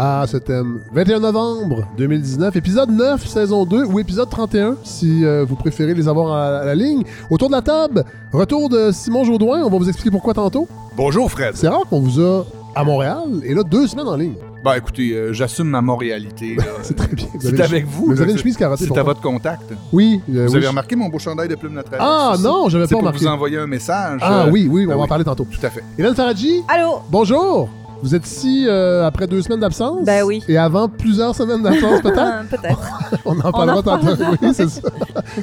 à ce thème. 21 novembre 2019, épisode 9, saison 2, ou épisode 31, si euh, vous préférez les avoir à, à la ligne. Autour de la table, retour de Simon Jourdouin, on va vous expliquer pourquoi tantôt. Bonjour Fred. C'est rare qu'on vous a à Montréal, et là, deux semaines en ligne. Bah écoutez, euh, j'assume ma montréalité. là. C'est très bien. Vous C'est avez- avec vous. vous avez une chemise carottée. C'est à votre contact. Oui. euh, Vous oui, avez remarqué mon beau chandail de plume traverse Ah ici? non, j'avais pas pour remarqué. vous envoyer un message. Ah euh, oui, oui, on ben va en oui. parler tantôt. Tout à fait. Hélène Faradji, Allô? bonjour. Vous êtes ici euh, après deux semaines d'absence? Ben oui. Et avant plusieurs semaines d'absence, peut-être? Ah, Peut-être. On en parlera tantôt. Oui, c'est ça.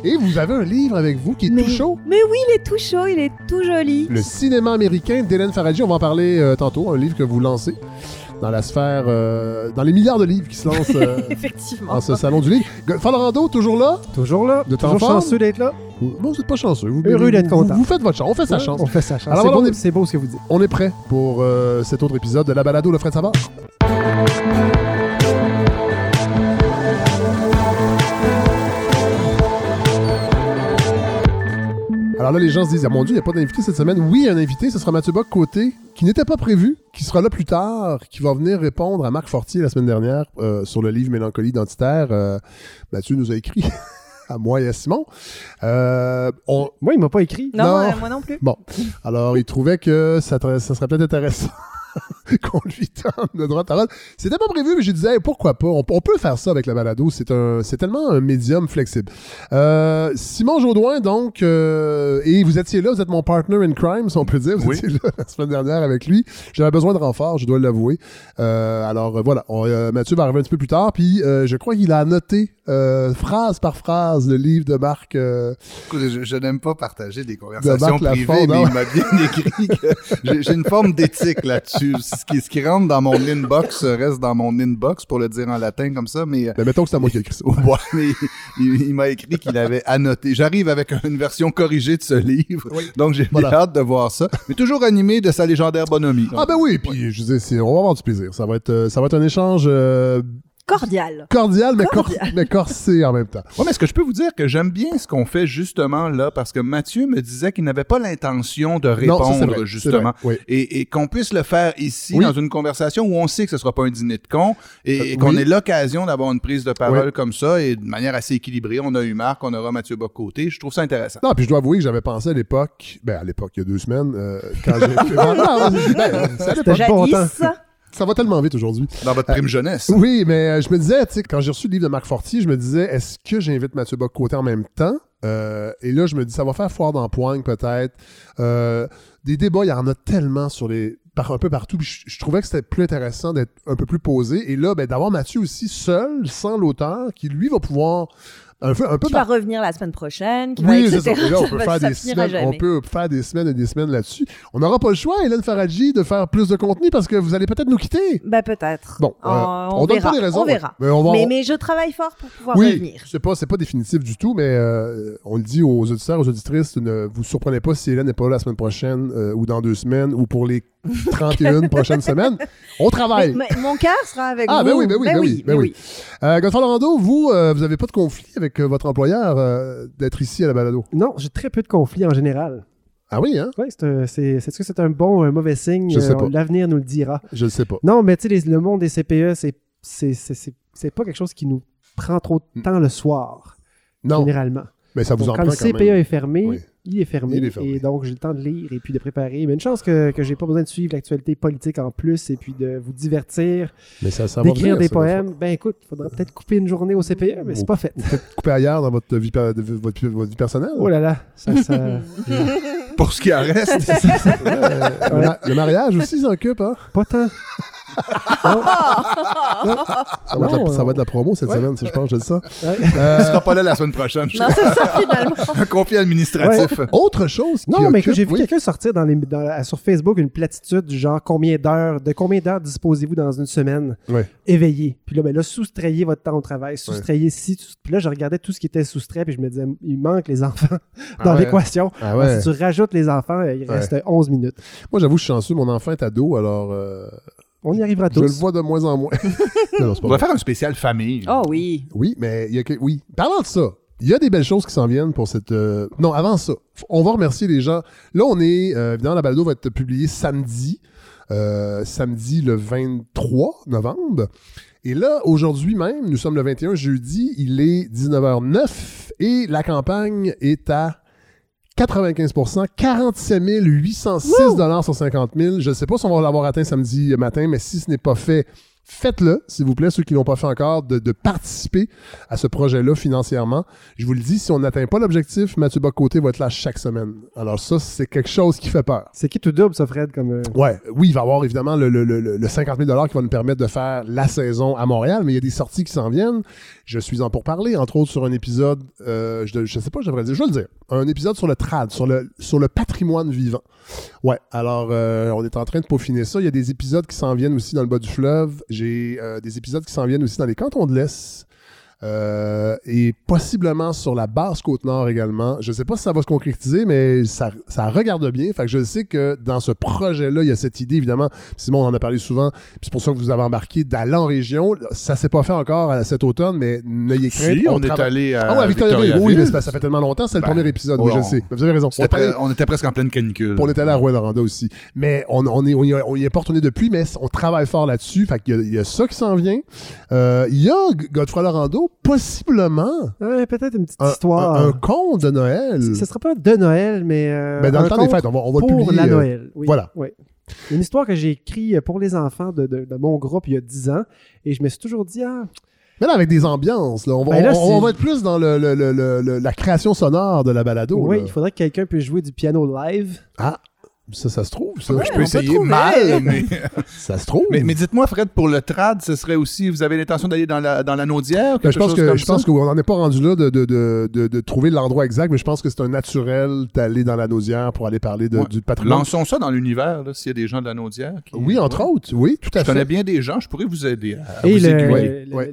Et vous avez un livre avec vous qui est Mais- tout chaud? Mais oui, il est tout chaud, il est tout joli. Le cinéma américain d'Hélène Faradji. On va en parler euh, tantôt. Un livre que vous lancez dans la sphère, euh, dans les milliards de livres qui se lancent euh, Effectivement. en ce salon du livre. Falorando, toujours là? Toujours là. De temps toujours chanceux d'être là. Bon, vous êtes pas chanceux. Vous, Heureux d'être content. Vous faites votre chance. On fait sa Ouais, chance. On fait sa chance. Alors C'est voilà, beau, on est- c'est beau ce que vous dites. On est prêt pour euh, cet autre épisode de La Balado, le Fred Savard. Alors là, les gens se disent, ah mon Dieu, il n'y a pas d'invité cette semaine. Oui, il y a un invité, ce sera Mathieu Bock côté, qui n'était pas prévu, qui sera là plus tard, qui va venir répondre à Marc Fortier la semaine dernière euh, sur le livre Mélancolie identitaire. Euh, Mathieu nous a écrit à moi et à Simon. Euh, on, Moi, il m'a pas écrit. Non, Non. euh, moi non plus. Bon, alors il trouvait que ça serait peut-être intéressant qu'on lui tente de droite à droite. C'était pas prévu, mais je disais hey, pourquoi pas? On, on peut faire ça avec la balado. C'est un, c'est tellement un médium flexible. Euh, Simon Jaudoin, donc, euh, et vous étiez là, vous êtes mon partner in crime, si on peut dire. Vous Oui. étiez là la semaine dernière avec lui. J'avais besoin de renfort, je dois l'avouer. Euh, alors euh, voilà, On, euh, Mathieu va arriver un petit peu plus tard, puis euh, je crois qu'il a euh, phrase par phrase le livre de Marc. Écoutez, Je, je n'aime pas partager des conversations Marc privées, Lafond, mais il m'a bien écrit que j'ai une forme d'éthique là-dessus. Ce qui, ce qui rentre dans mon inbox reste dans mon inbox, pour le dire en latin comme ça, mais... ben, mettons que c'est à moi qui ai écrit ça. Ouais, mais il, il m'a écrit qu'il avait annoté. J'arrive avec une version corrigée de ce livre, Oui. donc j'ai Voilà. hâte de voir ça. Mais toujours animé de sa légendaire bonhomie. Ah ben oui, puis je disais, c'est- on va avoir du plaisir. Ça va être, euh, ça va être un échange euh, Cordial. cordial, mais, cor- mais corsé en même temps. Ouais, mais est-ce que je peux vous dire que j'aime bien ce qu'on fait justement là, parce que Mathieu me disait qu'il n'avait pas l'intention de Non, ça, répondre vrai, justement. vrai, oui. Et, et qu'on puisse le faire ici, Oui. dans une conversation où on sait que ce sera pas un dîner de con, et, Euh, et qu'on oui. ait l'occasion d'avoir une prise de parole Oui. comme ça, et de manière assez équilibrée. On a eu Marc, on aura Mathieu Bocoté. Je trouve ça intéressant. Non, puis je dois avouer que j'avais pensé à l'époque, ben à l'époque, il y a deux semaines, euh, quand j'ai fait... Non, non, l'époque. C'était bon temps. Ça va tellement vite aujourd'hui. Dans votre prime jeunesse. Oui, mais euh, je me disais, tu sais, quand j'ai reçu le livre de Marc Fortier, je me disais, est-ce que j'invite Mathieu Bock côté en même temps? Euh, et là, je me dis, ça va faire foire d'empoigne peut-être. Euh, des débats, il y en a tellement sur les par, un peu partout. Puis je, je trouvais que c'était plus intéressant d'être un peu plus posé. Et là, ben, d'avoir Mathieu aussi seul, sans l'auteur, qui lui va pouvoir un peu, un peu Qui va revenir la semaine prochaine, qui va, oui, c'est ça. Et là, on peut, va- faire des semaines, on peut faire des semaines et des semaines là-dessus. On n'aura pas le choix, Hélène Faradji, de faire plus de contenu parce que vous allez peut-être nous quitter. Ben peut-être. Bon, Euh, euh, on, on donne verra. pas des raisons. On verra. Mais on va- mais, on- mais je travaille fort pour pouvoir oui, revenir. c'est pas, c'est pas définitif du tout, mais euh, on le dit aux auditeurs, aux auditrices, ne vous surprenez pas si Hélène n'est pas là la semaine prochaine euh, ou dans deux semaines ou pour les 31 prochaines semaines. On travaille. mais mon cœur sera avec Ah, vous. ben oui, ben oui, ben oui, ben mais oui. Euh, vous, euh, vous n'avez pas de conflit avec euh, votre employeur euh, d'être ici à la balado? Non, j'ai très peu de conflits en général. Ah oui, hein? Ouais, c'est est-ce que c'est un bon ou un mauvais signe? Je sais pas. L'avenir nous le dira. Je ne sais pas. Non, mais tu sais, le monde des CPE, c'est c'est- c'est- c'est- c'est pas quelque chose qui nous prend trop de temps le soir, Non, généralement. Mais ça vous Donc, en quand prend le quand CPE même. est fermé, Oui. il est fermé. Il est fermé. Et donc, j'ai le temps de lire et puis de préparer. Mais une chance que, que j'ai pas besoin de suivre l'actualité politique en plus et puis de vous divertir, Mais ça, ça va d'écrire des ça, poèmes. Ben écoute, il faudra peut-être couper une journée au CPE, mais c'est pas fait. Couper ailleurs dans votre vie, votre, votre vie personnelle? Oh là là, ça, ça- Pour ce qui en reste. Le mariage aussi s'en occupe, hein? pas tant. Ça va, être la, Non, ça va être la promo cette ouais. semaine, si je pense, je dis ça. Ouais. Euh, Tu seras pas là la semaine prochaine. je Non, c'est ça, finalement. Un conflit administratif. autre chose qui Non, mais que occupe- j'ai vu oui. quelqu'un sortir dans les, dans la- sur Facebook une platitude du genre combien d'heures, de combien d'heures disposez-vous dans une semaine? Ouais. éveillé. Puis là, ben là, soustrayez votre temps au travail, soustrayez tout- Puis là, je regardais tout ce qui était soustrait, puis je me disais, il manque les enfants dans ouais. l'équation. Ah ouais. Si tu rajoutes les enfants, il Ouais. reste 11 minutes. Moi, j'avoue, je suis chanceux. Mon enfant est ado, alors euh, On y arrivera je le tous. vois de moins en moins. non, non, c'est pas On vrai. va faire un spécial famille. Oh oui. Oui, mais il y a que... Oui. Parlant de ça, il y a des belles choses qui s'en viennent pour cette... euh, Non, avant ça, on va remercier les gens. Là, on est... Euh, évidemment, la balado va être publiée samedi. euh, samedi le 23 novembre. Et là, aujourd'hui même, nous sommes le 21 jeudi, il est 19h09 et la campagne est à 95% 47 806 dollars sur 50 000. Je ne sais pas si on va l'avoir atteint samedi matin, mais si ce n'est pas fait, faites-le, s'il vous plaît, ceux qui l'ont pas fait encore, de, de participer à ce projet-là financièrement. Je vous le dis, si on n'atteint pas l'objectif, Mathieu Bocoté va être là chaque semaine. Alors ça, c'est quelque chose qui fait peur. C'est qui tout double, ça, Fred? Comme, euh, Ouais, oui, il va y avoir évidemment le, le, le, le 50 000 qui va nous permettre de faire la saison à Montréal, mais il y a des sorties qui s'en viennent. Je suis en pour parler, entre autres sur un épisode, euh, je, je sais pas, je devrais le dire, je vais le dire, un épisode sur le trad, sur le, sur le patrimoine vivant. Ouais, alors euh, on est en train de peaufiner ça. Il y a des épisodes qui s'en viennent aussi dans le bas du fleuve. J'ai euh, des épisodes qui s'en viennent aussi dans les cantons de l'Est. Euh, et possiblement sur la basse côte nord également. Je ne sais pas si ça va se concrétiser, mais ça, ça regarde bien. Fait que je sais que dans ce projet-là, il y a cette idée, évidemment. Simon on en a parlé souvent. puis C'est pour ça que vous avez embarqué d'aller en région. Ça s'est pas fait encore euh, cet automne, mais n'ayez crainte. Si, on, est allé à Ah ouais, à Victoriaville. Oui, mais ça fait tellement longtemps. C'est le Ben, premier épisode. oui, oui, je on- sais. Vous avez raison. On on était presque en pleine canicule. on est allé à Rouen-Noranda aussi. Mais on, on, est, on, y a- on y est pas retourné depuis, mais on travaille fort là-dessus. Fait qu'il y y a ça qui s'en vient. Euh, il y a Godefroy Lorando, possiblement ouais, peut-être une petite un, histoire. un- un conte de Noël. Ce ne sera pas de Noël, mais. euh, Ben, dans le temps des fêtes, on va, on va le pour publier. la euh, Noël. Oui, voilà. oui. Une histoire que j'ai écrite pour les enfants de, de- de mon groupe il y a 10 ans. Et je me suis toujours dit, ah, Mais là, avec des ambiances. Là, on, va, Ben là, on- on c'est- va être plus dans le, le- le- le- le- la création sonore de la balado. oui, là. il faudrait que quelqu'un puisse jouer du piano live. Ah, ça, ça se trouve, ça. Ouais, Je peux essayer mal, mais, Ça se trouve. mais, mais dites-moi, Fred, pour le trad, ce serait aussi, vous avez l'intention d'aller dans la, dans la Naudière? ou Ben, quelque je pense que je pense qu'on n'en est pas rendu là de, de, de, de, de trouver l'endroit exact, mais je pense que c'est un naturel d'aller dans la nausière pour aller parler de, Ouais. du patrimoine. Lançons ça dans l'univers, s'il y a des gens de la Naudière. qui- Oui, entre Ouais. autres. Oui, tout à Je fait. connais bien des gens, je pourrais vous aider à Et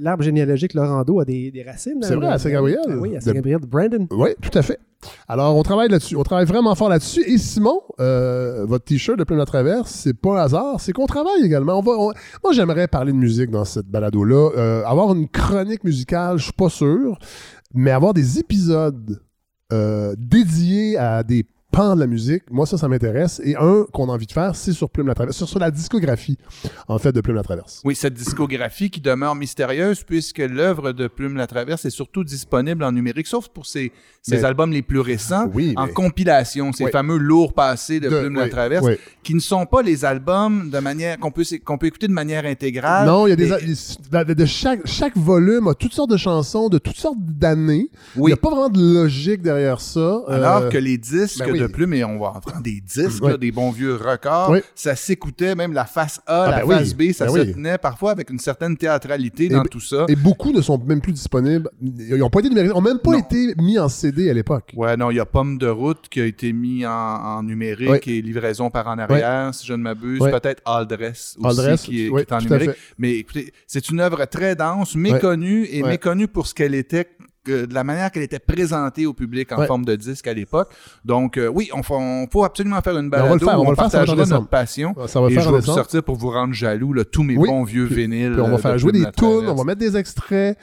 l'arbre généalogique Laurando a des, des racines. C'est hein, vrai, à Saint-Gabriel. Ah Oui, à Saint-Gabriel de Brandon. Oui, tout à fait. Alors, on travaille là-dessus. On travaille vraiment fort là-dessus. Et Simon, euh, votre t-shirt de Plume la Traverse, c'est pas un hasard, c'est qu'on travaille également. Moi, j'aimerais parler de musique dans cette balado-là. Euh, avoir une chronique musicale, je suis pas sûr, mais avoir des épisodes euh, dédiés à des pans de la musique, moi, ça, ça m'intéresse. Et un qu'on a envie de faire, c'est sur Plume la Traverse, sur, sur la discographie, en fait, de Plume la Traverse. Oui, cette discographie qui demeure mystérieuse puisque l'œuvre de Plume la Traverse est surtout disponible en numérique, sauf pour ses, ses Mais- albums les plus récents, Oui, en mais- compilation, ces Oui. fameux lourds passés de, De- Plume la Traverse, qui ne sont pas les albums de manière qu'on peut, qu'on peut écouter de manière intégrale. Non, il y a des. Et- de, de chaque, chaque volume a toutes sortes de chansons de toutes sortes d'années. Il n'y a pas vraiment de logique derrière ça. Alors Euh, que les disques ben oui. De Plume, et on va en prendre des disques, là, des bons vieux records, Oui. ça s'écoutait, même la face A, Ah, la ben oui. face B, ça Ben se tenait parfois avec une certaine théâtralité Et dans tout ça. Et beaucoup ne sont même plus disponibles. Ils n'ont pas été numérisés. Ils n'ont même pas Non. été mis en CD à l'époque. Ouais, non, il y a Pomme de route qui a été mis en, en numérique et livraison par en arrière, si je ne m'abuse. Peut-être All Dress aussi All Dress, qui, est, qui est en numérique. Mais écoutez, c'est une œuvre très dense, méconnue et méconnue pour ce qu'elle était que de la manière qu'elle était présentée au public en Ouais. forme de disque à l'époque. Donc, euh, oui, on, on faut absolument faire une Ben, on va le faire, on on le faire, ça va partagera décembre. notre passion. Ça va et faire je vais vous sortir pour vous rendre jaloux là, tous mes Oui. bons vieux Puis- vinyles. Puis on va euh, faire de jouer des tunes, on va mettre des extraits,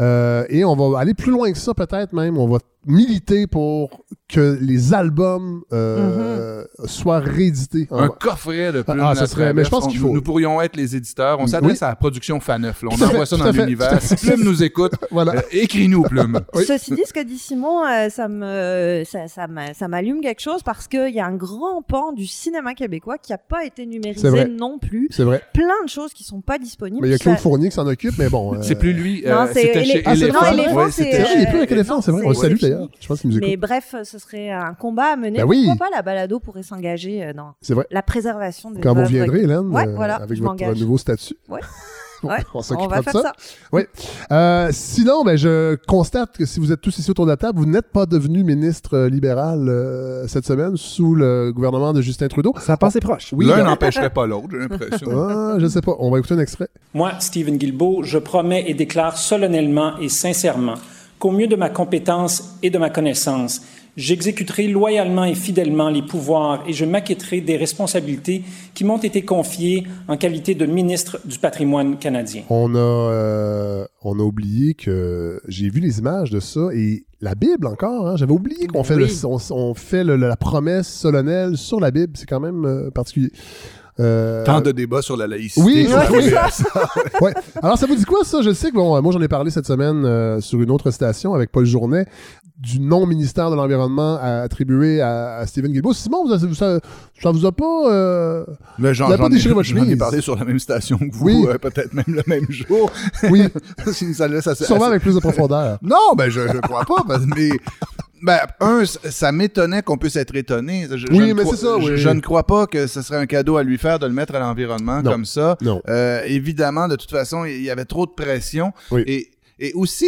euh, et on va aller plus loin que ça peut-être même. On va militer pour que les albums euh, soient réédités. Un coffret de Plume Ah, ça serait- mais je pense qu'il faut. Nous pourrions être les éditeurs. On s'adresse à la production Faneuf. On envoie fait, ça dans l'univers. Si Plume nous écoute, Voilà. euh, écris-nous, Plume. Oui. Ceci dit, ce que dit Simon, euh, ça me, ça, ça m'a- ça m'allume quelque chose parce qu'il y a un grand pan du cinéma québécois qui n'a pas été numérisé vrai. non plus. C'est vrai. Plein de choses qui sont pas disponibles. Mais il y a Claude Ça- Fournier qui s'en occupe, mais bon. euh, C'est plus lui. Non, c'est Ah, Éléphant. c'est, est plus avec Éléphant, c'est vrai. On le salue c'est d'ailleurs. Je pense qu'il nous écoute. Mais bref, ce serait un combat à mener. Ben oui. Pourquoi pas la balado pourrait s'engager euh, dans vrai. la préservation des Quand vous viendrez, Hélène, Ouais, euh, voilà, avec votre nouveau statut. Ouais. on, Ouais, on va de faire ça. ça. Oui. Euh, sinon, ben, je constate que si vous êtes tous ici autour de la table, vous n'êtes pas devenu ministre libéral euh, cette semaine sous le gouvernement de Justin Trudeau. Ça a passé proche. Oui, L'un ben- n'empêcherait pas l'autre, j'ai l'impression. Ah, je sais pas. On va écouter un extrait. Moi, Stephen Guilbeault, je promets et déclare solennellement et sincèrement qu'au mieux de ma compétence et de ma connaissance, j'exécuterai loyalement et fidèlement les pouvoirs et je m'acquitterai des responsabilités qui m'ont été confiées en qualité de ministre du patrimoine canadien. On a, euh, on a oublié que j'ai vu les images de ça et la Bible encore. hein. J'avais oublié qu'on fait, Oui. le- on, on fait le- la promesse solennelle sur la Bible. C'est quand même euh, particulier. Euh, Tant de débats sur la laïcité. Oui, ouais. Alors, ça vous dit quoi, ça? Je sais que, bon, moi, j'en ai parlé cette semaine euh, sur une autre station avec Paul Journet du non-ministère de l'Environnement attribué à, à Stephen Guilbeault. Simon, vous ça, ça vous a pas... euh, Mais j'en Vous pas déchiré votre j'en ai chemise? parlé sur la même station que vous, Oui. euh, peut-être même le même jour. Oui, ça laisse assez- sûrement assez- avec plus de profondeur. Non, ben je, je crois pas. mais ben, un, ça m'étonnait qu'on puisse être étonné. Je- je Oui, mais c'est ça, je, oui. je ne crois pas que ce serait un cadeau à lui faire de le mettre à l'environnement comme ça. Non. Euh, évidemment, de toute façon, il y avait trop de pression. Oui. Et, et aussi,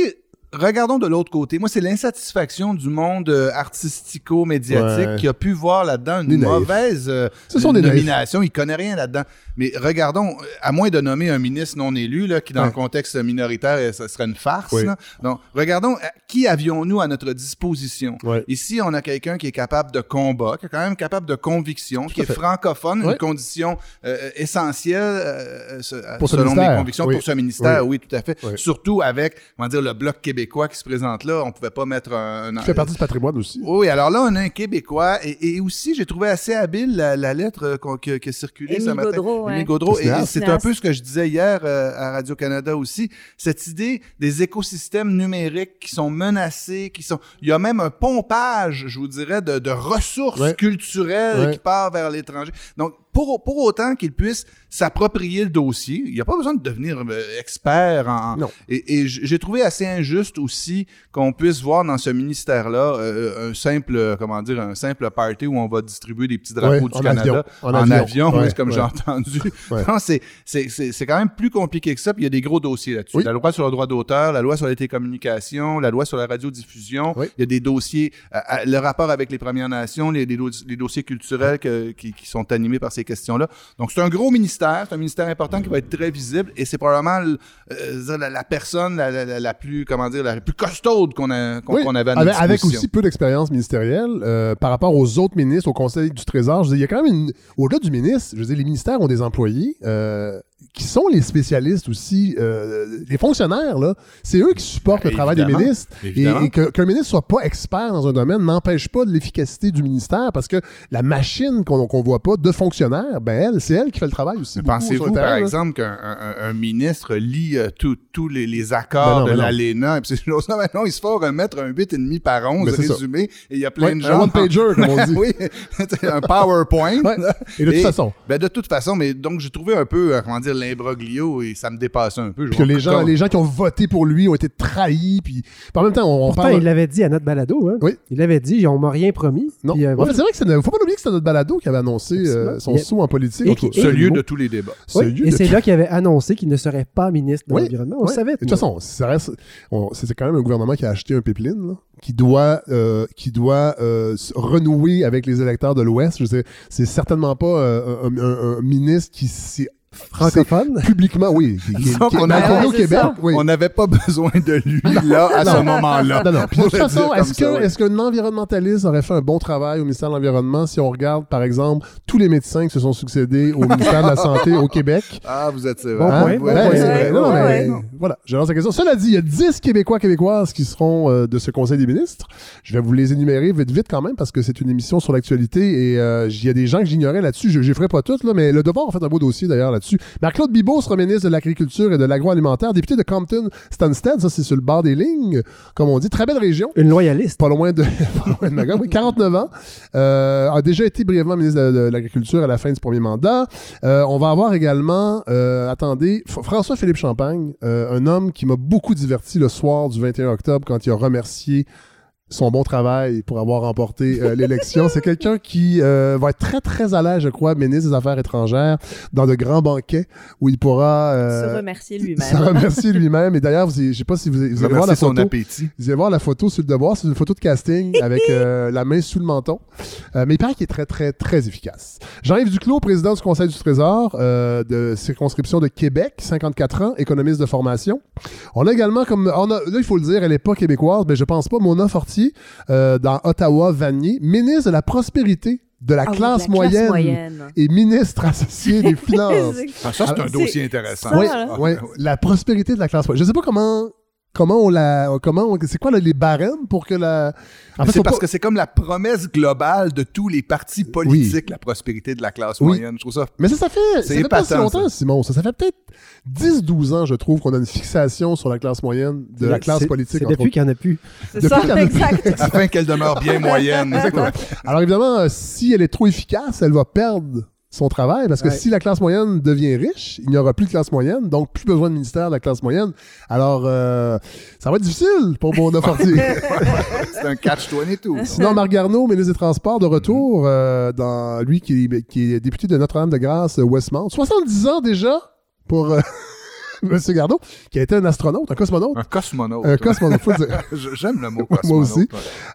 regardons de l'autre côté. Moi, c'est l'insatisfaction du monde euh, artistico-médiatique Ouais. qui a pu voir là-dedans une mauvaise euh, Ce sont des naïfs. nomination. Il connaît rien là-dedans. Mais regardons, euh, à moins de nommer un ministre non élu, là, qui dans Ouais. le contexte minoritaire, ça serait une farce. Oui. là. Donc, regardons, qui avions-nous à notre disposition? Ouais. Ici, on a quelqu'un qui est capable de combat, qui est quand même capable de conviction, qui est fait. francophone, une condition euh, essentielle ce- Pour ce selon mes convictions Oui. pour ce ministère. Oui, tout à fait. Oui. Surtout avec, on va dire, le bloc québécois qui se présente là, on pouvait pas mettre un... un- Qui fait partie du patrimoine aussi. oui, alors là, on a un Québécois et, et aussi, j'ai trouvé assez habile la, la lettre euh, qu'on- que- qui a circulé ce Émile matin. Gaudreau, Émile. Gaudreau. Et, c'est un peu ce que je disais hier euh, à Radio-Canada aussi. Cette idée des écosystèmes numériques qui sont menacés, qui sont... Il y a même un pompage, je vous dirais, de, de ressources Ouais. culturelles Ouais. qui part vers l'étranger. Donc, pour, pour autant qu'ils puissent s'approprier le dossier, il n'y a pas besoin de devenir euh, expert en... Non. Et, j'ai trouvé assez injuste aussi qu'on puisse voir dans ce ministère-là euh, un simple, euh, comment dire, un simple party où on va distribuer des petits drapeaux Ouais, du en Canada avion. En en, avion. Ouais, comme ouais. j'ai entendu. Non, c'est, c'est, quand même plus compliqué que ça, puis il y a des gros dossiers là-dessus. Oui. La loi sur le droit d'auteur, la loi sur les télécommunications, la loi sur la radiodiffusion, Oui. il y a des dossiers, euh, le rapport avec les Premières Nations, les, les, do- les dossiers culturels que- qui, qui sont animés par ces questions-là. Donc, c'est un gros ministère, c'est un ministère important qui va être très visible, et c'est probablement le- euh, la, la personne la, la- plus, comment dire, la plus costaude qu'on, a, qu'on, Oui, avait à notre avec, aussi peu d'expérience ministérielle euh, par rapport aux autres ministres, au Conseil du Trésor. Je veux dire, il y a quand même une... Au-delà du ministre, je veux dire, les ministères ont des employés euh, qui sont les spécialistes aussi. euh, les fonctionnaires, là, c'est eux qui supportent le travail des ministres. Et, Évidemment. et que- qu'un ministre soit pas expert dans un domaine n'empêche pas de l'efficacité du ministère parce que la machine qu'on qu'on voit pas de fonctionnaires, ben elle, c'est elle qui fait le travail aussi. Pensez-vous, par là. exemple, qu'un un- un- un ministre lit euh, tous tous les, les accords Ben non, de ben l'ALENA et puis ces choses-là? Ben non, il se fait remettre un 8,5 par 11 Ben c'est ça. résumé et il y a plein Ouais, de un gens... one-pager, comme on dit. oui, un PowerPoint. Ouais. Et de toute façon. Ben de toute façon, mais donc j'ai trouvé un peu, euh, comment dire, l'imbroglio et ça me dépassait un peu. Je que les gens, les gens qui ont voté pour lui ont été trahis. Puis, en même temps, on, on Pourtant, parle. il l'avait dit à notre balado. Hein? Oui. Il l'avait dit, on m'a rien promis. Non. Puis, euh, Ouais, voilà. mais c'est vrai que c'est faut pas oublier que c'était notre balado qui avait annoncé euh, son a- saut en politique. Et Ce et- lieu de tous les débats. ce Oui, lieu et de- c'est là qu'il avait annoncé qu'il ne serait pas ministre de Oui, l'Environnement. On le savait. De toute façon, ça reste, on- c'est quand même un gouvernement qui a acheté un pipeline, là, qui doit, euh, qui doit euh, renouer avec les électeurs de l'Ouest. Je sais, c'est certainement pas euh, un, un- un ministre qui s'est francophone? publiquement, oui, a- au Québec. Oui. On n'avait pas besoin de lui là à ce moment-là. Non, non. Puis de toute façon, est-ce que, ouais. est-ce qu'un environnementaliste aurait fait un bon travail au ministère de l'Environnement si on regarde, par exemple, tous les médecins qui se sont succédés au ministère de la Santé au Québec? Ah, vous êtes sévère. Bon Ben, Non, mais voilà, je lance la question. Cela dit, il y a 10 Québécois, Québécoises qui seront euh, de ce Conseil des ministres. Je vais vous les énumérer vite, vite quand même, parce que c'est une émission sur l'actualité et euh, il y a des gens que j'ignorais là-dessus. Je ne les ferai pas toutes, là, mais le devoir a fait un beau dossier d'ailleurs là-dessus. Marc-Claude Bibeau sera ministre de l'Agriculture et de l'Agroalimentaire, député de Compton-Stansted, ça c'est sur le bord des lignes, comme on dit. Très belle région Une loyaliste. pas loin de, pas loin de oui, 49 ans, euh, a déjà été brièvement ministre de, de l'Agriculture à la fin du premier mandat. Euh, on va avoir également, euh, attendez, François-Philippe Champagne, un homme qui m'a beaucoup diverti le soir du 21 octobre quand il a remercié son bon travail pour avoir remporté euh, l'élection. C'est quelqu'un qui euh, va être très, très à l'aise, je crois, ministre des Affaires étrangères, dans de grands banquets où il pourra... euh, Se remercier se lui-même. remercier lui-même. Et d'ailleurs, vous- je sais pas si vous, vous allez voir la son photo. appétit. Vous allez voir la photo sur le devoir, c'est une photo de casting avec euh, la main sous le menton. Euh, mais il paraît qu'il est très, très, très efficace. Jean-Yves Duclos, président du Conseil du Trésor euh, de circonscription de Québec, 54 ans, économiste de formation. On a également comme... On a, là, il faut le dire, elle n'est pas québécoise, mais je pense pas, Mona Fortier, euh, dans Ottawa-Vanier, ministre de la prospérité de la, Ah oui, classe, la moyenne, moyenne. et ministre associé des Finances. Ah, ça, c'est un dossier intéressant. ça, Oui, la prospérité de la classe moyenne. Je sais pas comment comment on la, comment on- c'est quoi là, les barèmes pour que la. En fait, c'est parce pas- que c'est comme la promesse globale de tous les partis politiques, la prospérité de la classe Oui. moyenne. Je trouve ça. Mais ça, ça fait, ça C'est fait pas si longtemps, ça. Simon. Ça, ça fait peut-être 10-12 ans, je trouve, qu'on a une fixation sur la classe moyenne, de la classe politique. C'est depuis qu'il n'y en a plus. C'est Depuis ça, qu'il y en a- exact. afin qu'elle demeure bien moyenne. Exactement. Alors évidemment, euh, si elle est trop efficace, elle va perdre son travail parce que Ouais. si la classe moyenne devient riche, il n'y aura plus de classe moyenne, donc plus besoin de ministère de la classe moyenne. Alors, euh, ça va être difficile pour Mona Fortier. C'est un catch-22. Sinon, Marc Garneau, ministre des Transports, de retour, euh, dans lui qui, est- qui est député de Notre-Dame-de-Grâce, euh, Westmount. 70 ans déjà pour euh, Monsieur Garneau, qui a été un astronaute, un cosmonaute. Un cosmonaute. Un cosmonaute, faut dire. J'aime le mot Moi cosmonaute. aussi.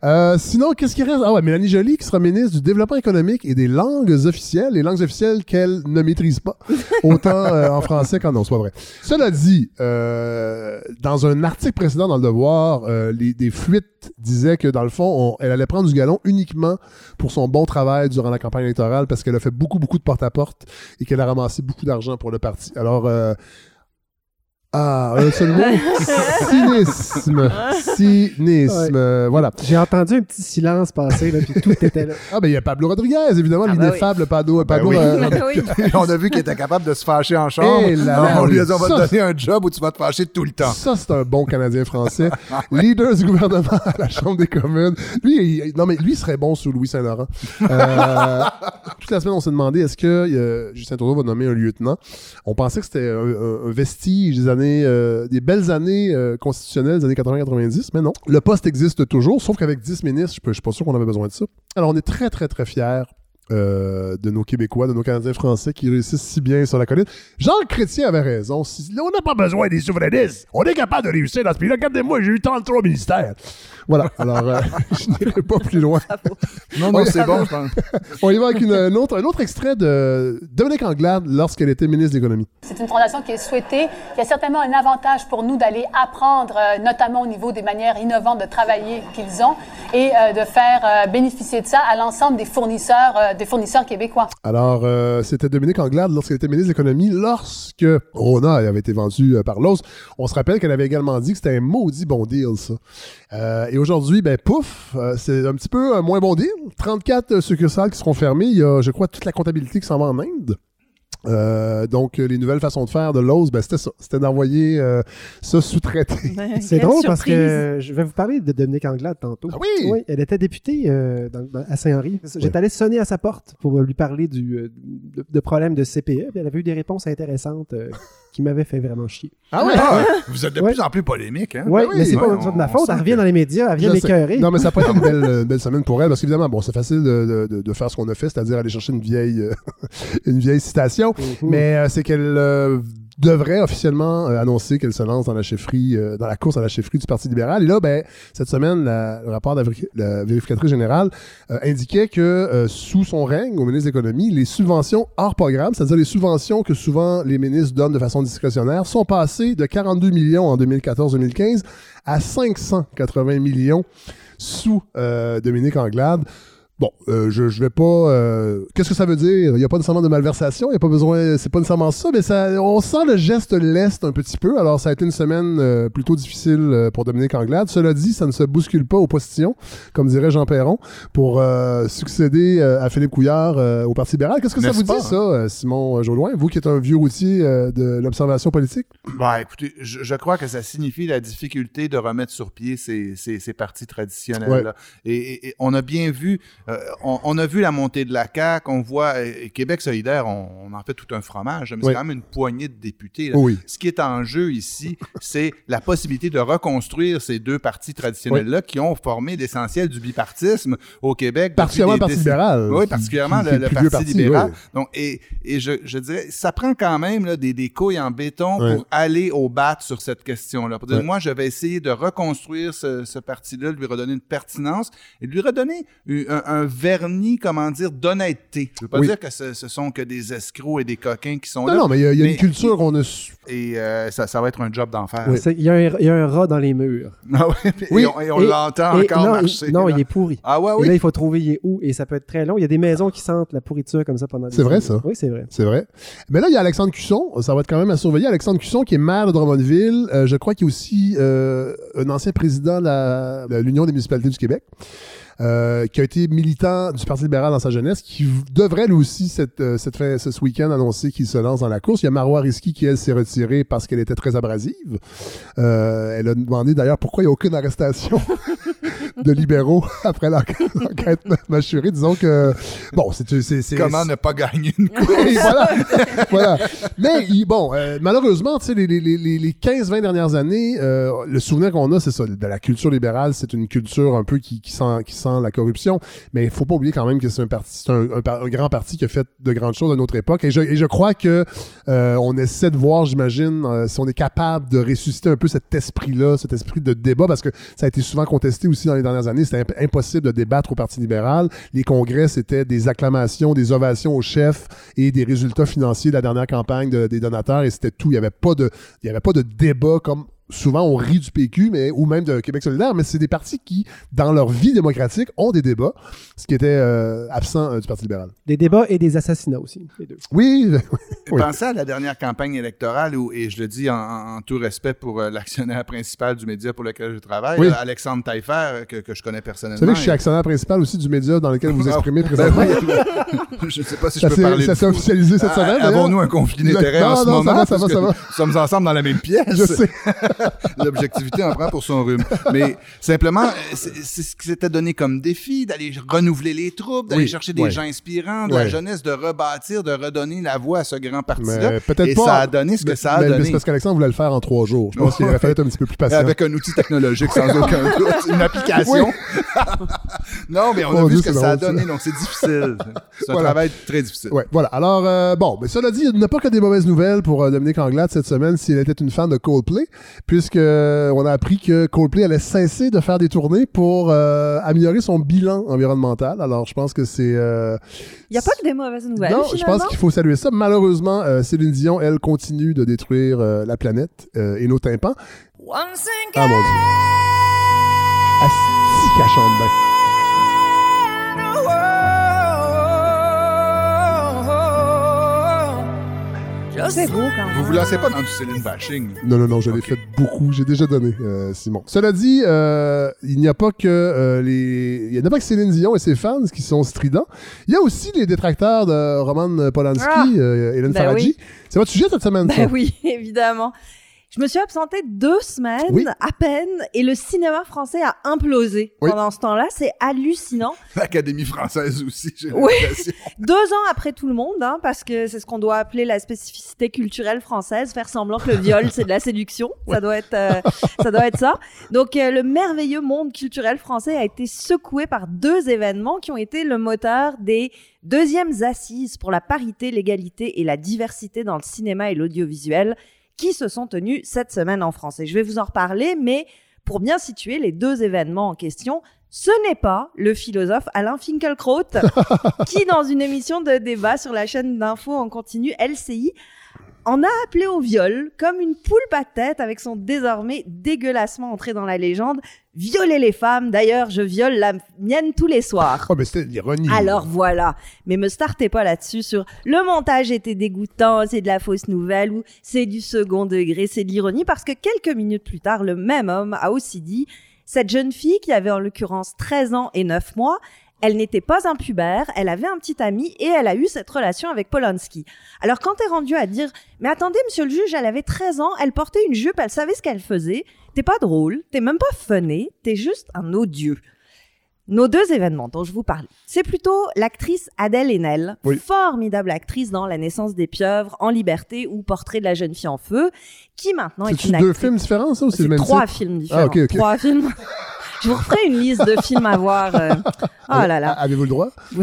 Euh, sinon, qu'est-ce qui reste? Ah ouais, Mélanie Joly qui sera ministre du Développement économique et des langues officielles, les langues officielles qu'elle ne maîtrise pas, autant euh, en français qu'en non, c'est pas vrai. Cela dit, euh, dans un article précédent dans Le Devoir, euh, les, des fuites disaient que dans le fond, on- elle allait prendre du galon uniquement pour son bon travail durant la campagne électorale parce qu'elle a fait beaucoup, beaucoup de porte-à-porte et qu'elle a ramassé beaucoup d'argent pour le parti. Alors, euh, ah, un seul mot, cynisme. Cynisme. Voilà. J'ai entendu un petit silence passer, là, puis tout était là. Ah, ben, il y a Pablo Rodriguez, évidemment, Ah, l'ineffable Pablo. Pablo oui. euh, oui. on a vu qu'il était capable de se fâcher en chambre. Eh là Non, là, on lui a oui. dit on va Ça, te donner un job où tu vas te fâcher tout le temps. Ça, c'est un bon Canadien français. Leader du gouvernement à la Chambre des communes. Lui, il- non, mais lui il serait bon sous Louis Saint-Laurent. Euh, toute la semaine, on s'est demandé est-ce que euh, Justin Trudeau va nommer un lieutenant? On pensait que c'était un, un- un vestige des années, euh, des belles années euh, constitutionnelles des années 80-90, mais non. Le poste existe toujours, sauf qu'avec 10 ministres, je je suis pas sûr qu'on avait besoin de ça. Alors, on est très, très, très fiers euh, de nos Québécois, de nos Canadiens français qui réussissent si bien sur la colline. Jean Chrétien avait raison. Si- on n'a pas besoin des souverainistes. On est capable de réussir dans ce pays-là. Regardez-moi, j'ai eu 33 ministères. Voilà. Alors, euh, je n'irai pas plus loin. Non, non, c'est bon, je pense. On y va avec une- un, autre, un autre extrait de Dominique Anglade lorsqu'elle était ministre de l'Économie. C'est une fondation qui est souhaitée. Il y a certainement un avantage pour nous d'aller apprendre, euh, notamment au niveau des manières innovantes de travailler qu'ils ont et euh, de faire euh, bénéficier de ça à l'ensemble des fournisseurs, euh, des fournisseurs québécois. Alors, euh, c'était Dominique Anglade lorsqu'elle était ministre de l'Économie, lorsque Rona avait été vendue euh, par Lowe's. On se rappelle qu'elle avait également dit que c'était un maudit bon deal, ça. Euh, et aujourd'hui, ben pouf, euh, c'est un petit peu un moins bon deal. 34 succursales qui seront fermées. Il y a, je crois, toute la comptabilité qui s'en va en Inde. Euh, donc, euh, les nouvelles façons de faire de Lowe's, ben, c'était ça. C'était d'envoyer euh, ça sous-traité. C'est drôle parce que je vais vous parler de Dominique Anglade tantôt. Ah oui? Oui, elle était députée euh, dans- dans- à Saint-Henri. J'étais allé sonner à sa porte pour lui parler du, euh, de, de problèmes de CPE. Puis elle avait eu des réponses intéressantes euh, qui m'avaient fait vraiment chier. Ah ouais? Ah, vous êtes de Ouais. plus en plus polémique, hein? Oui, oui, mais c'est ouais, pas de ma on faute. Elle revient que- dans les médias, elle vient Je sais. m'écœurer. Non, mais ça n'a pas été une belle, une belle semaine pour elle, parce qu'évidemment, bon, c'est facile de, de- de- de faire ce qu'on a fait, c'est-à-dire aller chercher une vieille, euh, une vieille citation, Mhm. mais euh, c'est qu'elle euh, devrait officiellement euh, annoncer qu'elle se lance dans la chefferie, euh, dans la course à la chefferie du Parti libéral. Et là, ben, cette semaine, le rapport de la, véri- la vérificatrice générale euh, indiquait que sous son règne au ministre de l'Économie, les subventions hors programme, c'est-à-dire les subventions que souvent les ministres donnent de façon discrétionnaire, sont passées de 42 millions en 2014-2015 à 580 millions sous Dominique Anglade. Bon, euh, je, je vais pas. euh, Qu'est-ce que ça veut dire? Il n'y a pas nécessairement de malversation, il n'y a pas besoin. C'est pas nécessairement ça, mais ça, on sent le geste leste un petit peu. Alors, ça a été une semaine euh, plutôt difficile pour Dominique Anglade. Cela dit, ça ne se bouscule pas aux postillons, comme dirait Jean Perron, pour succéder à Philippe Couillard au Parti libéral. Qu'est-ce que ça vous pas, dit, ça, Simon Jauloin, vous qui êtes un vieux routier de l'observation politique? Bah, écoutez, je, je crois que ça signifie la difficulté de remettre sur pied ces, ces, ces partis traditionnels. Et, et- et on a bien vu, euh, on, on a vu la montée de la CAQ, on voit euh, Québec solidaire, on, on en fait tout un fromage, mais Oui. c'est quand même une poignée de députés. là. Oui. Ce qui est en jeu ici, c'est la possibilité de reconstruire ces deux partis traditionnels-là qui ont formé l'essentiel du bipartisme au Québec. Particulièrement le Parti libéral. Oui, particulièrement qui- qui le, Parti libéral. Donc, et, et je, je dirais, ça prend quand même là, des, des couilles en béton pour aller au bat sur cette question-là. Pour dire, moi, je vais essayer de reconstruire ce, ce parti-là, de lui redonner une pertinence et lui redonner un, un- un vernis, comment dire, d'honnêteté. Je veux pas Oui. dire que ce, ce sont que des escrocs et des coquins qui sont Non, là. non, mais il y a, y une culture, on a. su- Et euh, ça, ça va être un job d'enfer. Oui. Il y, a un- il y a un rat dans les murs. Ah ouais, et Oui. on, et on Et- l'entend Et encore non, marcher. il, non, là. il est pourri. Ah ouais, Et oui? là, il faut trouver il est où et ça peut être très long. Il y a des maisons qui sentent la pourriture comme ça pendant des C'est vrai, ça? Oui, c'est vrai. C'est vrai. Mais là, il y a Alexandre Cusson. Ça va être quand même à surveiller. Alexandre Cusson, qui est maire de Drummondville. Euh, je crois qu'il est aussi euh, un ancien président de l'Union des municipalités du Québec. Euh, qui a été militant du Parti libéral dans sa jeunesse, qui devrait lui aussi cette, euh, cette fin- ce week-end annoncer qu'il se lance dans la course. Il y a Marois Risky qui, elle, s'est retirée parce qu'elle était très abrasive. Euh, elle a demandé d'ailleurs pourquoi il n'y a aucune arrestation de libéraux après l'enquête mâchurée. Disons que, bon, c'est... Comment ne pas gagner une course? voilà. voilà. Mais il- bon, euh, malheureusement, tu sais, les, les, les, les 15-20 dernières années, euh, le souvenir qu'on a, c'est ça, de la culture libérale, c'est une culture un peu qui, qui, sent, qui sent la corruption. Mais il faut pas oublier quand même que c'est un parti, un, un grand parti qui a fait de grandes choses à notre époque. Et je, et je crois que euh, on essaie de voir, j'imagine, si on est capable de ressusciter un peu cet esprit-là, cet esprit de débat, parce que ça a été souvent contesté aussi dans les dernières années. C'était imp- impossible de débattre au Parti libéral. Les congrès, c'était des acclamations, des ovations au chef et des résultats financiers de la dernière campagne de- des donateurs et c'était tout. Il n'y avait pas de débat comme souvent on rit du PQ mais ou même de Québec solidaire, mais c'est des partis qui, dans leur vie démocratique, ont des débats, ce qui était euh, absent euh, du Parti libéral. Des débats et des assassinats aussi, les deux. Oui, Oui. Pensez à la dernière campagne électorale où, et je le dis en, tout respect pour euh, l'actionnaire principal du média pour lequel je travaille, Oui. Alexandre Taillefer, que, que je connais personnellement. vous savez que je suis Et- actionnaire principal aussi du média dans lequel vous Ah, exprimez ben présentement. je ne sais pas si ça je peux parler ça s'est officialisé cette semaine. Avons-nous un conflit d'intérêts Non, en ce non, ça moment? va, ça va, ça va. Nous sommes ensemble dans la même pièce. Je sais. L'objectivité en prend pour son rhume. Mais simplement, c'est ce qui s'était donné comme défi, d'aller renouveler les troupes, d'aller Oui, chercher des gens inspirants, de la jeunesse, de rebâtir, de redonner la voix à ce grand parti-là. Et pas. ça a donné ce que mais- ça a mais- donné. c'est parce qu'Alexandre voulait le faire en trois jours. Je pense qu'il aurait fallu être un petit peu plus patient. Avec un outil technologique sans aucun doute, une application. non, mais on a vu Dieu, ce que ça a ça. donné, donc c'est difficile. C'est un Voilà. travail très difficile. Ouais, voilà. Alors, euh, bon, mais cela dit, il n'y a pas que des mauvaises nouvelles pour euh, Dominique Anglade cette semaine si elle était une fan de Coldplay, puisque euh, on a appris que Coldplay allait cesser de faire des tournées pour euh, améliorer son bilan environnemental. Alors, je pense que c'est... euh, Il n'y a pas que des mauvaises nouvelles. non, je pense qu'il faut saluer ça. Malheureusement, euh, Céline Dion, elle, continue de détruire euh, la planète euh, et nos tympans. Ah, mon Dieu. Asti qu'elle chante bien. C'est beau quand même. Vous vous lancez pas dans du Céline bashing. Non, non, non, je l'ai fait beaucoup. J'ai déjà donné, euh, Simon. Cela dit, euh, il n'y a pas que euh, les, il n'y a pas que Céline Dion et ses fans qui sont stridents. Il y a aussi les détracteurs de Roman Polanski, Ah! euh, Hélène Ben Faradji. oui. C'est votre sujet cette semaine, ça? Ben oui, évidemment. Je me suis absentée deux semaines Oui. à peine et le cinéma français a implosé Oui. pendant ce temps-là. C'est hallucinant. L'Académie française aussi, j'ai Oui. Deux ans après tout le monde, hein, parce que c'est ce qu'on doit appeler la spécificité culturelle française, faire semblant que le viol c'est de la séduction. Ça doit être, euh, ça doit être ça. Donc euh, le merveilleux monde culturel français a été secoué par deux événements qui ont été le moteur des deuxièmes assises pour la parité, l'égalité et la diversité dans le cinéma et l'audiovisuel qui se sont tenues cette semaine en France. Et je vais vous en reparler, mais pour bien situer les deux événements en question, ce n'est pas le philosophe Alain Finkielkraut qui, dans une émission de débat sur la chaîne d'info en continu LCI, en a appelé au viol comme une poule de tête avec son désormais dégueulassement entré dans la légende. Violer les femmes, d'ailleurs, je viole la mienne tous les soirs. Oh, mais c'était l'ironie. Alors voilà, mais me startez pas là-dessus sur le montage était dégoûtant, c'est de la fausse nouvelle ou c'est du second degré, c'est de l'ironie parce que quelques minutes plus tard, le même homme a aussi dit cette jeune fille qui avait en l'occurrence 13 ans et 9 mois, elle n'était pas un pubère, elle avait un petit ami et elle a eu cette relation avec Polanski. Alors quand t'es rendu à dire mais attendez monsieur le juge, elle avait 13 ans, elle portait une jupe, elle savait ce qu'elle faisait, t'es pas drôle, t'es même pas funné, t'es juste un odieux. Nos deux événements dont je vous parle, c'est plutôt l'actrice Adèle Haenel, Oui. formidable actrice dans La naissance des pieuvres, En liberté ou Portrait de la jeune fille en feu, qui maintenant est une deux actrice. films différents, ça, ou c'est le même trois titre? films différents. Ah, ok, ok. Trois films. je vous referai une liste de films à voir. euh. Oh là là. A- Avez-vous le droit?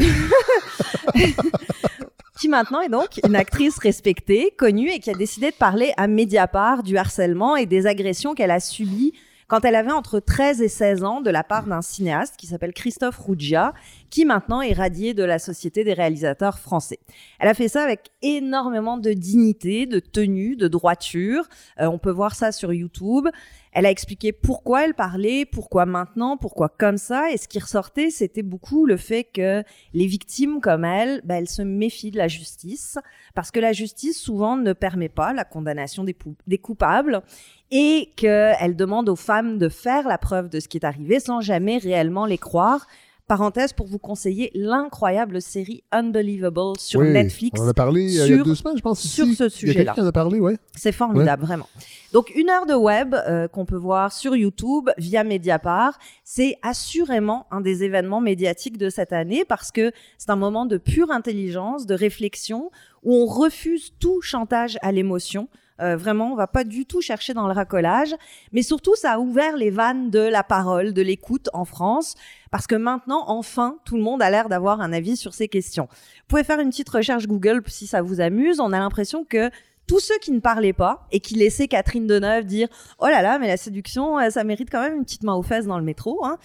qui maintenant est donc une actrice respectée, connue et qui a décidé de parler à Mediapart du harcèlement et des agressions qu'elle a subies quand elle avait entre 13 et 16 ans de la part d'un cinéaste qui s'appelle Christophe Rougia, qui maintenant est radié de la Société des réalisateurs français. Elle a fait ça avec énormément de dignité, de tenue, de droiture. Euh, on peut voir ça sur YouTube. Elle a expliqué pourquoi elle parlait, pourquoi maintenant, pourquoi comme ça. Et ce qui ressortait, c'était beaucoup le fait que les victimes comme elle, bah, elles se méfient de la justice. Parce que la justice, souvent, ne permet pas la condamnation des coupables. Et qu'elle demande aux femmes de faire la preuve de ce qui est arrivé sans jamais réellement les croire parenthèse pour vous conseiller l'incroyable série Unbelievable sur Oui, Netflix. On en a parlé euh, il y a sur- deux semaines, je pense. sur ici. ce sujet-là. en a parlé, ouais. C'est formidable, vraiment. Donc, une heure de web euh, qu'on peut voir sur YouTube via Mediapart, c'est assurément un des événements médiatiques de cette année parce que c'est un moment de pure intelligence, de réflexion, où on refuse tout chantage à l'émotion. Euh, vraiment, on va pas du tout chercher dans le racolage, mais surtout, ça a ouvert les vannes de la parole, de l'écoute en France, parce que maintenant, enfin, tout le monde a l'air d'avoir un avis sur ces questions. Vous pouvez faire une petite recherche Google si ça vous amuse. On a l'impression que tous ceux qui ne parlaient pas et qui laissaient Catherine Deneuve dire oh là là mais la séduction euh, ça mérite quand même une petite main aux fesses dans le métro hein.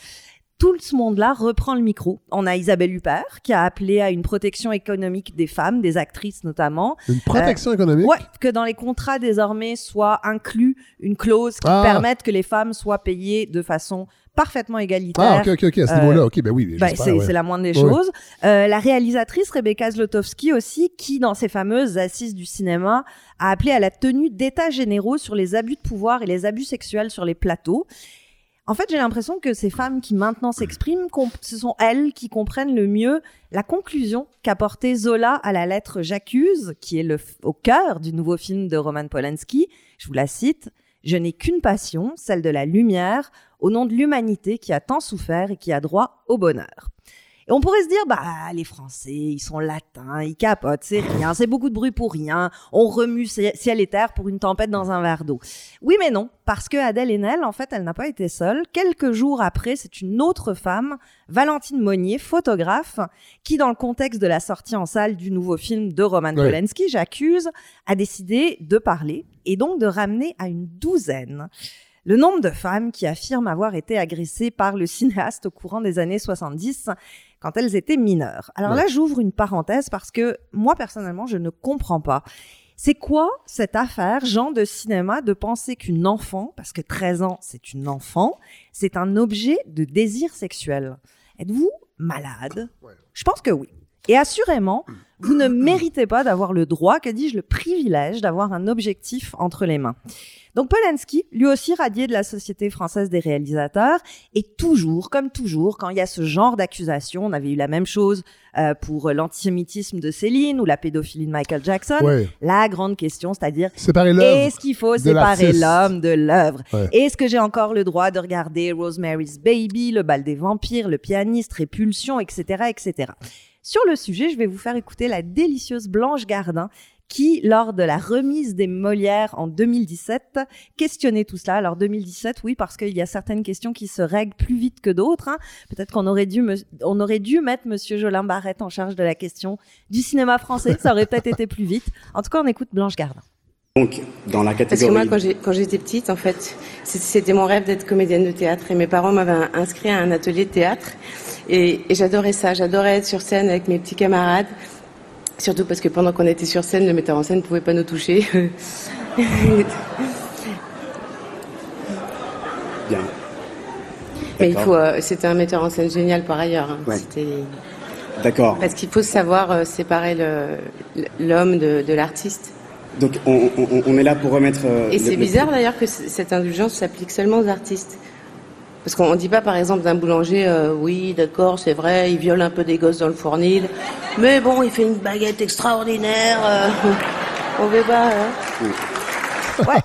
Tout ce monde-là reprend le micro. On a Isabelle Huppert qui a appelé à une protection économique des femmes, des actrices notamment. Une protection économique. Ouais, que dans les contrats désormais soit inclus une clause qui Ah. permette que les femmes soient payées de façon parfaitement Ah, égalitaire. ok, ok, ok, à ce Euh, niveau-là. Ok, ben oui, Ben, c'est ouais. la moindre des Ouais. choses. Euh, la réalisatrice Rebecca Zlotowski aussi, qui dans ses fameuses assises du cinéma a appelé à la tenue d'états généraux sur les abus de pouvoir et les abus sexuels sur les plateaux. En fait, j'ai l'impression que ces femmes qui maintenant s'expriment, ce sont elles qui comprennent le mieux la conclusion qu'a portée Zola à la lettre J'accuse, qui est au cœur du nouveau film de Roman Polanski. Je vous la cite. Je n'ai qu'une passion, celle de la lumière, au nom de l'humanité qui a tant souffert et qui a droit au bonheur. Et on pourrait se dire, bah, les Français, ils sont latins, ils capotent, c'est rien, c'est beaucoup de bruit pour rien, on remue ci- ciel et terre pour une tempête dans un verre d'eau. Oui, mais non, parce que Adèle Haenel, en fait, elle n'a pas été seule. Quelques jours après, c'est une autre femme, Valentine Monnier, photographe, qui, dans le contexte de la sortie en salle du nouveau film de Roman. Polanski, J'accuse, a décidé de parler et donc de ramener à une douzaine le nombre de femmes qui affirment avoir été agressées par le cinéaste au courant des années 70 quand elles étaient mineures. Alors Ouais. là, j'ouvre une parenthèse parce que moi, personnellement, je ne comprends pas. C'est quoi cette affaire, genre de cinéma, de penser qu'une enfant, parce que 13 ans, c'est une enfant, c'est un objet de désir sexuel? Êtes-vous malade? Ouais. Je pense que oui. Et assurément, vous ne méritez pas d'avoir le droit, que dis-je, le privilège d'avoir un objectif entre les mains. Donc Polanski, lui aussi radié de la Société française des réalisateurs, et toujours, comme toujours, quand il y a ce genre d'accusation, on avait eu la même chose euh, pour l'antisémitisme de Céline ou la pédophilie de Michael Jackson, Ouais. la grande question, c'est-à-dire est-ce qu'il faut séparer l'homme de l'œuvre? Ouais. Est-ce que j'ai encore le droit de regarder Rosemary's Baby, Le bal des vampires, Le pianiste, Répulsion, etc., etc. Sur le sujet, je vais vous faire écouter la délicieuse Blanche Gardin qui, lors de la remise des Molières en 2017, questionnait tout cela. Alors 2017, oui, parce qu'il y a certaines questions qui se règlent plus vite que d'autres. hein. Peut-être qu'on aurait dû, on aurait dû mettre Monsieur Jolin Barrette en charge de la question du cinéma français. Ça aurait peut-être été plus vite. En tout cas, on écoute Blanche Gardin. Donc, dans la Parce que catégorie. moi, quand j'étais petite, en fait, c'était mon rêve d'être comédienne de théâtre. Et mes parents m'avaient inscrit à un atelier de théâtre. Et, et j'adorais ça. J'adorais être sur scène avec mes petits camarades. Surtout parce que pendant qu'on était sur scène, le metteur en scène ne pouvait pas nous toucher. Bien. Mais il faut. euh, c'était un metteur en scène génial par ailleurs. hein. Ouais. D'accord. Parce qu'il faut savoir euh, séparer l'homme de, de l'artiste. Donc, on, on- on est là pour remettre. euh, Et c'est le- bizarre d'ailleurs que cette indulgence s'applique seulement aux artistes. Parce qu'on ne dit pas par exemple d'un boulanger, euh, oui d'accord c'est vrai, il viole un peu des gosses dans le fournil, mais bon il fait une baguette extraordinaire. euh, on veut pas. hein.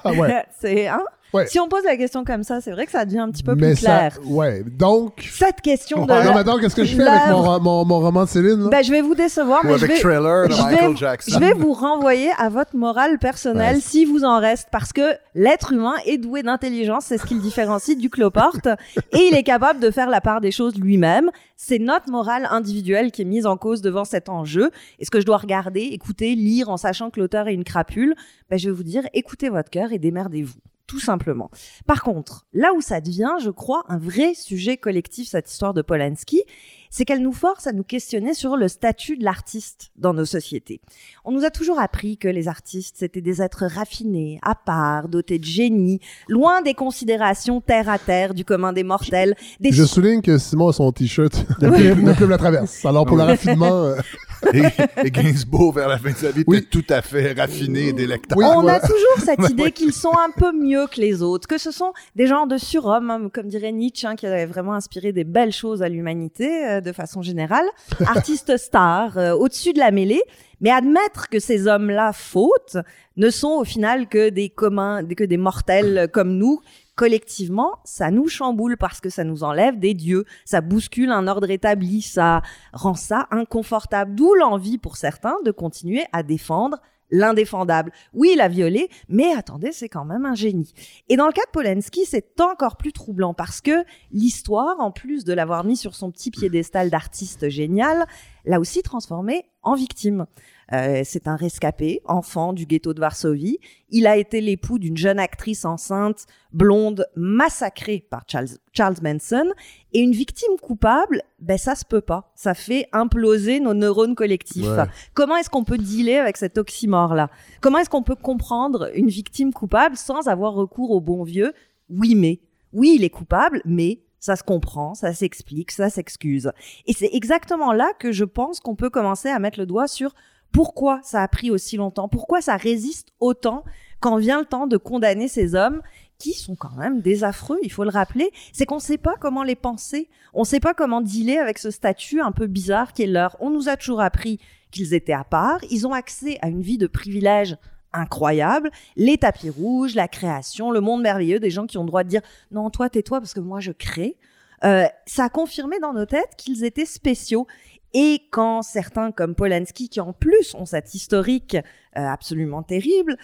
Ouais, ouais. c'est hein? Ouais. Si on pose la question comme ça, c'est vrai que ça devient un petit peu Mais plus clair. ça. Ouais. Donc. Cette question de Ouais, non, mais attends, qu'est-ce que je fais avec mon, mon, mon roman de Céline? là? Ben, je vais vous décevoir, Ou mais je vais, Trailer de je Michael vais- Jackson. je vais vous renvoyer à votre morale personnelle Ouais. si vous en reste, parce que l'être humain est doué d'intelligence, c'est ce qui le différencie du cloporte, et il est capable de faire la part des choses lui-même. C'est notre morale individuelle qui est mise en cause devant cet enjeu. Est-ce que je dois regarder, écouter, lire en sachant que l'auteur est une crapule ben, Je vais vous dire, écoutez votre cœur et démerdez-vous. Tout simplement. Par contre, là où ça devient, je crois, un vrai sujet collectif, cette histoire de Polanski, c'est qu'elle nous force à nous questionner sur le statut de l'artiste dans nos sociétés. On nous a toujours appris que les artistes, c'était des êtres raffinés, à part, dotés de génie, loin des considérations terre à terre du commun des mortels. Des Je souligne que Simon a son t-shirt de Plume de Plume la Traverse. Alors pour le raffinement, euh, Et, et Gainsbourg, vers la fin de sa vie, Oui. était tout à fait raffiné et délectable. Oui, on a toujours cette idée qu'ils sont un peu mieux que les autres, que ce sont des genres de surhommes, hein, comme dirait Nietzsche, hein, qui avait vraiment inspiré des belles choses à l'humanité euh, de façon générale, artistes stars, euh, au-dessus de la mêlée. Mais admettre que ces hommes-là fautent ne sont au final que des communs, que des mortels comme nous. Collectivement, ça nous chamboule parce que ça nous enlève des dieux, ça bouscule un ordre établi, ça rend ça inconfortable. D'où l'envie pour certains de continuer à défendre l'indéfendable. Oui, il a violé, mais attendez, c'est quand même un génie. Et dans le cas de Polanski, c'est encore plus troublant parce que l'histoire, en plus de l'avoir mis sur son petit piédestal d'artiste génial, l'a aussi transformé en victime. Euh, c'est un rescapé, enfant du ghetto de Varsovie. Il a été l'époux d'une jeune actrice enceinte, blonde, massacrée par Charles, Charles Manson. Et une victime coupable, ben ça se peut pas. Ça fait imploser nos neurones collectifs. Ouais. Comment est-ce qu'on peut dealer avec cet oxymore-là? Comment est-ce qu'on peut comprendre une victime coupable sans avoir recours au bon vieux? Oui mais Oui, il est coupable, mais ça se comprend, ça s'explique, ça s'excuse. Et c'est exactement là que je pense qu'on peut commencer à mettre le doigt sur pourquoi ça a pris aussi longtemps, pourquoi ça résiste autant quand vient le temps de condamner ces hommes qui sont quand même des affreux, il faut le rappeler, c'est qu'on ne sait pas comment les penser, on ne sait pas comment dealer avec ce statut un peu bizarre qui est leur. On nous a toujours appris qu'ils étaient à part, ils ont accès à une vie de privilèges incroyable, les tapis rouges, la création, le monde merveilleux, des gens qui ont le droit de dire non, toi, tais-toi parce que moi, je crée. Euh, ça a confirmé dans nos têtes qu'ils étaient spéciaux. Et quand certains comme Polanski, qui en plus ont cette historique euh, absolument terrible,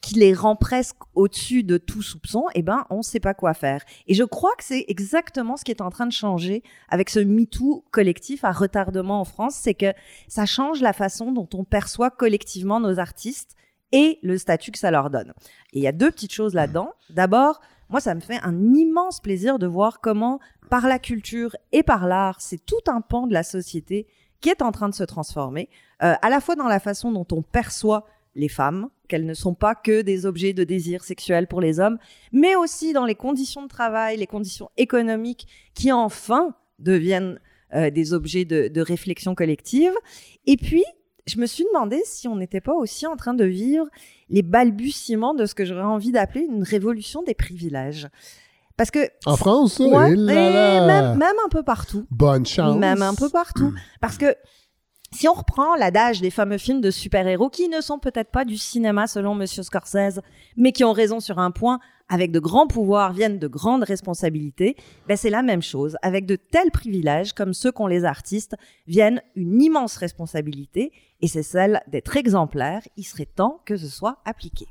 qui les rend presque au-dessus de tout soupçon, eh ben, on ne sait pas quoi faire. Et je crois que c'est exactement ce qui est en train de changer avec ce MeToo collectif à retardement en France, c'est que ça change la façon dont on perçoit collectivement nos artistes et le statut que ça leur donne. Et il y a deux petites choses là-dedans. D'abord, moi, ça me fait un immense plaisir de voir comment, par la culture et par l'art, c'est tout un pan de la société qui est en train de se transformer, euh, à la fois dans la façon dont on perçoit les femmes, qu'elles ne sont pas que des objets de désir sexuel pour les hommes, mais aussi dans les conditions de travail, les conditions économiques qui enfin deviennent euh, des objets de, de réflexion collective. Et puis, je me suis demandé si on n'était pas aussi en train de vivre les balbutiements de ce que j'aurais envie d'appeler une révolution des privilèges. Parce que... En France? Ouais, Eh là et là. même, même un peu partout. Bonne chance. Même un peu partout. Parce que si on reprend l'adage des fameux films de super-héros qui ne sont peut-être pas du cinéma selon Monsieur Scorsese, mais qui ont raison sur un point, avec de grands pouvoirs viennent de grandes responsabilités, ben c'est la même chose. Avec de tels privilèges comme ceux qu'ont les artistes, viennent une immense responsabilité, et c'est celle d'être exemplaire. Il serait temps que ce soit appliqué.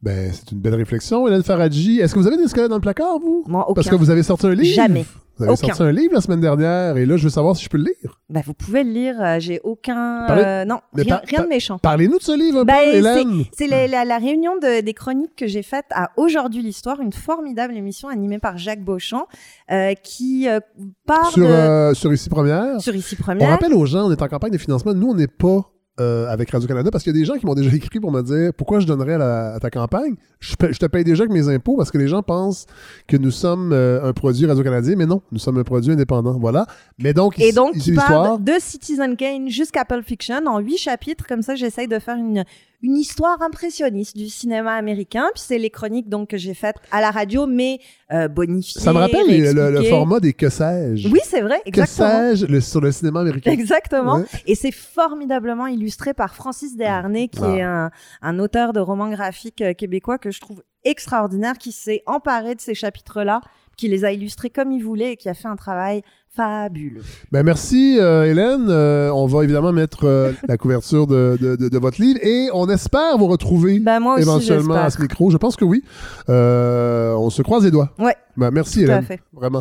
Ben, c'est une belle réflexion, Hélène Faradji. Est-ce que vous avez des squelettes dans le placard, vous? Moi, aucun. Parce que vous avez sorti un livre. Jamais. Vous avez Aucun. sorti un livre la semaine dernière, et là, je veux savoir si je peux le lire. Ben, vous pouvez le lire. euh, J'ai aucun. Parlez- euh, non, Mais rien, par- rien de méchant. Parlez-nous de ce livre un Ben, peu, Hélène. C'est la, la- la réunion de- des chroniques que j'ai faites à Aujourd'hui l'Histoire, une formidable émission animée par Jacques Beauchamp, euh, qui euh, part Sur, de... euh, sur Ici Première. sur Ici On Première. rappelle aux gens, on est en campagne de financement. Nous, on n'est pas euh, avec Radio-Canada parce qu'il y a des gens qui m'ont déjà écrit pour me dire pourquoi je donnerais à, la- à ta campagne? Je, te paye déjà avec mes impôts parce que les gens pensent que nous sommes euh, un produit Radio-Canadien, mais non, nous sommes un produit indépendant. Voilà. Mais donc, Et donc, ici qui l'histoire. parle de Citizen Kane jusqu'à Pulp Fiction en huit chapitres. Comme ça, j'essaye de faire une, une histoire impressionniste du cinéma américain. Puis c'est les chroniques donc que j'ai faites à la radio, mais euh, bonifiées. Ça me rappelle les- le, format des Que sais-je? Oui, c'est vrai, Que exactement. sais-je le- sur le cinéma américain. Exactement. Ouais. Et c'est formidablement illustré par Francis Desharnais, qui Ah. est un, un auteur de romans graphiques euh, québécois que je trouve extraordinaire, qui s'est emparé de ces chapitres-là, qui les a illustrés comme il voulait et qui a fait un travail fabuleux. Ben merci euh, Hélène. Euh, on va évidemment mettre euh, la couverture de, de- de- de votre livre et on espère vous retrouver Ben, moi aussi, éventuellement à ce micro. Je pense que oui. Euh, on se croise les doigts. Ouais. Ben, merci Tout à Hélène. fait. Vraiment.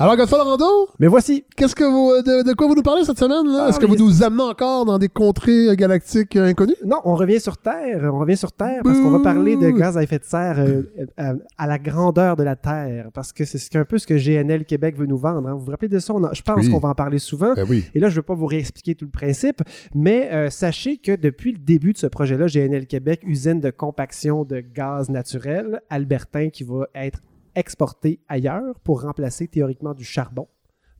Alors, Godfrey Lorando, Mais voici, qu'est-ce que vous, euh, de, de quoi vous nous parlez cette semaine? là? Ah, Est-ce que vous nous amenez encore dans des contrées euh, galactiques euh, inconnues? non, on revient sur Terre, on revient sur Terre parce qu'on va parler de gaz à effet de serre euh, à, à la grandeur de la Terre, parce que c'est ce qu'un peu ce que GNL Québec veut nous vendre. hein. Vous vous rappelez de ça? On a- je pense Oui. qu'on va en parler souvent. Ben oui. Et là, je ne vais pas vous réexpliquer tout le principe, mais euh, sachez que depuis le début de ce projet-là, GNL Québec, usine de compaction de gaz naturel albertain qui va être exporté ailleurs pour remplacer théoriquement du charbon.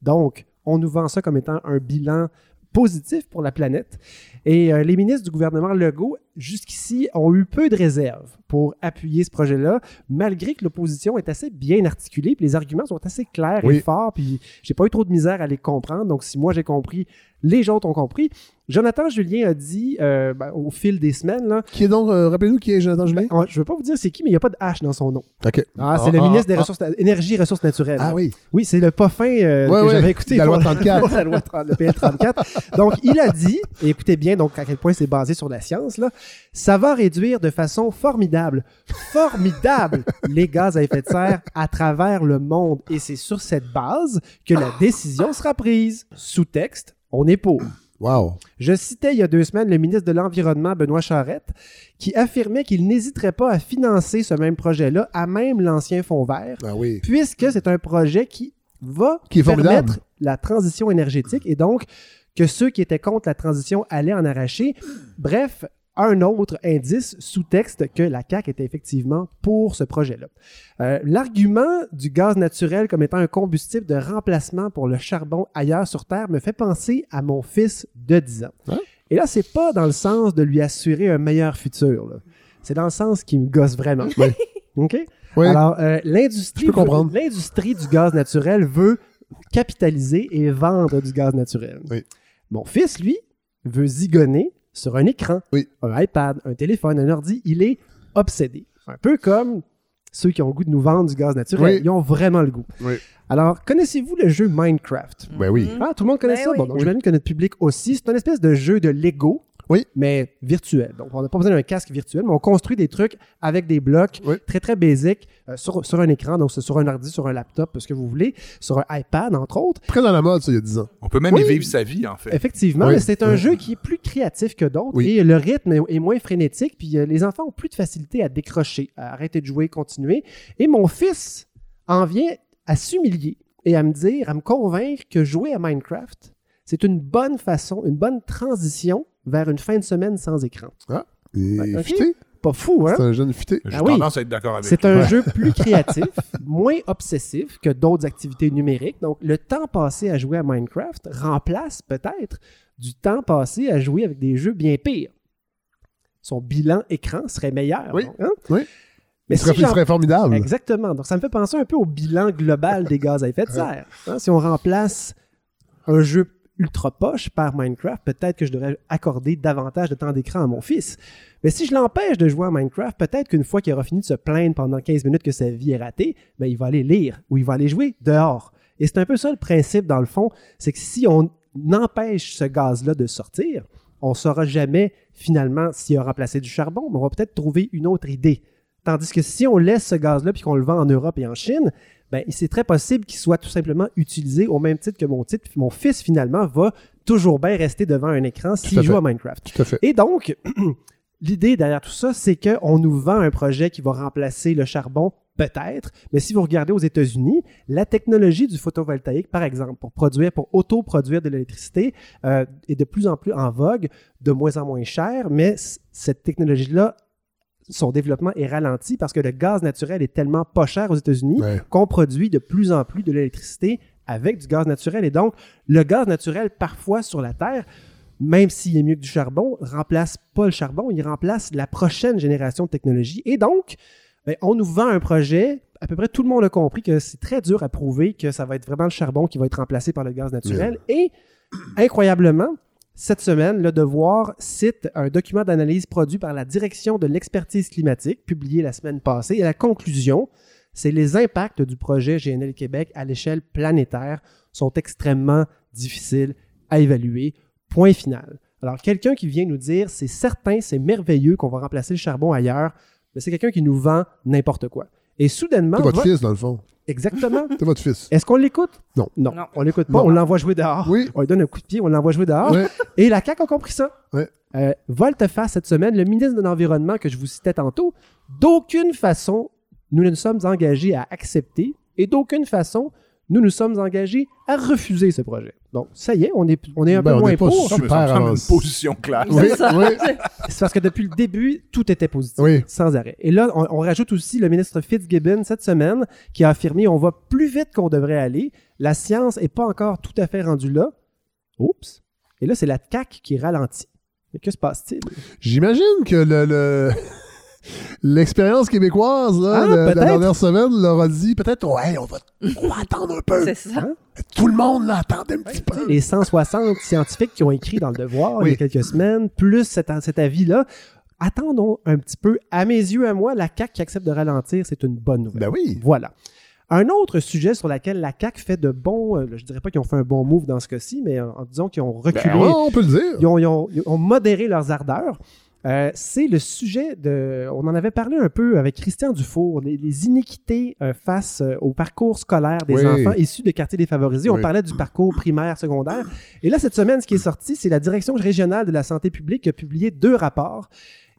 Donc, on nous vend ça comme étant un bilan positif pour la planète. Et euh, les ministres du gouvernement Legault, jusqu'ici, ont eu peu de réserves pour appuyer ce projet-là, malgré que l'opposition est assez bien articulée, puis les arguments sont assez clairs Oui. et forts, puis j'ai pas eu trop de misère à les comprendre. Donc, si moi j'ai compris, les autres ont compris. Jonathan Julien a dit, euh, ben, au fil des semaines, là, Qui est donc, euh, rappelez-nous qui est Jonathan Julien? ben, je veux pas vous dire c'est qui, mais il n'y a pas de H dans son nom. OK. Ah, c'est le ah, ministre des ah, Ressources, Énergie et Ressources naturelles. Ah oui. Oui, c'est le pas fin euh, Ouais, que ouais, j'avais écouté. la loi pour- 34. la loi 30, le PL 34. Donc, il a dit, et écoutez bien donc à quel point c'est basé sur la science, là, ça va réduire de façon formidable, formidable, les gaz à effet de serre à travers le monde. Et c'est sur cette base que la décision sera prise. Sous-texte, on est pour. Wow. Je citais il y a deux semaines le ministre de l'Environnement, Benoît Charette, qui affirmait qu'il n'hésiterait pas à financer ce même projet-là à même l'ancien fonds vert, Ah oui. puisque c'est un projet qui va Qui est formidable. permettre la transition énergétique et donc que ceux qui étaient contre la transition allaient en arracher. Bref, un autre indice sous-texte que la CAQ était effectivement pour ce projet-là. Euh, L'argument du gaz naturel comme étant un combustible de remplacement pour le charbon ailleurs sur Terre me fait penser à mon fils de 10 ans. Hein? Et là, c'est pas dans le sens de lui assurer un meilleur futur. C'est dans le sens qui me gosse vraiment. OK? Oui. Alors, euh, l'industrie du gaz naturel veut capitaliser et vendre du gaz naturel. Oui. Mon fils, lui, veut zigonner sur un écran, Oui. un iPad, un téléphone, un ordi. Il est obsédé. Un peu comme ceux qui ont le goût de nous vendre du gaz naturel. Oui. Ils ont vraiment le goût. Oui. Alors, connaissez-vous le jeu Minecraft? Ben oui. Ah, tout le monde connaît Ben ça? oui. Bon, donc j'imagine que notre public aussi. C'est une espèce de jeu de Lego. Oui. Mais virtuel. Donc, on n'a pas besoin d'un casque virtuel, mais on construit des trucs avec des blocs Oui. très, très basiques euh, sur, sur un écran. Donc, c'est sur un ordi, sur un laptop, ce que vous voulez, sur un iPad, entre autres. Très dans la mode, ça, il y a 10 ans. On peut même Oui. y vivre sa vie, en fait. Effectivement, c'est un Oui. jeu qui est plus créatif que d'autres Oui. et le rythme est, est moins frénétique. Puis euh, les enfants ont plus de facilité à décrocher, à arrêter de jouer, continuer. Et mon fils en vient à s'humilier et à me dire, à me convaincre que jouer à Minecraft, c'est une bonne façon, une bonne transition vers une fin de semaine sans écran. Et Ouais, ok. futé? Pas fou, hein? C'est un jeune futé. J'ai Ah oui. tendance à être d'accord avec C'est un jeu plus créatif, moins obsessif que d'autres activités numériques. Donc, le temps passé à jouer à Minecraft remplace peut-être du temps passé à jouer avec des jeux bien pires. Son bilan écran serait meilleur. Oui. donc, hein? Oui. Mais il serait, si il j'en- serait formidable. Exactement. Donc, ça me fait penser un peu au bilan global des gaz à effet de serre. Hein, Si on remplace un jeu ultra poche par Minecraft, peut-être que je devrais accorder davantage de temps d'écran à mon fils. Mais si je l'empêche de jouer à Minecraft, peut-être qu'une fois qu'il aura fini de se plaindre pendant 15 minutes que sa vie est ratée, ben, il va aller lire ou il va aller jouer dehors. Et c'est un peu ça le principe, dans le fond, c'est que si on empêche ce gaz-là de sortir, on ne saura jamais finalement s'il a remplacé du charbon, mais on va peut-être trouver une autre idée. Tandis que si on laisse ce gaz-là puis qu'on le vend en Europe et en Chine, ben, c'est très possible qu'il soit tout simplement utilisé au même titre que mon titre. Mon fils, finalement, va toujours bien rester devant un écran s'il joue fait. à Minecraft. Tout à fait. Et donc, l'idée derrière tout ça, c'est qu'on nous vend un projet qui va remplacer le charbon, peut-être. Mais si vous regardez aux États-Unis, la technologie du photovoltaïque, par exemple, pour produire, pour autoproduire de l'électricité, euh, est de plus en plus en vogue, de moins en moins cher, mais cette technologie-là, son développement est ralenti parce que le gaz naturel est tellement pas cher aux États-Unis Ouais. qu'on produit de plus en plus de l'électricité avec du gaz naturel. Et donc, le gaz naturel, parfois sur la Terre, même s'il est mieux que du charbon, remplace pas le charbon, il remplace la prochaine génération de technologie. Et donc, ben, on nous vend un projet, à peu près tout le monde a compris que c'est très dur à prouver que ça va être vraiment le charbon qui va être remplacé par le gaz naturel. Et incroyablement, cette semaine, Le Devoir cite un document d'analyse produit par la Direction de l'expertise climatique, publié la semaine passée, et la conclusion, c'est les impacts du projet GNL Québec à l'échelle planétaire sont extrêmement difficiles à évaluer. Point final. Alors, quelqu'un qui vient nous dire, c'est certain, c'est merveilleux qu'on va remplacer le charbon ailleurs, mais c'est quelqu'un qui nous vend n'importe quoi. Et soudainement, C'est votre vo- fils, dans le fond. exactement. C'est votre fils. Est-ce qu'on l'écoute? Non. Non, Non. on l'écoute pas. Non. On l'envoie jouer dehors. Oui. On lui donne un coup de pied, on l'envoie jouer dehors. Et la CAQ a compris ça. Ouais. Euh, volte-face cette semaine, le ministre de l'Environnement que je vous citais tantôt, d'aucune façon, nous nous sommes engagés à accepter et d'aucune façon, nous nous sommes engagés à refuser ce projet. Donc, ça y est, on est, on est un Ben, peu on moins est pas pour. Super semble une position claire. Oui, oui. C'est parce que depuis le début, tout était positif, Oui. sans arrêt. Et là, on, on rajoute aussi le ministre Fitzgibbon cette semaine qui a affirmé on va plus vite qu'on devrait aller. La science est pas encore tout à fait rendue là. Oups. Et là, c'est la CAQ qui ralentit. Mais que se passe-t-il? J'imagine que le, le- l'expérience québécoise là, Ah, de, de la dernière semaine leur a dit peut-être ouais, on va, on va attendre un peu. C'est ça. Hein? Tout le monde là, attendait un petit peu. Les 160 scientifiques qui ont écrit dans le Devoir il y a quelques semaines, plus cet, cet avis-là, attendons un petit peu. À mes yeux, à moi, la CAQ qui accepte de ralentir, c'est une bonne nouvelle. Ben oui. Voilà. Un autre sujet sur lequel la CAQ fait de bons, euh, je dirais pas qu'ils ont fait un bon move dans ce cas-ci, mais en, en disant qu'ils ont reculé, Ben, ouais, on peut le dire. ils, ont, ils ont- ils ont modéré leurs ardeurs. Euh, c'est le sujet de. On en avait parlé un peu avec Christian Dufour, les, les iniquités euh, face euh, au parcours scolaire des Oui. enfants issus de quartiers défavorisés. On parlait du parcours primaire, secondaire. Et là, cette semaine, ce qui est sorti, c'est la Direction régionale de la santé publique qui a publié deux rapports.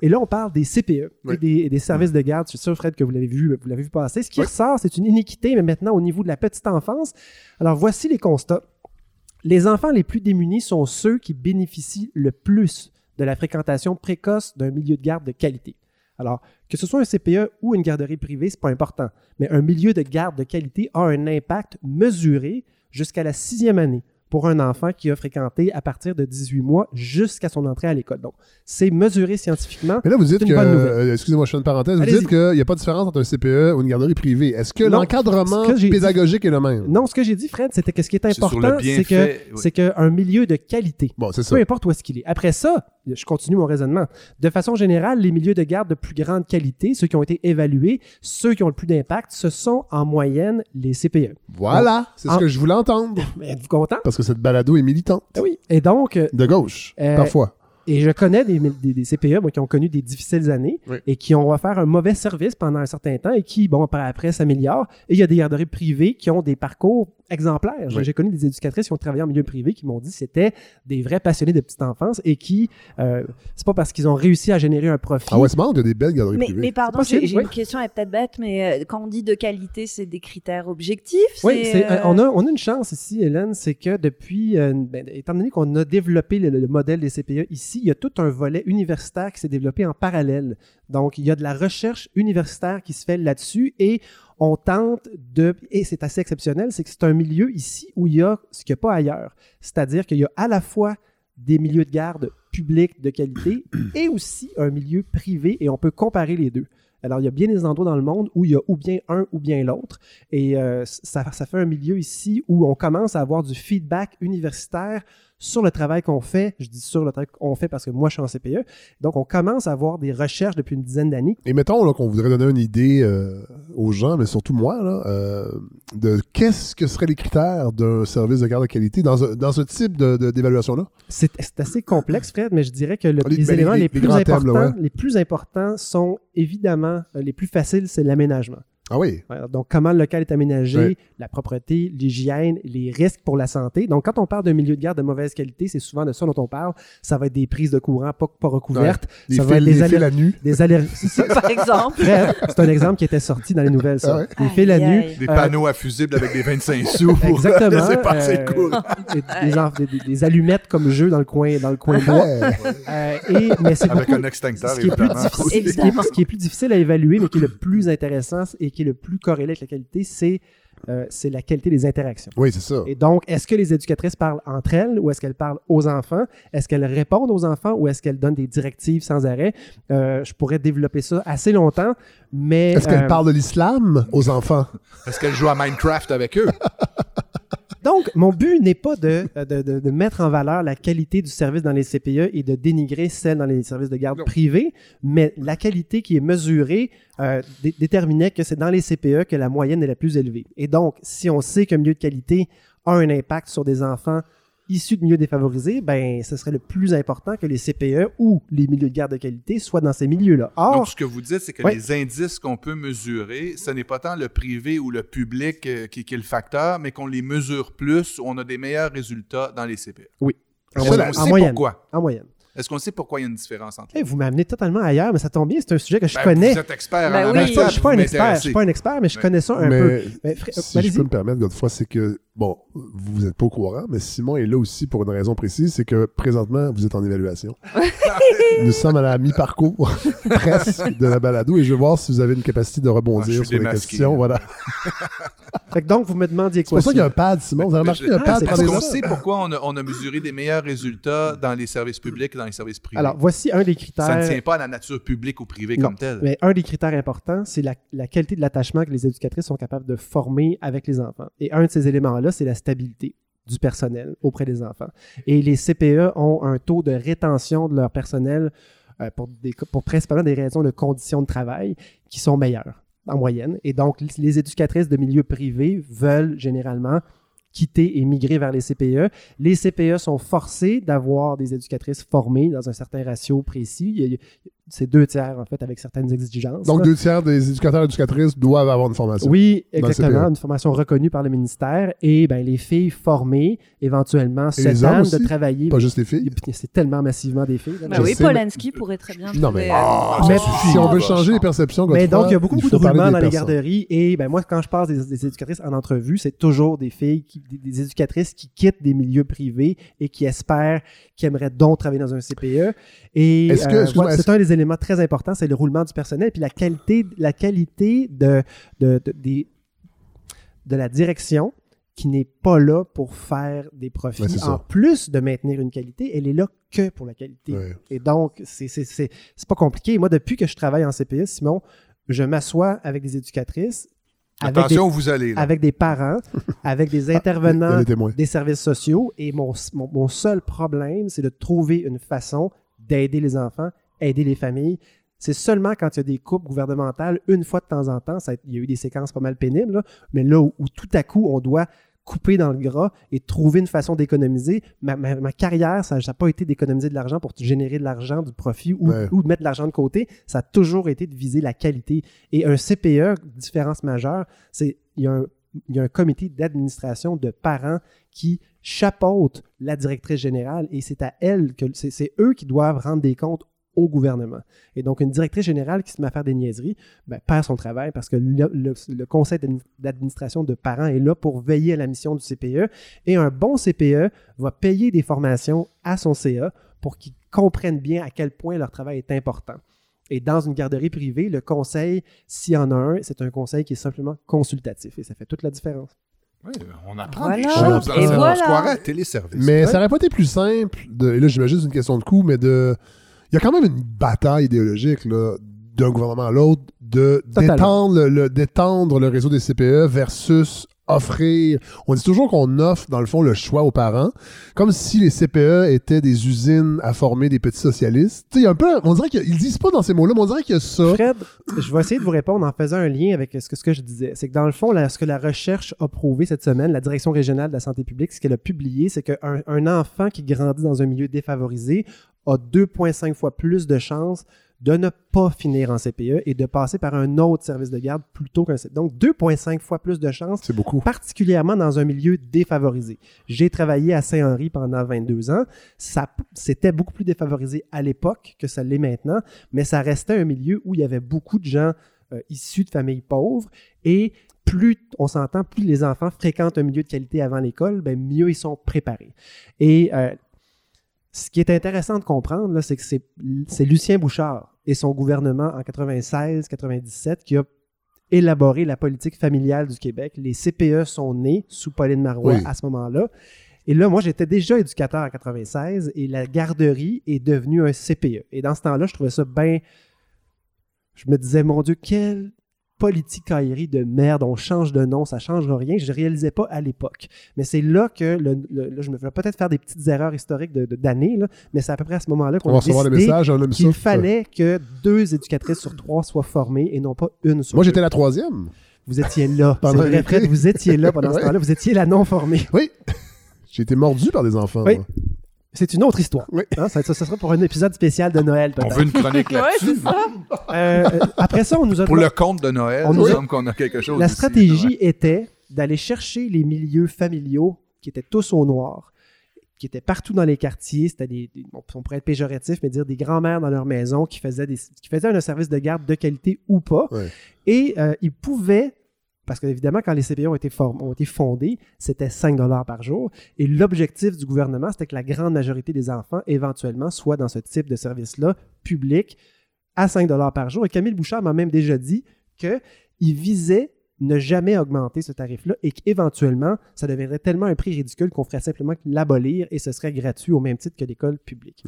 Et là, on parle des CPE et, des, et des services de garde. Je suis sûr, Fred, que vous l'avez vu, vous l'avez vu passer. Ce qui ressort, c'est une iniquité, mais maintenant au niveau de la petite enfance. Alors, voici les constats. Les enfants les plus démunis sont ceux qui bénéficient le plus de la fréquentation précoce d'un milieu de garde de qualité. Alors, que ce soit un CPE ou une garderie privée, c'est pas important. Mais un milieu de garde de qualité a un impact mesuré jusqu'à la sixième année pour un enfant qui a fréquenté à partir de 18 mois jusqu'à son entrée à l'école. Donc, c'est mesuré scientifiquement. Mais là, vous dites que. euh, Excusez-moi, je fais une parenthèse. Vous dites qu'il n'y a pas de différence entre un CPE ou une garderie privée. Est-ce que l'encadrement ce dit- pédagogique est le même? Non, ce que j'ai dit, Fred, c'était que ce qui est important, c'est que bienfait, oui. c'est qu'un milieu de qualité, Bon, c'est ça. peu importe où est-ce qu'il est. Après ça, je continue mon raisonnement. De façon générale, les milieux de garde de plus grande qualité, ceux qui ont été évalués, ceux qui ont le plus d'impact, ce sont en moyenne les CPE. Voilà, c'est ce que je voulais entendre. Êtes-vous content? Parce que cette balado est militante. Ah oui. Et donc, euh, De gauche, Euh, parfois. Et je connais des, des- des CPE moi, qui ont connu des difficiles années Oui. et qui ont offert un mauvais service pendant un certain temps et qui, bon, par après, s'améliorent. Et il y a des garderies privées qui ont des parcours exemplaires. J'ai- Oui. J'ai connu des éducatrices qui ont travaillé en milieu privé qui m'ont dit que c'était des vrais passionnés de petite enfance et qui, euh, c'est pas parce qu'ils ont réussi à générer un profit. À Westmount, il y a des belles garderies Mais, privées. mais pardon, j'ai j'ai oui. une question, elle est peut-être bête, mais euh, quand on dit de qualité, c'est des critères objectifs Oui, c'est, euh, euh, on, a, on a une chance ici, Hélène, c'est que depuis, euh, ben, étant donné qu'on a développé le, le modèle des CPE ici, il y a tout un volet universitaire qui s'est développé en parallèle. Donc, il y a de la recherche universitaire qui se fait là-dessus et on tente de, et c'est assez exceptionnel, c'est que c'est un milieu ici où il y a ce qu'il n'y a pas ailleurs. C'est-à-dire qu'il y a à la fois des milieux de garde publics de qualité et aussi un milieu privé et on peut comparer les deux. Alors, il y a bien des endroits dans le monde où il y a ou bien un ou bien l'autre. Et euh, ça, ça fait un milieu ici où on commence à avoir du feedback universitaire sur le travail qu'on fait. Je dis sur le travail qu'on fait parce que moi, je suis en CPE. Donc, on commence à avoir des recherches depuis une dizaine d'années. Et mettons là, qu'on voudrait donner une idée euh, aux gens, mais surtout moi, là, euh, de qu'est-ce que seraient les critères d'un service de garde de qualité dans, ce type de- de- d'évaluation-là? C'est c'est assez complexe, Fred, mais je dirais que le- Les- les, éléments les- les, les plus grands thèmes, importants, là, ouais. les plus importants sont évidemment euh, les plus faciles, c'est l'aménagement. Ah oui. Ouais, Donc, comment le local est aménagé, la propreté, l'hygiène, les risques pour la santé. Donc, quand on parle d'un milieu de garde de mauvaise qualité, c'est souvent de ça dont on parle. Ça va être des prises de courant pas, pas recouvertes. Ça fils, va être les des, fils aller- à nu. des aller- par exemple. C'est un exemple qui était sorti dans les nouvelles, ça. Ah ouais? Les fils à nu. Des euh, panneaux à fusibles avec des 25 sous pour Exactement. laisser passer euh, le courant. des, des- des- des allumettes comme jeu dans le coin, dans le coin bois. Ouais. Euh, et, mais c'est Avec beaucoup- un extincteur, ce qui, est plus difficile, ce, qui est, Évidemment. ce qui est plus difficile à évaluer, mais qui est le plus intéressant et qui est le plus corrélé avec la qualité, c'est euh, c'est la qualité des interactions. Oui, c'est ça. Et donc, est-ce que les éducatrices parlent entre elles ou est-ce qu'elles parlent aux enfants? Est-ce qu'elles répondent aux enfants ou est-ce qu'elles donnent des directives sans arrêt? Euh, je pourrais développer ça assez longtemps, mais... Est-ce qu'elle euh, parle de l'islam aux enfants? Est-ce qu'elle joue à Minecraft avec eux? Donc, mon but n'est pas de, de, de- de mettre en valeur la qualité du service dans les CPE et de dénigrer celle dans les services de garde privés, mais la qualité qui est mesurée euh, dé- déterminait que c'est dans les CPE que la moyenne est la plus élevée. Et donc, si on sait qu'un milieu de qualité a un impact sur des enfants issus de milieux défavorisés, ben, ce serait le plus important que les CPE ou les milieux de garde de qualité soient dans ces milieux-là. Or, Donc, ce que vous dites, c'est que Oui. les indices qu'on peut mesurer, ce n'est pas tant le privé ou le public euh, qui, qui est le facteur, mais qu'on les mesure plus, on a des meilleurs résultats dans les CPE. en, Est-ce moyenne, qu'on en sait moyenne. pourquoi? En moyenne. Est-ce qu'on sait pourquoi il y a une différence entre Eh, vous m'amenez totalement ailleurs, mais ça tombe bien, c'est un sujet que je Ben, connais. Vous êtes expert Ben en oui. Ben, je, matière, suis pas- je suis pas vous un expert, je suis pas un expert, mais je Mais- connais ça un mais peu. Mais, fr- si allez-y. je peux me permettre, Godefroy, c'est que, bon, vous n'êtes pas au courant, mais Simon est là aussi pour une raison précise, c'est que présentement, vous êtes en évaluation. Nous sommes à la mi-parcours, presque, de la balado, et je vais voir si vous avez une capacité de Ah, rebondir sur les questions. là. Voilà. Fait que donc, vous me demandiez C'est quoi? pour ça qu'il y a un pad, Simon. Vous avez remarqué, il y a un Ah, pad. c'est Est-ce prenez qu'on sait pourquoi on a, on a mesuré des meilleurs résultats dans les services publics et dans les services privés? Alors, voici un des critères. ça ne tient pas à la nature publique ou privée Non. comme telle. Mais un des critères importants, c'est la, la qualité de l'attachement que les éducatrices sont capables de former avec les enfants. Et un de ces éléments-là, c'est la stabilité du personnel auprès des enfants. Et les CPE ont un taux de rétention de leur personnel euh, pour, pour principalement des raisons de conditions de travail qui sont meilleures en moyenne. Et donc, les éducatrices de milieu privé veulent généralement quitter et migrer vers les CPE. Les CPE sont forcés d'avoir des éducatrices formées dans un certain ratio précis. Il y a- c'est deux tiers, en fait, avec certaines exigences. Donc, là. deux tiers des éducateurs et éducatrices doivent avoir une formation. Oui, exactement. Une formation reconnue par le ministère. Et ben, les filles formées, éventuellement, se les tannent de travailler. Pas juste les filles. C'est tellement massivement des filles. Ben oui, sais, Polanski pourrait très bien. Non, mais- euh, Ah, Mais- Si on veut changer les perceptions, Mais donc, il y a beaucoup, beaucoup de roulements dans les personnes. garderies. Et ben, moi, quand je passe des, des éducatrices en entrevue, c'est toujours des filles, qui, des, des éducatrices qui quittent des milieux privés et qui espèrent, qui aimeraient donc travailler dans un CPE. Et Est-ce que- euh, excuse-moi, voilà, est-ce- c'est un des éléments très importants, c'est le roulement du personnel, puis la qualité, la qualité de, de, de, de la direction qui n'est pas là pour faire des profits. En plus de maintenir une qualité, elle est là que pour la qualité. Ouais. Et donc, c'est pas compliqué. Moi, depuis que je travaille en CPE, Simon, je m'assois avec des éducatrices, avec des, Attention où vous allez. là. avec des parents, avec des Il y a intervenants des témoins. des services sociaux. Et mon, mon, mon seul problème, c'est de trouver une façon d'aider les enfants, aider les familles. C'est seulement quand il y a des coupes gouvernementales, une fois de temps en temps, ça, il y a eu des séquences pas mal pénibles, là, mais là où, où tout à coup, on doit couper dans le gras et trouver une façon d'économiser. Ma, ma- ma carrière, ça n'a pas été d'économiser de l'argent pour générer de l'argent, du profit ou, Ouais. ou de mettre de l'argent de côté. Ça a toujours été de viser la qualité. Et un CPE, différence majeure, c'est il y a un, il y a un comité d'administration de parents qui chapeaute la directrice générale et c'est à elle que c'est eux qui doivent rendre des comptes au gouvernement. Et donc, une directrice générale qui se met à faire des niaiseries ben, perd son travail parce que le, le- le conseil d'admi- d'administration de parents est là pour veiller à la mission du CPE. Et un bon CPE va payer des formations à son CA pour qu'ils comprennent bien à quel point leur travail est important. Et dans une garderie privée, le conseil, s'il y en a un, c'est un conseil qui est simplement consultatif. Et ça fait toute la différence. Oui, on apprend Voilà. des choses. Et cette- voilà. On se croirait à téléservice. Mais Ouais. ça aurait pas été plus simple, de, et là j'imagine c'est une question de coût, mais de. Il y a quand même une bataille idéologique là, d'un gouvernement à l'autre de d'étendre le, le- d'étendre le réseau des CPE versus offrir. On dit toujours qu'on offre, dans le fond, le choix aux parents, comme si les CPE étaient des usines à former des petits socialistes. Tu sais, il y a un peu. On dirait qu'ils ils disent pas dans ces mots-là, mais on dirait qu'il y a ça. Fred, je vais essayer de vous répondre en faisant un lien avec ce que, ce que je disais. C'est que dans le fond, là, ce que la recherche a prouvé cette semaine, la Direction régionale de la santé publique, ce qu'elle a publié, c'est qu'un un enfant qui grandit dans un milieu défavorisé a 2,5 fois plus de chances de ne pas finir en CPE et de passer par un autre service de garde plutôt qu'un CPE. Donc, 2,5 fois plus de chances C'est beaucoup. particulièrement dans un milieu défavorisé. J'ai travaillé à Saint-Henri pendant 22 ans. Ça, c'était beaucoup plus défavorisé à l'époque que ça l'est maintenant, mais ça restait un milieu où il y avait beaucoup de gens euh, issus de familles pauvres et plus on s'entend, plus les enfants fréquentent un milieu de qualité avant l'école, ben mieux ils sont préparés. Et euh, ce qui est intéressant de comprendre, c'est que c'est, c'est Lucien Bouchard et son gouvernement en 96-97 qui a élaboré la politique familiale du Québec. Les CPE sont nés sous Pauline Marois Oui. à ce moment-là. Et là, moi, j'étais déjà éducateur en 96 et la garderie est devenue un CPE. Et dans ce temps-là, je trouvais ça bien. Je me disais, mon Dieu, quelle politicaillerie de merde, on change de nom, ça changera rien. Je ne réalisais pas à l'époque. Mais c'est là que le- le- là, je me vais peut-être faire des petites erreurs historiques de- de- d'années, là, mais c'est à peu près à ce moment-là On qu'on a décidé ça. qu'il fallait que deux éducatrices sur trois soient formées et non pas une sur Moi, j'étais la troisième. Vous étiez là. Pendant. Fred, vous étiez là pendant ce temps-là. Vous étiez la non formée. Oui. J'ai été mordu par des enfants. Oui. moi. C'est une autre histoire. Oui. Hein, ça, ça- ça sera pour un épisode spécial de Noël, On veut une chronique là-dessus. c'est ça. Euh, après ça, on nous a Pour le conte de Noël, On il nous semble qu'on a quelque chose La ici. stratégie était d'aller chercher les milieux familiaux qui étaient tous au noir, qui étaient partout dans les quartiers. C'était des, des- on pourrait être péjoratif, mais dire des grands-mères dans leur maison qui faisaient, des, qui faisaient un service de garde de qualité ou pas. Et euh, ils pouvaient, parce qu'évidemment, quand les CPE ont été, ont été fondés, c'était 5 par jour. Et l'objectif du gouvernement, c'était que la grande majorité des enfants, éventuellement, soient dans ce type de service-là, public, à 5 par jour. Et Camille Bouchard m'a même déjà dit qu'il visait ne jamais augmenter ce tarif-là et qu'éventuellement, ça deviendrait tellement un prix ridicule qu'on ferait simplement l'abolir et ce serait gratuit au même titre que l'école publique.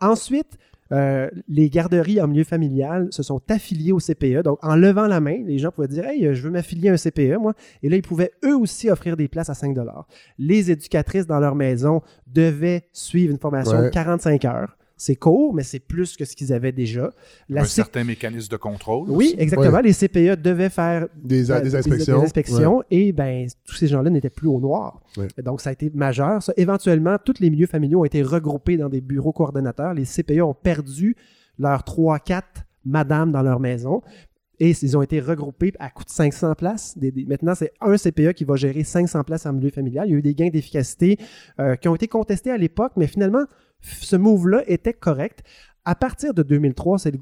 Ensuite, euh, les garderies en milieu familial se sont affiliées au CPE. Donc, en levant la main, les gens pouvaient dire Hey, je veux m'affilier à un CPE, moi. Et là, ils pouvaient eux aussi offrir des places à 5 Les éducatrices dans leur maison devaient suivre une formation de Ouais. 45 heures. C'est court, mais c'est plus que ce qu'ils avaient déjà. La un C- certain mécanisme de contrôle. Oui, aussi. exactement. Les CPE devaient faire Des, euh, des inspections. des inspections, et ben, tous ces gens-là n'étaient plus au noir. Ouais. Donc, ça a été majeur. Ça. Éventuellement, tous les milieux familiaux ont été regroupés dans des bureaux coordonnateurs. Les CPE ont perdu leurs 3-4 madames dans leur maison. Et ils ont été regroupés à coût de 500 places. Des- des- maintenant, c'est un CPE qui va gérer 500 places en milieu familial. Il y a eu des gains d'efficacité euh, qui ont été contestés à l'époque, mais finalement, ce move-là était correct. À partir de 2003, c'est le,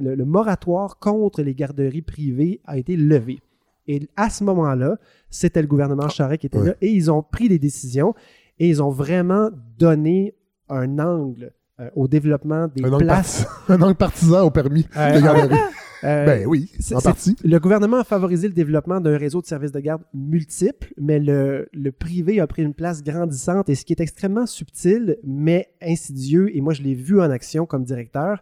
le, le- moratoire contre les garderies privées a été levé. Et à ce moment-là, c'était le gouvernement Charest qui était là et ils ont pris des décisions et ils ont vraiment donné un angle euh, au développement des Un places. un angle partisan au permis Euh, de garderie. Euh, ben oui, c'est- en partie. Le gouvernement a favorisé le développement d'un réseau de services de garde multiples, mais le, le privé a pris une place grandissante et ce qui est extrêmement subtil, mais insidieux, et moi je l'ai vu en action comme directeur,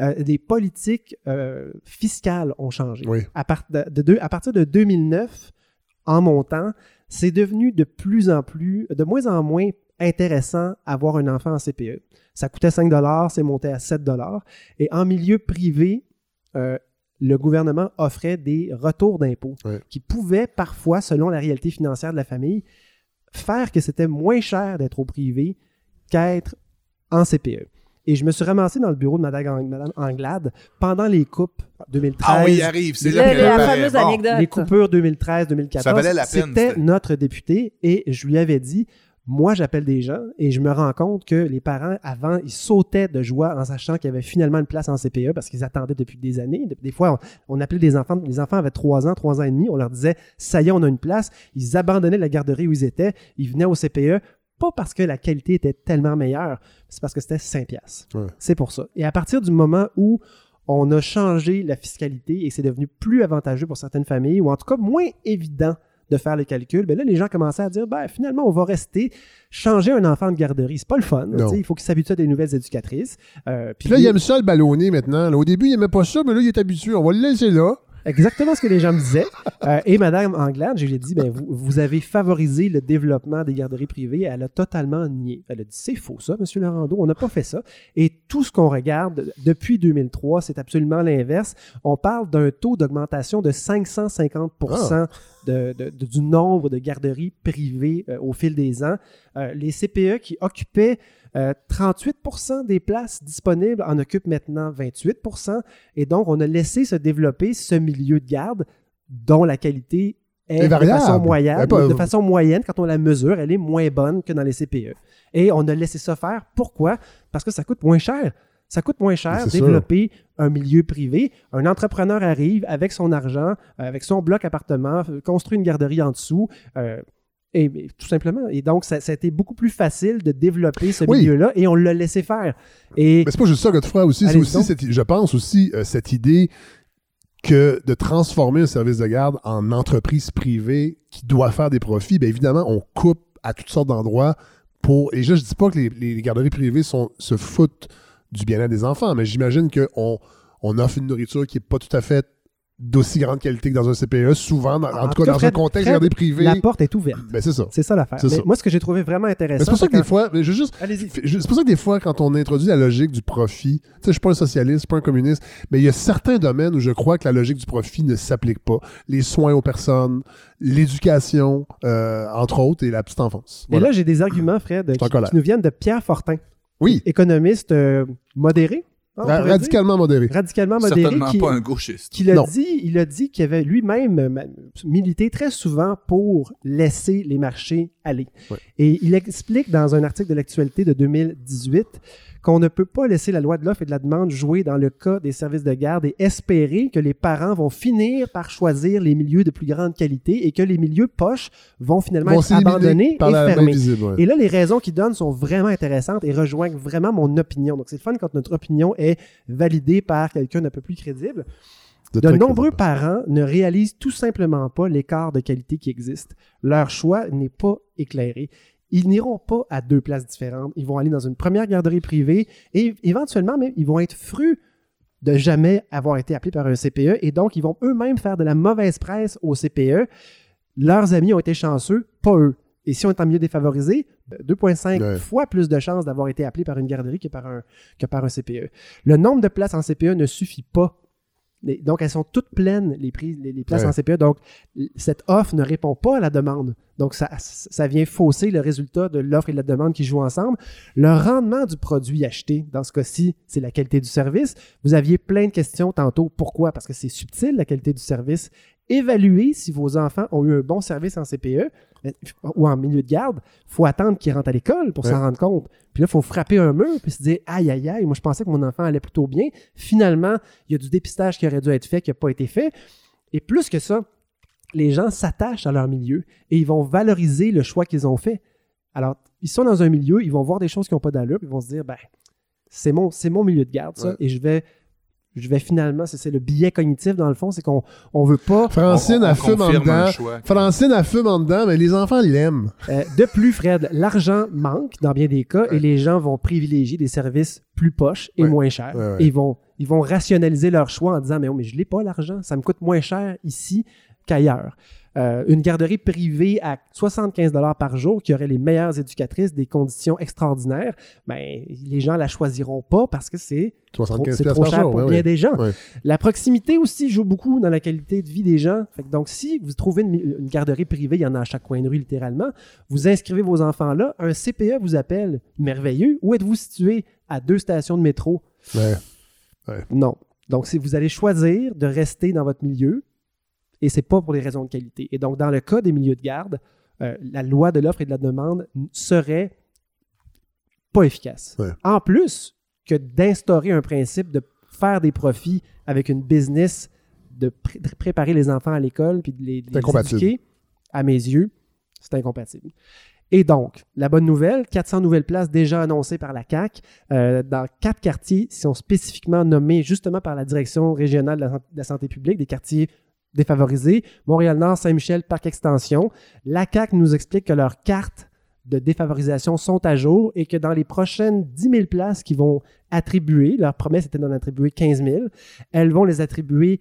euh, des politiques euh, fiscales ont changé. Oui. À, part- de- de à partir de 2009, en montant, c'est devenu de plus en plus, de moins en moins intéressant avoir un enfant en CPE. Ça coûtait 5 c'est monté à 7 Et en milieu privé, euh, le gouvernement offrait des retours d'impôts Ouais. qui pouvaient parfois, selon la réalité financière de la famille, faire que c'était moins cher d'être au privé qu'être en CPE. Et je me suis ramassé dans le bureau de Madame, Ang- Madame Anglade pendant les coupes 2013. Ah oui, il arrive. C'est là que la fameuse Bon. anecdote. Les coupures 2013-2014. Ça valait la peine, c'était- notre député et je lui avais dit moi, j'appelle des gens et je me rends compte que les parents, avant, ils sautaient de joie en sachant qu'il y avait finalement une place en CPE parce qu'ils attendaient depuis des années. Des fois, on, on appelait des enfants, les enfants avaient 3 ans, 3 ans et demi, on leur disait ça y est, on a une place. Ils abandonnaient la garderie où ils étaient, ils venaient au CPE, pas parce que la qualité était tellement meilleure, c'est parce que c'était 5 piastres. Ouais. C'est pour ça. Et à partir du moment où on a changé la fiscalité et c'est devenu plus avantageux pour certaines familles, ou en tout cas moins évident de faire le calcul, ben là, les gens commençaient à dire, ben, finalement, on va rester, changer un enfant de garderie. C'est pas le fun. Il faut qu'il s'habitue à des nouvelles éducatrices. Euh, Puis là, il aime ça le ballonner maintenant. Là, au début, il aimait pas ça, mais là, il est habitué. On va le laisser là. Exactement ce que les gens me disaient. Euh, et Madame Anglade, je lui ai dit, ben, vous, vous avez favorisé le développement des garderies privées. Elle a totalement nié. Elle a dit, c'est faux ça, Monsieur Laurando, on n'a pas fait ça. Et tout ce qu'on regarde depuis 2003, c'est absolument l'inverse. On parle d'un taux d'augmentation de 550 de- de- de- du nombre de garderies privées euh, au fil des ans. Euh, les CPE qui occupaient euh, 38% des places disponibles en occupent maintenant 28% et donc on a laissé se développer ce milieu de garde dont la qualité est de façon moyenne, pas- de façon moyenne quand on la mesure, elle est moins bonne que dans les CPE. Et on a laissé ça faire. Pourquoi? Parce que ça coûte moins cher. Ça coûte moins cher sûr. développer un milieu privé. Un entrepreneur arrive avec son argent, avec son bloc appartement, construit une garderie en dessous. euh, et, et tout simplement. Et donc, ça, ça a été beaucoup plus facile de développer ce Oui. milieu-là et on l'a laissé faire. Et Mais c'est pas juste ça, Godefroy, aussi. C'est aussi, cette- je pense aussi, euh, cette idée que de transformer un service de garde en entreprise privée qui doit faire des profits, bien évidemment, on coupe à toutes sortes d'endroits pour. Et je dis pas que les, les garderies privées sont, se foutent du bien-être des enfants, mais j'imagine qu'on on offre une nourriture qui est pas tout à fait d'aussi grande qualité que dans un CPE, souvent, dans- en, En tout cas, dans Fred- un contexte Fred, privé. La porte est ouverte. Ben, c'est ça. C'est ça l'affaire. Moi, ce que j'ai trouvé vraiment intéressant. c'est pour ça que quand- des fois, je juste C'est pour ça que des fois, quand on introduit la logique du profit, tu sais, je suis pas un socialiste, je suis pas un communiste, mais il y a certains domaines où je crois que la logique du profit ne s'applique pas. Les soins aux personnes, l'éducation, euh, entre autres, et la petite enfance. Et Voilà. là, j'ai des arguments, Fred, qui nous viennent de Pierre Fortin, oui, économiste euh, modéré. Pourrait radicalement modéré. Radicalement modéré. Certainement qui- pas un gauchiste. a dit, il a dit qu'il avait lui-même euh, milité très souvent pour laisser les marchés aller. Ouais. Et il explique dans un article de l'actualité de 2018 qu'on ne peut pas laisser la loi de l'offre et de la demande jouer dans le cas des services de garde et espérer que les parents vont finir par choisir les milieux de plus grande qualité et que les milieux poches vont finalement être abandonnés et fermés. visible. ouais. Et là, les raisons qu'il donne sont vraiment intéressantes et rejoignent vraiment mon opinion. Donc, c'est le fun quand notre opinion est validée par quelqu'un d'un peu plus crédible. De nombreux crédible. parents ne réalisent tout simplement pas l'écart de qualité qui existe. Leur choix n'est pas éclairé. Ils n'iront pas à deux places différentes. Ils vont aller dans une première garderie privée et éventuellement, même, ils vont être frus de jamais avoir été appelés par un CPE et donc ils vont eux-mêmes faire de la mauvaise presse au CPE. Leurs amis ont été chanceux, pas eux. Et si on est en milieu défavorisé, ben, 2,5 Ouais. fois plus de chances d'avoir été appelé par une garderie que par un, que par un CPE. Le nombre de places en CPE ne suffit pas. Donc, elles sont toutes pleines, les, prises, les, les places Ouais. en CPE. Donc, cette offre ne répond pas à la demande. Donc, ça, ça vient fausser le résultat de l'offre et de la demande qui jouent ensemble. Le rendement du produit acheté, dans ce cas-ci, c'est la qualité du service. Vous aviez plein de questions tantôt. Pourquoi? Parce que c'est subtil, la qualité du service. Évaluez si vos enfants ont eu un bon service en CPE euh, ou en milieu de garde. Il faut attendre qu'ils rentrent à l'école pour Ouais. s'en rendre compte. Puis là, il faut frapper un mur puis se dire Aïe, aïe, aïe, moi je pensais que mon enfant allait plutôt bien. Finalement, il y a du dépistage qui aurait dû être fait, qui n'a pas été fait. Et plus que ça, les gens s'attachent à leur milieu et ils vont valoriser le choix qu'ils ont fait. Alors, ils sont dans un milieu, ils vont voir des choses qui n'ont pas d'allure, ils vont se dire ben, c'est mon, c'est mon milieu de garde, ça, Ouais. et je vais. Je vais finalement, c'est le biais cognitif dans le fond, c'est qu'on on veut pas Francine On- on a fume en dedans. choix. Francine a fume en dedans, mais les enfants l'aiment. Euh, de plus, Fred, l'argent manque dans bien des cas et les gens vont privilégier des services plus poches et Ouais. moins chers. Ouais, ouais. Et ils vont, ils vont rationaliser leur choix en disant Mais, oh, mais je l'ai pas l'argent, ça me coûte moins cher ici qu'ailleurs. Euh, une garderie privée à 75 par jour qui aurait les meilleures éducatrices, des conditions extraordinaires, ben, les gens la choisiront pas parce que c'est trop, 75 c'est piastres trop cher jour. pour bien des gens. La proximité aussi joue beaucoup dans la qualité de vie des gens. Fait que donc, si vous trouvez une, une garderie privée, il y en a à chaque coin de rue littéralement, vous inscrivez vos enfants là, un CPE vous appelle, merveilleux. Où êtes-vous situé? À deux stations de métro? Ouais. Non. Donc, si vous allez choisir de rester dans votre milieu, et c'est pas pour des raisons de qualité. Et donc, dans le cas des milieux de garde, euh, la loi de l'offre et de la demande serait pas efficace. Ouais. En plus que d'instaurer un principe de faire des profits avec une business, de, pré- de préparer les enfants à l'école puis de les, de les éduquer, à mes yeux, c'est incompatible. Et donc, la bonne nouvelle, 400 nouvelles places déjà annoncées par la CAC euh, dans quatre quartiers qui sont spécifiquement nommés justement par la direction régionale de la, de la santé publique, des quartiers défavorisés, Montréal-Nord, Saint-Michel, Parc Extension. La CAC nous explique que leurs cartes de défavorisation sont à jour et que dans les prochaines 10 000 places qu'ils vont attribuer, leur promesse était d'en attribuer 15 000, elles vont les attribuer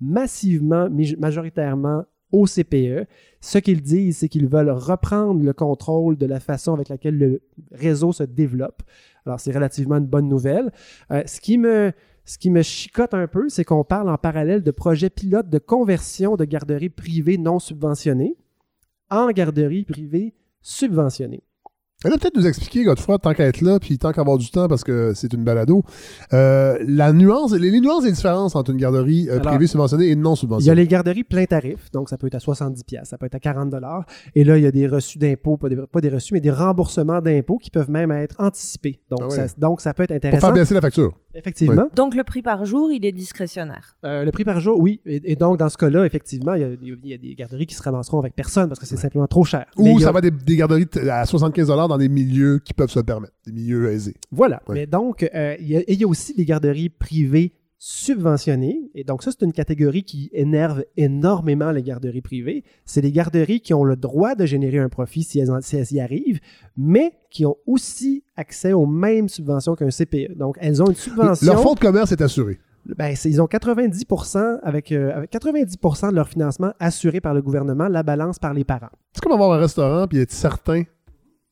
massivement, majoritairement au CPE. Ce qu'ils disent, c'est qu'ils veulent reprendre le contrôle de la façon avec laquelle le réseau se développe. Alors, c'est relativement une bonne nouvelle. Euh, ce, qui me, ce qui me chicote un peu, c'est qu'on parle en parallèle de projets pilotes de conversion de garderies privées non subventionnées en garderies privées subventionnées. Elle a peut-être nous expliquer, Godefroy, tant qu'à être là, puis tant qu'avoir du temps parce que c'est une balado, euh, la nuance, les, les nuances et les différences entre une garderie euh, Alors, privée subventionnée et non Il y a subventionnée. les garderies plein tarif, donc ça peut être à 70 pièces, ça peut être à 40 dollars. Et là, il y a des reçus d'impôts, pas des, pas des reçus, mais des remboursements d'impôts qui peuvent même être anticipés. Donc, Ah ouais. ça, donc ça peut être Pour intéressant. faire baisser la facture. Effectivement. Donc le prix par jour, il est discrétionnaire. Euh, le prix par jour, oui. Et, et donc, dans ce cas-là, effectivement, il y, a, il y a des garderies qui se ramasseront avec personne parce que c'est simplement trop cher. Mais Ou a- ça va être des, des garderies à 75 dans des milieux qui peuvent se permettre, des milieux aisés. Voilà. Ouais. Mais donc, euh, il y, a- y aussi des garderies privées subventionnées. Et donc, ça, c'est une catégorie qui énerve énormément les garderies privées. C'est des garderies qui ont le droit de générer un profit si elles, en- si elles y arrivent, mais qui ont aussi accès aux mêmes subventions qu'un CPE. Donc, elles ont une subvention. Leur fonds de commerce est assuré. Ben, ils ont 90%, avec, euh, avec 90% de leur financement assuré par le gouvernement, la balance par les parents. C'est comme avoir un restaurant puis être certain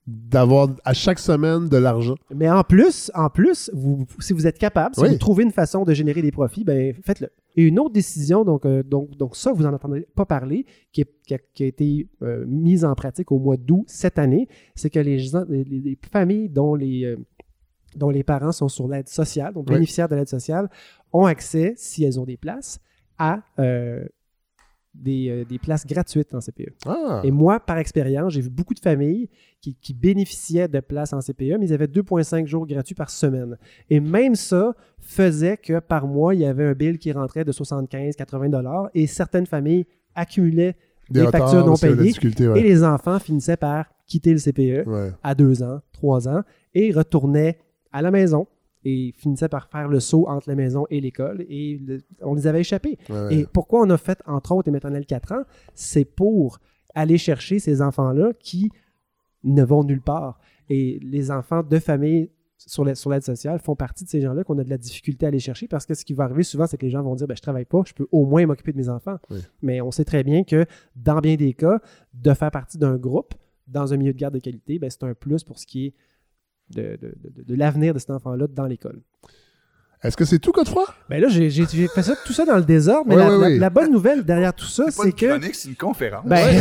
d'avoir à chaque semaine de l'argent. Mais en plus, en plus, vous, si vous êtes capable, si Oui. vous trouvez une façon de générer des profits, ben faites-le. Et une autre décision, donc, euh, donc, donc ça, vous n'en entendez pas parler, qui, est- qui a, qui a été euh, mise en pratique au mois d'août cette année, c'est que les, gens- les, les- les familles dont les, euh, dont les parents sont sur l'aide sociale, donc Oui. bénéficiaires de l'aide sociale, ont accès, si elles ont des places, à des, euh, des places gratuites en CPE. Ah, Et moi, par expérience, j'ai vu beaucoup de familles qui, qui bénéficiaient de places en CPE, mais ils avaient 2,5 jours gratuits par semaine. Et même ça faisait que par mois, il y avait un bill qui rentrait de 75-80 dollars et certaines familles accumulaient des, retards, factures non payées et les enfants finissaient par quitter le CPE Ouais. à 2 ans, 3 ans et retournaient à la maison et finissaient par faire le saut entre la maison et l'école et le- on les avait échappés. Ouais. Et pourquoi on a fait, entre autres, les maternelles 4 ans, c'est pour aller chercher ces enfants-là qui ne vont nulle part. Et les enfants de famille sur la- sur l'aide sociale font partie de ces gens-là qu'on a de la difficulté à aller chercher parce que ce qui va arriver souvent, c'est que les gens vont dire ben, Je travaille pas, je peux au moins m'occuper de mes enfants. Oui. Mais on sait très bien que dans bien des cas, de faire partie d'un groupe dans un milieu de garde de qualité, ben, c'est un plus pour ce qui est de, de- de- de l'avenir de cet enfant-là dans l'école. Est-ce que c'est tout, Godefroy? Ben là, j'ai fait ça, tout ça dans le désordre, mais Oui, la, oui, la- oui. la bonne nouvelle derrière tout ça, C'est pas c'est une que. chronique, c'est une conférence. Ben,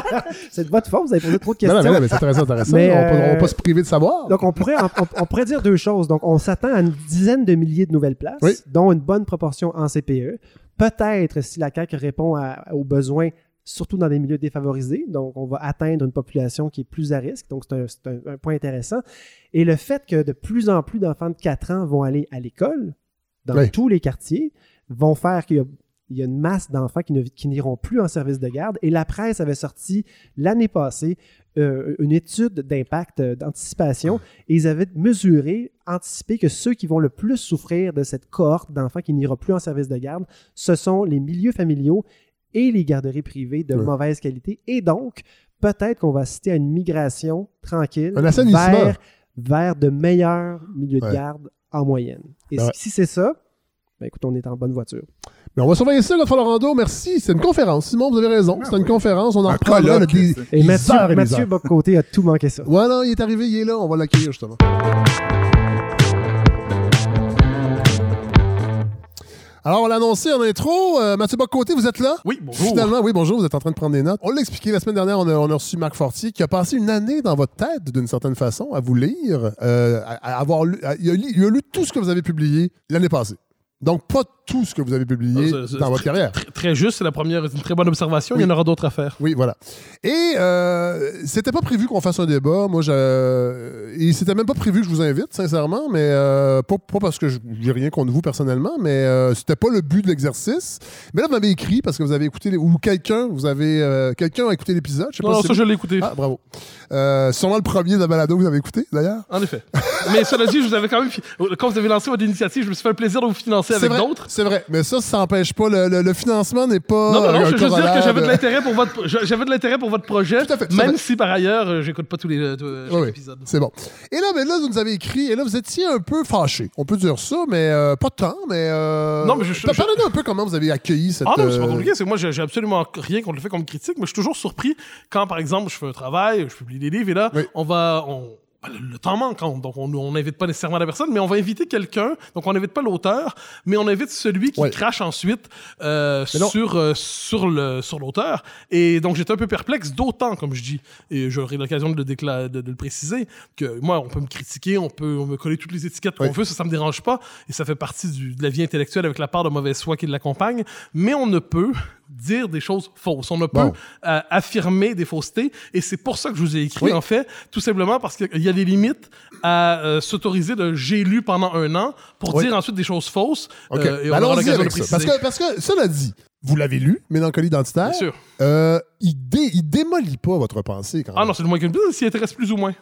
c'est de votre faute, vous avez posé trop de Non, questions. non, mais, non, mais c'est intéressant, intéressant. Mais, on ne euh, va pas se priver de savoir. Donc, on pourrait, on, on- on pourrait dire deux choses. Donc, on s'attend à une dizaine de milliers de nouvelles places, Oui. dont une bonne proportion en CPE. Peut-être, si la CAQ répond à- aux besoins, surtout dans des milieux défavorisés, donc on va atteindre une population qui est plus à risque. Donc, c'est un, c'est un- un point intéressant. Et le fait que de plus en plus d'enfants de 4 ans vont aller à l'école, dans Oui. tous les quartiers, vont faire qu'il y a il y a une masse d'enfants qui n'iront plus en service de garde. Et la presse avait sorti l'année passée euh, une étude d'impact, euh, d'anticipation, et ils avaient mesuré, anticipé que ceux qui vont le plus souffrir de cette cohorte d'enfants qui n'ira plus en service de garde, ce sont les milieux familiaux et les garderies privées de Ouais. mauvaise qualité. Et donc, peut-être qu'on va assister à une migration tranquille Un vers, vers de meilleurs milieux Ouais. de garde en moyenne. Et Ben ouais. si c'est ça, ben écoute, on est en bonne voiture. Mais on va surveiller ça, Godefroy Laurando. Merci. C'est une conférence. Simon, vous avez raison. C'est une conférence. On en là, des. Et des Mathieu, Mathieu. Bocoté a tout manqué ça. Ouais, non, il est arrivé, il est là. On va l'accueillir, justement. Alors, on l'a annoncé en intro. Euh, Mathieu Bocoté, vous êtes là? Oui, bonjour. Finalement, oui, bonjour, vous êtes en train de prendre des notes. On l'a expliqué la semaine dernière, on a, on a reçu Marc Fortier qui a passé une année dans votre tête, d'une certaine façon, à vous lire, euh, à, à avoir lu, à- il, a lu, il a lu tout ce que vous avez publié l'année passée. Donc, pas tout ce que vous avez publié c'est dans votre carrière. Tr- Très juste, c'est la première, une très bonne observation. Il y en aura d'autres à faire. Oui, voilà. Et euh, c'était pas prévu qu'on fasse un débat. Moi, je... et c'était même pas prévu que je vous invite, sincèrement, mais euh, pas, pas parce que je- j'ai rien contre vous personnellement, mais euh, c'était pas le but de l'exercice. Mais là, vous m'avez écrit parce que vous avez écouté, les- ou quelqu'un, vous avez, euh, quelqu'un a écouté l'épisode. Non, pas non, si ça, c'est- je l'ai écouté. Ah, bravo. Euh, sûrement le premier de la balado que vous avez écouté, d'ailleurs. En effet. Mais cela dit, je vous avais quand même. Quand vous avez lancé votre initiative, je me suis fait le plaisir de vous financer avec d'autres? C'est vrai, mais ça, ça n'empêche pas. Le, le- le financement n'est pas. Non, non, non, je veux juste dire que j'avais de l'intérêt pour votre, j'avais de l'intérêt pour votre projet, Tout à fait, même si par ailleurs, euh, j'écoute pas tous les euh, chaque Oui, oui. épisode. C'est bon. Et là, mais là, vous nous avez écrit, et là, vous étiez un peu fâché. On peut dire ça, mais euh, pas tant, mais. Euh, Non, mais je- je- pa- Parlez-nous un peu comment vous avez accueilli cette. Ah non, c'est pas euh, compliqué. C'est que moi, j'ai absolument rien contre le fait qu'on me critique, mais je suis toujours surpris quand, par exemple, je fais un travail, je publie des livres, et là, Oui. on va. On, ben, le, le temps manque, hein, donc on n'invite pas nécessairement la personne, mais on va inviter quelqu'un. Donc on n'invite pas l'auteur, mais on invite celui qui Ouais. crache ensuite euh, sur, euh, sur le sur l'auteur. Et donc j'étais un peu perplexe, d'autant, comme je dis, et j'aurai l'occasion de, de, de le préciser, que moi, on peut me critiquer, on peut on me coller toutes les étiquettes qu'on veut, ça, ça me dérange pas, et ça fait partie du- de la vie intellectuelle avec la part de mauvaise foi qui l'accompagne, mais on ne peut dire des choses fausses. On ne peut Bon. euh, affirmer des faussetés, et c'est pour ça que je vous ai écrit, Oui. en fait, tout simplement parce qu'il y a des limites à euh, s'autoriser de j'ai lu pendant un an pour Oui. dire ensuite des choses fausses. Euh, et on Ben, aura l'occasion de préciser. Parce que, parce que, cela dit, vous l'avez lu, Mélancolie identitaire. Bien sûr. Euh, il, dé- il démolit pas votre pensée quand même. Ah non, c'est le moins qu'une s'y intéresse plus ou moins.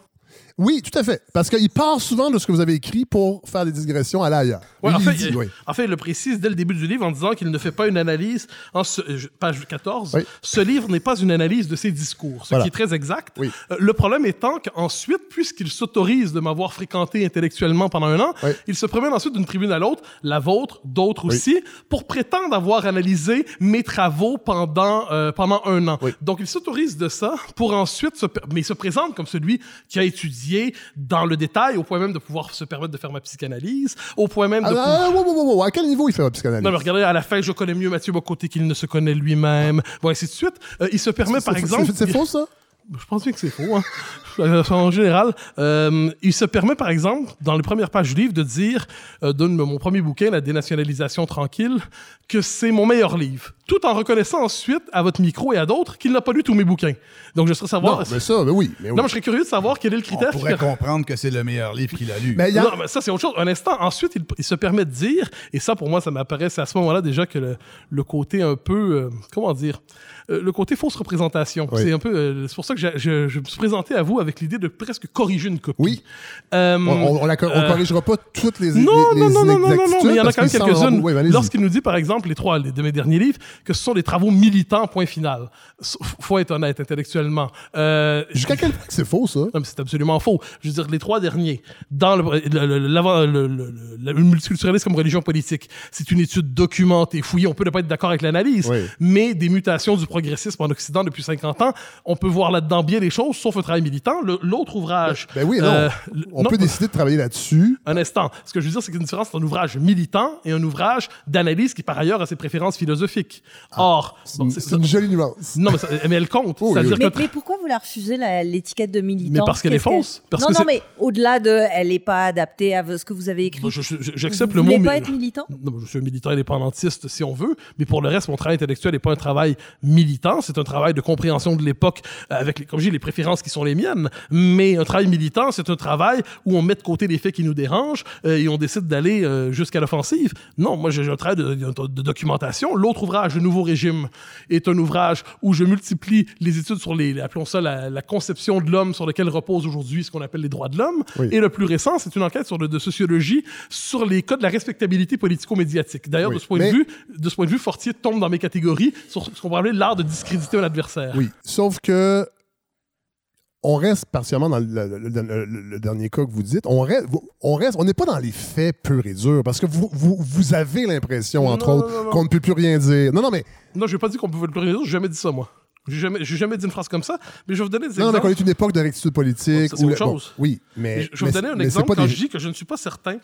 Oui, tout à fait. Parce qu'il part souvent de ce que vous avez écrit pour faire des digressions à l'ailleurs. Ouais, en, fait, dit, il, oui. en fait, il le précise dès le début du livre en disant qu'il ne fait pas une analyse, en ce- je- page 14, Oui. ce livre n'est pas une analyse de ses discours, ce Voilà. qui est très exact. Oui. Euh, le problème étant qu'ensuite, puisqu'il s'autorise de m'avoir fréquenté intellectuellement pendant un an, il se promène ensuite d'une tribune à l'autre, la vôtre, d'autres aussi, pour prétendre avoir analysé mes travaux pendant, euh, pendant un an. Donc, il s'autorise de ça pour ensuite se... Mais il se présente comme celui qui a étudié dans le détail, au point même de pouvoir se permettre de faire ma psychanalyse, au point même de... Ah, pou- ah, wow, wow, wow, wow. À quel niveau il fait la psychanalyse? non, mais regardez, à la fin, je connais mieux Mathieu Bocoté qu'il ne se connaît lui-même. Bon, ainsi de suite. Euh, il se permet, par exemple... c'est- C'est faux, ça? Je pense bien que c'est faux. Hein. Euh, En général, euh, il se permet, par exemple, dans les premières pages du livre, de dire, euh, de mon premier bouquin, La dénationalisation tranquille, que c'est mon meilleur livre. Tout en reconnaissant ensuite, à votre micro et à d'autres, qu'il n'a pas lu tous mes bouquins. Donc, je serais savoir... Non, mais ça, mais oui. Mais oui. Non, mais je serais curieux de savoir quel est le On critère qui pourrait comprendre que c'est le meilleur livre qu'il a lu. Mais a- non, mais ça, c'est autre chose. Un instant. Ensuite, il, il se permet de dire, et ça, pour moi, ça m'apparaît, c'est à ce moment-là déjà que le, le côté un peu, euh, comment dire, euh, le côté fausse représentation. Oui. C'est un peu, euh, c'est pour ça que je, je me suis présenté à vous avec l'idée de presque corriger une copie. Oui. Euh, on, on euh, corrigera pas toutes les, non, les, non, les non, non, non, non, non, mais il y en a quand même quelques-unes. Allez-y. Lorsqu'il nous dit, par exemple, les trois de mes derniers livres, que ce sont des travaux militants, point final. Faut être honnête intellectuellement. Euh, Jusqu'à quel point c'est faux, ça? non, c'est absolument faux. Je veux dire, les trois derniers, dans le, le, le- le- le- multiculturalisme comme religion politique, c'est une étude documentée, fouillée. On peut ne pas être d'accord avec l'analyse, Oui. mais des mutations du progressisme en Occident depuis 50 ans, on peut voir là-dedans bien les choses, sauf un travail militant. L'autre ouvrage... Ben oui, non. euh, on non, peut décider de travailler là-dessus. un instant. Ce que je veux dire, c'est qu'il y a une différence entre un ouvrage militant et un ouvrage d'analyse qui, par ailleurs, a ses préférences philosophiques. Or, Ah, C'est bon, une, c'est- une jolie nuance. non, mais, ça- mais elle compte. Oh, oui, C'est-à-dire Mais, que- mais pourquoi vous la refusez, l'étiquette de militant? Mais parce qu'elle est Qu'est-ce que- fausse. Parce non, que non, mais au-delà de elle n'est pas adaptée à ce que vous avez écrit. J'accepte vous le mot. mais- pas être militant? Non, je suis un militant indépendantiste si on veut, mais pour le reste, mon travail intellectuel n'est pas un travail militant, c'est un travail de compréhension de l'époque avec, les, comme je dis, les préférences qui sont les miennes. Mais un travail militant, c'est un travail où on met de côté les faits qui nous dérangent euh, et on décide d'aller euh, jusqu'à l'offensive. Non, moi, j'ai un travail de, de- de documentation. L'autre ouvrage, Le Nouveau Régime, est un ouvrage où je multiplie les études sur les, appelons ça la, la conception de l'homme sur lequel repose aujourd'hui ce qu'on appelle les droits de l'homme. Oui. Et le plus récent, c'est une enquête sur le, de sociologie sur les cas de la respectabilité politico-médiatique. D'ailleurs, Oui. de ce point Mais- de vue, de ce point de vue, Fortier tombe dans mes catégories sur ce qu'on pourrait appeler l'art de discréditer un adversaire. Oui. Sauf que on reste partiellement dans le, le- le- le- le- le dernier cas que vous dites. On reste, on reste, on n'est pas dans les faits purs et durs parce que vous, vous, vous avez l'impression, entre Non, autres, qu'on ne peut plus rien dire. Non, non, mais Non, je n'ai pas dit qu'on pouvait le plus rien dire, j'ai jamais dit ça, moi. J'ai jamais, jamais dit une phrase comme ça, mais je vais vous donner des non, exemples. qu'on est une époque de rectitude politique. C'est autre bon, chose. oui, mais Je vais vous donner un exemple quand des- je dis que je ne suis pas certain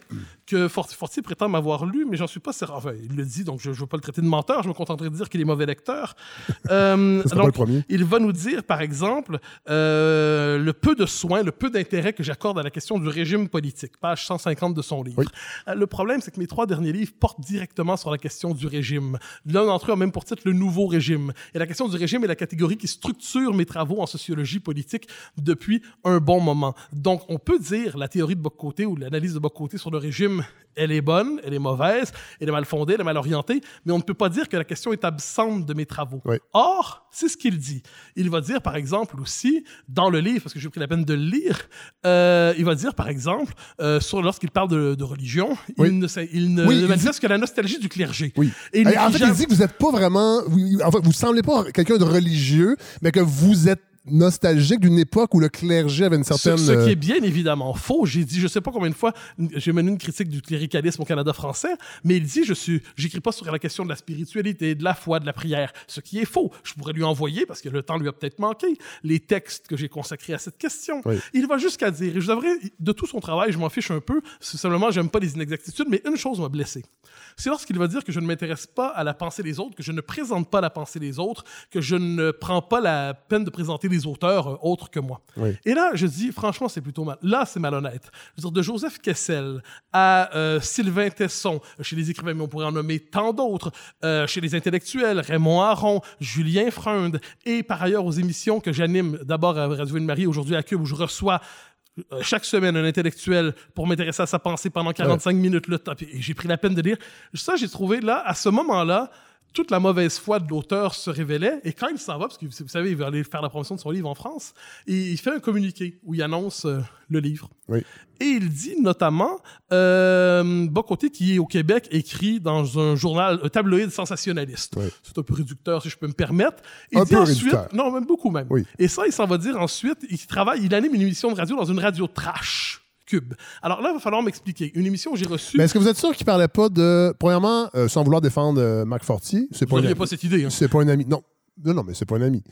que Fort- Fortier prétend m'avoir lu, mais j'en suis pas certain. Enfin, il le dit, donc je ne veux pas le traiter de menteur, je me contenterai de dire qu'il est mauvais lecteur. Euh, sera pas donc, le premier. il va nous dire, par exemple, euh, le peu de soins, le peu d'intérêt que j'accorde à la question du régime politique, page 150 de son livre. Oui. Euh, le problème, c'est que mes trois derniers livres portent directement sur la question du régime. L'un d'entre eux a même pour titre le nouveau régime. Et la question du régime est la catégorie qui structure mes travaux en sociologie politique depuis un bon moment. Donc, on peut dire la théorie de Bocoté ou l'analyse de Bocoté sur le régime, elle est bonne, elle est mauvaise, elle est mal fondée, elle est mal orientée, mais on ne peut pas dire que la question est absente de mes travaux. Oui. Or, c'est ce qu'il dit. Il va dire, par exemple, aussi, dans le livre, parce que j'ai pris la peine de le lire, euh, il va dire, par exemple, euh, sur, lorsqu'il parle de, de religion, Oui. il ne, il ne Oui, il manifeste que la nostalgie du clergé. Oui. Et en fait, jamais- il dit que vous n'êtes pas vraiment. vous- En fait, vous semblez pas quelqu'un de religieux, mais que vous êtes nostalgique d'une époque où le clergé avait une Ce, certaine. ce qui euh, est bien évidemment faux. J'ai dit, je sais pas combien de fois, j'ai mené une critique du cléricalisme au Canada français, mais il dit, je suis, j'écris pas sur la question de la spiritualité, de la foi, de la prière, ce qui est faux. Je pourrais lui envoyer, parce que le temps lui a peut-être manqué, les textes que j'ai consacrés à cette question. Oui. Il va jusqu'à dire, et je avouerai, de tout son travail, je m'en fiche un peu, simplement, j'aime pas les inexactitudes, mais une chose m'a blessé. C'est lorsqu'il va dire que je ne m'intéresse pas à la pensée des autres, que je ne présente pas la pensée des autres, que je ne prends pas la peine de présenter les auteurs euh, autres que moi. Oui. Et là, je dis, franchement, c'est plutôt mal. Là, c'est malhonnête. Je veux dire, de Joseph Kessel à euh, Sylvain Tesson, chez les écrivains, mais on pourrait en nommer tant d'autres, euh, chez les intellectuels, Raymond Aron, Julien Freund, et par ailleurs aux émissions que j'anime d'abord à Radio Ville-Marie, aujourd'hui à Cube, où je reçois chaque semaine un intellectuel pour m'intéresser à sa pensée pendant 45 minutes le temps. Puis j'ai pris la peine de lire. Ça, j'ai trouvé là, à ce moment-là, toute la mauvaise foi de l'auteur se révélait. Et quand il s'en va, parce que vous savez, il veut aller faire la promotion de son livre en France, et il fait un communiqué où il annonce euh, le livre. Oui. Et il dit notamment, euh, Bocoté, qui est au Québec, écrit dans un journal, un tabloïd sensationnaliste. Oui. C'est un peu réducteur, si je peux me permettre. Il Un dit peu ensuite, réducteur. non, même beaucoup même. Oui. Et ça, il s'en va dire ensuite, il travaille, il anime une émission de radio dans une radio trash. Cube. Alors là, il va falloir m'expliquer. Une émission où j'ai reçu. Mais est-ce que vous êtes sûr qu'il parlait pas de. Premièrement, euh, sans vouloir défendre euh, Marc Fortier, c'est vous pas, n'auriez ami. pas cette idée. hein. c'est pas un ami. Non. Non, non, mais c'est pas un ami.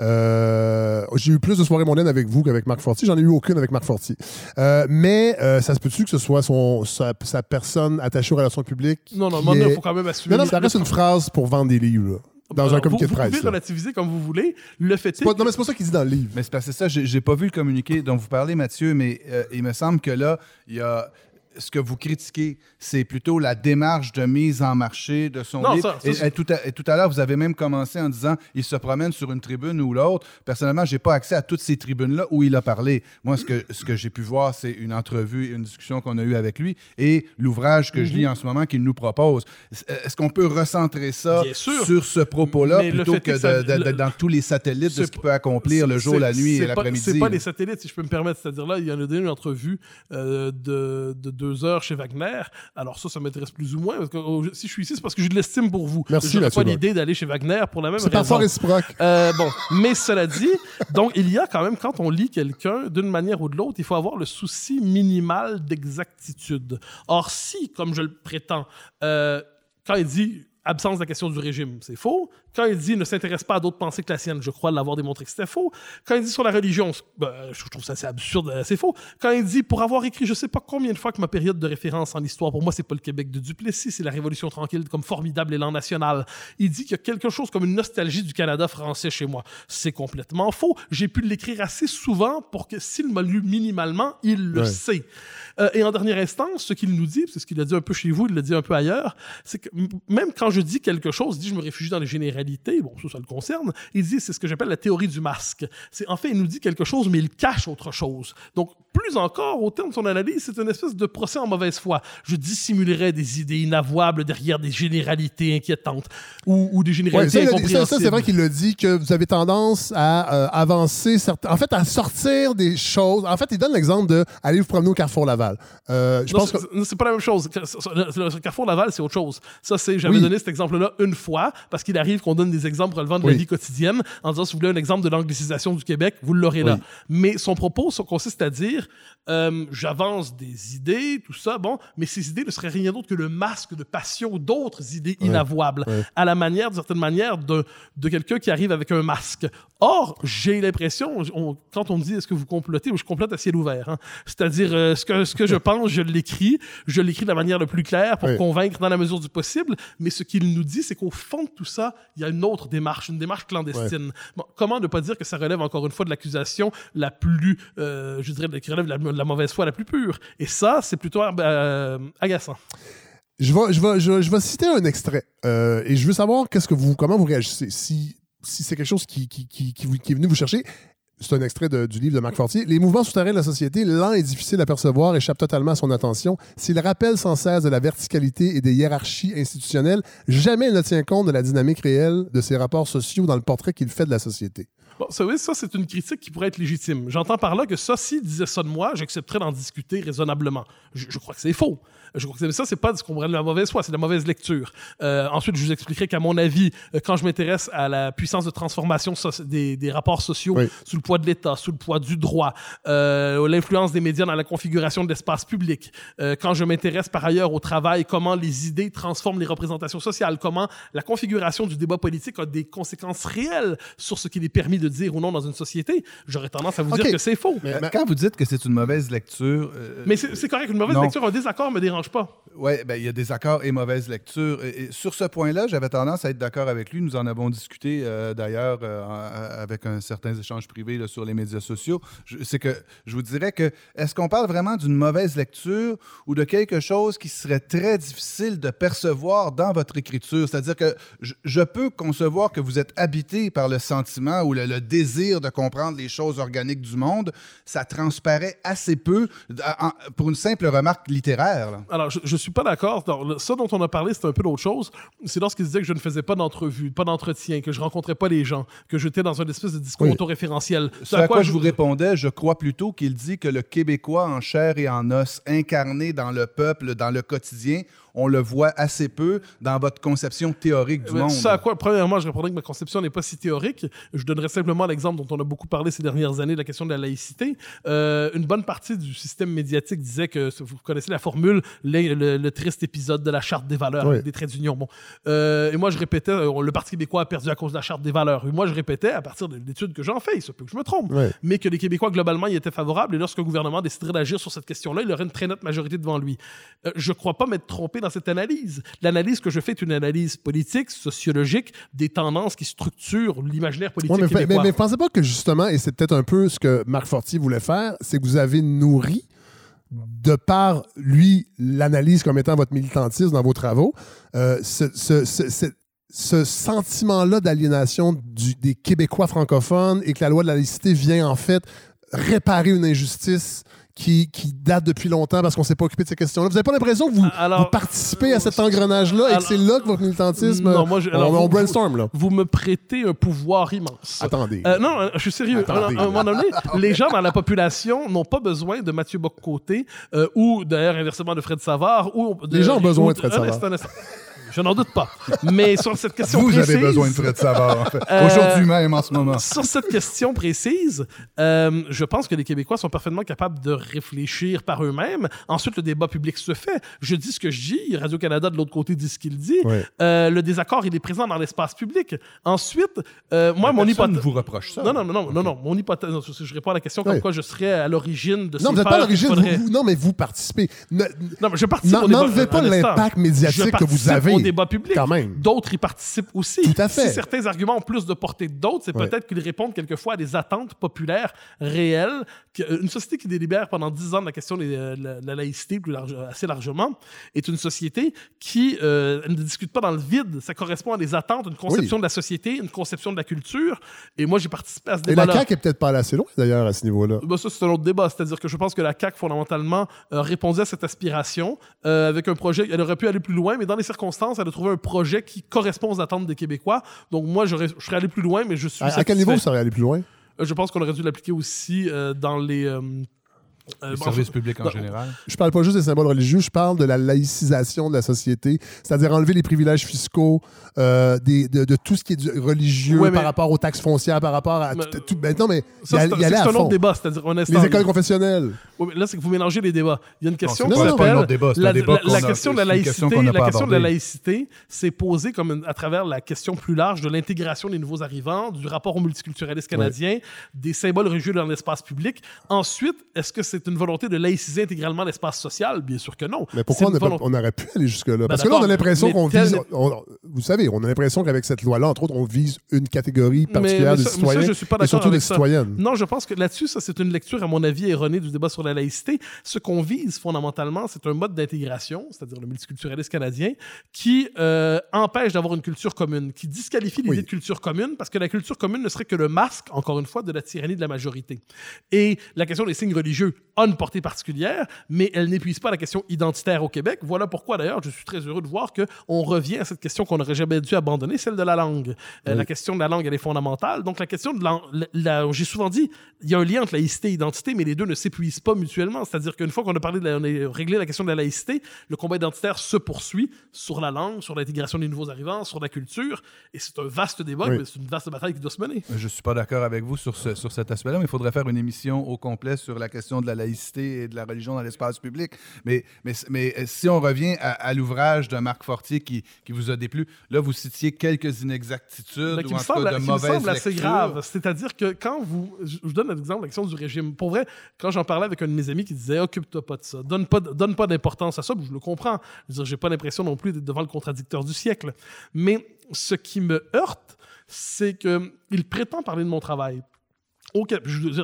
Euh, j'ai eu plus de soirées mondaines avec vous qu'avec Marc Fortier. J'en ai eu aucune avec Marc Fortier. Euh, mais euh, ça se peut-tu que ce soit son, sa, sa personne attachée aux relations publiques? Non, non, il est- faut quand même assumer. Non, non, ça reste une phrase pour vendre des livres, là, dans un communiqué vous, de presse. Vous pouvez là. relativiser comme vous voulez. Le fait est non, mais c'est pas ça qu'il dit dans le livre. Mais c'est parce que ça, j'ai j'ai pas vu le communiqué dont vous parlez, Mathieu, mais euh, il me semble que là, il y a ce que vous critiquez, c'est plutôt la démarche de mise en marché de son Non, livre. ça- ça, et, et tout à, et tout à l'heure, vous avez même commencé en disant il se promène sur une tribune ou l'autre. Personnellement, j'ai pas accès à toutes ces tribunes-là où il a parlé. Moi, ce que, ce que j'ai pu voir, c'est une entrevue, une discussion qu'on a eue avec lui et l'ouvrage que je lis en ce moment qu'il nous propose. Est-ce qu'on peut recentrer ça sur ce propos-là Mais plutôt que ça- de- de- de- le- dans tous les satellites de ce qu'il peut accomplir le jour, la nuit et pas- l'après-midi? C'est pas les satellites, si je peux me permettre. C'est-à-dire là, il y en a donné une entrevue euh, de, de deux heures chez Wagner. Alors ça, ça m'intéresse plus ou moins. Parce que, oh, je- si je suis ici, c'est parce que j'ai de l'estime pour vous. Merci, J'aurais Mathieu pas l'idée d'aller chez Wagner pour la même C'est raison. parfois réciproque. Euh, bon, mais cela dit, donc il y a quand même, quand on lit quelqu'un d'une manière ou de l'autre, il faut avoir le souci minimal d'exactitude. Or, si, comme je le prétends, euh, quand il dit absence de la question du régime, c'est faux. Quand il dit ne s'intéresse pas à d'autres pensées que la sienne, je crois l'avoir démontré que c'était faux. Quand il dit sur la religion, c'est- ben, je trouve ça assez absurde, c'est faux. Quand il dit pour avoir écrit je sais pas combien de fois que ma période de référence en histoire, pour moi, c'est pas le Québec de Duplessis, c'est la Révolution tranquille comme formidable élan national. Il dit qu'il y a quelque chose comme une nostalgie du Canada français chez moi. C'est complètement faux. J'ai pu l'écrire assez souvent pour que s'il m'a lu minimalement, il le Ouais. sait. Euh, et en dernière instance, ce qu'il nous dit, c'est ce qu'il a dit un peu chez vous, il l'a dit un peu ailleurs, c'est que même quand je dis quelque chose, il dit je me réfugie dans les généralités, bon, ça, ça le concerne, il dit c'est ce que j'appelle la théorie du masque. C'est En fait, il nous dit quelque chose, mais il cache autre chose. Donc, plus encore, au terme de son analyse, c'est une espèce de procès en mauvaise foi. Je dissimulerais des idées inavouables derrière des généralités inquiétantes ou, ou des Ouais, généralités ça, dit- ça, incompréhensibles. ça, c'est vrai qu'il le dit que vous avez tendance à euh, avancer, en fait, à sortir des choses. En fait, il donne l'exemple de aller vous promener au Carrefour Laval. Euh, je Non, pense que c'est- pas la même chose. Le, le Carrefour Laval, c'est autre chose. Ça, c'est, j'avais Oui. donné cet exemple-là une fois, parce qu'il arrive qu'on donne des exemples relevant de Oui. la vie quotidienne, en disant, si vous voulez un exemple de l'anglicisation du Québec, vous l'aurez là. Mais son propos ça consiste à dire, euh, j'avance des idées, tout ça, bon, mais ces idées ne seraient rien d'autre que le masque de passion d'autres idées inavouables, à la manière, d'une certaine manière, de, de quelqu'un qui arrive avec un masque. Or, j'ai l'impression, on- quand on me dit est-ce que vous complotez, je complote à ciel ouvert. hein. C'est-à-dire, euh, ce, que, ce que je pense, je l'écris. Je l'écris de la manière la plus claire pour Oui. convaincre dans la mesure du possible. Mais ce qu'il nous dit, c'est qu'au fond de tout ça, il y a une autre démarche, une démarche clandestine. Bon, comment ne pas dire que ça relève encore une fois de l'accusation la plus, euh, je dirais, qui relève de la, de la mauvaise foi la plus pure? Et ça, c'est plutôt euh, agaçant. je vais, je vais, je, vais- je vais citer un extrait euh, et je veux savoir qu'est-ce que vous, comment vous réagissez. Si, si c'est quelque chose qui, qui, qui, qui, vous- qui est venu vous chercher, c'est un extrait du livre de Marc Fortier. Les mouvements souterrains de la société, lents et difficiles à percevoir, échappent totalement à son attention. S'il rappelle sans cesse de la verticalité et des hiérarchies institutionnelles, jamais il ne tient compte de la dynamique réelle de ces rapports sociaux dans le portrait qu'il fait de la société. Bon, ça, oui, ça, c'est une critique qui pourrait être légitime. J'entends par là que ça, s'il disait ça de moi, j'accepterais d'en discuter raisonnablement. Je crois que c'est faux. Je crois que ça, c'est pas ce qu'on pourrait de la mauvaise foi, c'est de la mauvaise lecture. Euh, ensuite, je vous expliquerai qu'à mon avis, euh, quand je m'intéresse à la puissance de transformation des, des rapports sociaux Oui. sous le poids de l'État, sous le poids du droit, euh, l'influence des médias dans la configuration de l'espace public, euh, quand je m'intéresse par ailleurs au travail, comment les idées transforment les représentations sociales, comment la configuration du débat politique a des conséquences réelles sur ce qu'il est permis de dire ou non dans une société, j'aurais tendance à vous dire que c'est faux. Mais- mais- Quand vous dites que c'est une mauvaise lecture, euh, Mais c'est c'est correct, une mauvaise Non. lecture, un désaccord me dérange pas. Oui, ben, il y a des accords et mauvaises lectures. Et, sur ce point-là, j'avais tendance à être d'accord avec lui. Nous en avons discuté euh, d'ailleurs euh, en- avec un certain échange privé là, sur les médias sociaux. C'est que je vous dirais que est-ce qu'on parle vraiment d'une mauvaise lecture ou de quelque chose qui serait très difficile de percevoir dans votre écriture? C'est-à-dire que je, peux concevoir que vous êtes habité par le sentiment ou le- désir de comprendre les choses organiques du monde, ça transparaît assez peu pour une simple remarque littéraire. Alors, je, je suis pas d'accord. Ça dont on a parlé, c'est un peu d'autre chose. C'est lorsqu'il disait que je ne faisais pas d'entrevue, pas d'entretien, que je rencontrais pas les gens, que j'étais dans une espèce de discours Oui. autoréférentiel. Ce à quoi je vous répondais, je crois plutôt qu'il dit que le Québécois en chair et en os, incarné dans le peuple, dans le quotidien, on le voit assez peu dans votre conception théorique du Mais monde. Ça à quoi, premièrement, je répondrais que ma conception n'est pas si théorique. Je donnerais simplement l'exemple dont on a beaucoup parlé ces dernières années, la question de la laïcité. Euh, une bonne partie du système médiatique disait que, vous connaissez la formule, le, le- le triste épisode de la Charte des valeurs, Oui. des traits d'union. Bon. Euh, et moi, je répétais, euh, le Parti québécois a perdu à cause de la Charte des valeurs. Et moi, je répétais, à partir de l'étude que j'en fais, il se peut que je me trompe, mais que les Québécois, globalement, y étaient favorables. Et lorsque le gouvernement déciderait d'agir sur cette question-là, il aurait une très nette majorité devant lui. Euh, je ne crois pas m'être trompé dans cette analyse. L'analyse que je fais est une analyse politique, sociologique, des tendances qui structurent l'imaginaire politique Ouais, mais, mais, québécois. mais pensez pas que justement, et c'est peut-être un peu ce que Marc Fortier voulait faire, c'est que vous avez nourri, de par lui, l'analyse comme étant votre militantisme dans vos travaux, euh, ce, ce- ce- ce- ce sentiment-là d'aliénation des Québécois francophones et que la loi de la laïcité vient en fait réparer une injustice qui, qui date depuis longtemps parce qu'on s'est pas occupé de ces questions-là. Vous n'avez pas l'impression que vous, Alors, vous participez à cet engrenage-là et que c'est là que votre militantisme... Non, moi, je- on, alors, on vous- brainstorm, là. Vous me prêtez un pouvoir immense. Attendez. Euh, non, euh, je suis sérieux. Attendez. À un moment donné, les gens dans la population n'ont pas besoin de Mathieu Bock-Côté euh, ou d'ailleurs inversement de Fred Savard. Ou de- Les gens ont besoin de Fred Savard. Je n'en doute pas. Mais sur cette question Vous précise... avez besoin de Fred Savard, en fait. Euh, Aujourd'hui même, en ce moment. Sur cette question précise, euh, je pense que les Québécois sont parfaitement capables de réfléchir par eux-mêmes. Ensuite, le débat public se fait. Je dis ce que je dis. Radio-Canada, de l'autre côté, dit ce qu'il dit. Euh, le désaccord, il est présent dans l'espace public. Ensuite, euh, moi, mon hypothèse... vous reproche ça. Non, non, non, non, non, non. Mon hypothèse, non, je réponds à la question comme Ouais. quoi je serais à l'origine de Non, ces vous n'êtes pas à l'origine. vous- vous- non, mais vous participez. Ne- Non, mais je participe. N'enlevez pas l'impact médiatique que vous avez. Au débat public. D'autres y participent aussi. Tout à fait. Si certains arguments ont plus de portée que d'autres, c'est Ouais. peut-être qu'ils répondent quelquefois à des attentes populaires réelles. Euh, Une société qui délibère pendant dix ans de la question de la, la- la laïcité, plus large- assez largement, est une société qui euh, ne discute pas dans le vide. Ça correspond à des attentes, une conception Oui. de la société, une conception de la culture. Et moi, j'ai participé à ce Et la. CAQ est peut-être pas allée assez loin, d'ailleurs, à ce niveau-là. Ben, ça, c'est un autre débat. C'est-à-dire que je pense que la CAQ, fondamentalement, euh, répondait à cette aspiration euh, avec un projet. Elle aurait pu aller plus loin, mais dans les circonstances, elle a trouvé un projet qui correspond aux attentes des Québécois. Donc, moi, je serais allé plus loin, mais je suis. À, à quel niveau vous seriez allé plus loin? Euh, Je pense qu'on aurait dû l'appliquer aussi euh, dans les. euh, euh, bon, services je- publics en non, général? Je parle pas juste des symboles religieux, je parle de la laïcisation de la société, c'est-à-dire enlever les privilèges fiscaux, euh, des- de, de tout ce qui est religieux Ouais, mais- par rapport aux taxes foncières, par rapport à Mais- tout. tout- non, mais Ça, y, c'est a- c'est un autre débat. C'est-à-dire, instant, Les écoles confessionnelles. Oui, mais là, c'est que vous mélangez les débats. Il y a une question c'est qui c'est s'appelle c'est la, débat la- question de la c'est laïcité. n'a La question de la laïcité, c'est posée comme une- à travers la question plus large de l'intégration des nouveaux arrivants, du rapport au multiculturalisme canadien, des symboles religieux dans l'espace public. Ensuite, est-ce que c'est une volonté de laïciser intégralement l'espace social Bien sûr que non. Mais pourquoi on, pas- volonté- on aurait pu aller jusque-là? Ben Parce que là, on a l'impression qu'on tel vise. on- vous savez, on a l'impression qu'avec cette loi-là, entre autres, on vise une catégorie particulière mais de ça- mais ça, citoyens je suis pas et surtout des ça. citoyennes. Non, je pense que là-dessus, ça, c'est une lecture, à mon avis, erronée du débat sur la laïcité. Ce qu'on vise fondamentalement, c'est un mode d'intégration, c'est-à-dire le multiculturalisme canadien, qui euh, empêche d'avoir une culture commune, qui disqualifie l'idée Oui. de culture commune, parce que la culture commune ne serait que le masque, encore une fois, de la tyrannie de la majorité. Et la question des signes religieux a une portée particulière, mais elle n'épuise pas la question identitaire au Québec. Voilà pourquoi, d'ailleurs, je suis très heureux de voir qu'on revient à cette question qu'on n'aurait jamais dû abandonner, celle de la langue. Euh, La question de la langue, elle est fondamentale. Donc, la question de la... la- la- J'ai souvent dit, il y a un lien entre laïcité et identité, mais les deux ne s'épuisent pas mutuellement. C'est-à-dire qu'une fois qu'on a parlé de la- on a réglé la question de la laïcité, le combat identitaire se poursuit sur la langue, sur l'intégration des nouveaux arrivants, sur la culture. Et c'est un vaste débat, Oui. mais c'est une vaste bataille qui doit se mener. Je suis pas d'accord avec vous sur, ce- sur cet aspect-là, mais il faudrait faire une émission au complet sur la question de la laïcité et de la religion dans l'espace public. Mais, mais, mais euh, si on revient à, à l'ouvrage de Marc Fortier qui, qui vous a déplu, là, vous citiez quelques inexactitudes Ben, qui ou en semble, cas de qui me semble assez lectures. grave. C'est-à-dire que quand vous. Je vous donne l'exemple de l'action du régime. Pour vrai, quand j'en parlais avec un de mes amis qui disait Occupe-toi pas de ça, donne pas, donne pas d'importance à ça, je le comprends. Je veux dire, j'ai pas l'impression non plus d'être devant le contradicteur du siècle. Mais ce qui me heurte, c'est qu'il prétend parler de mon travail.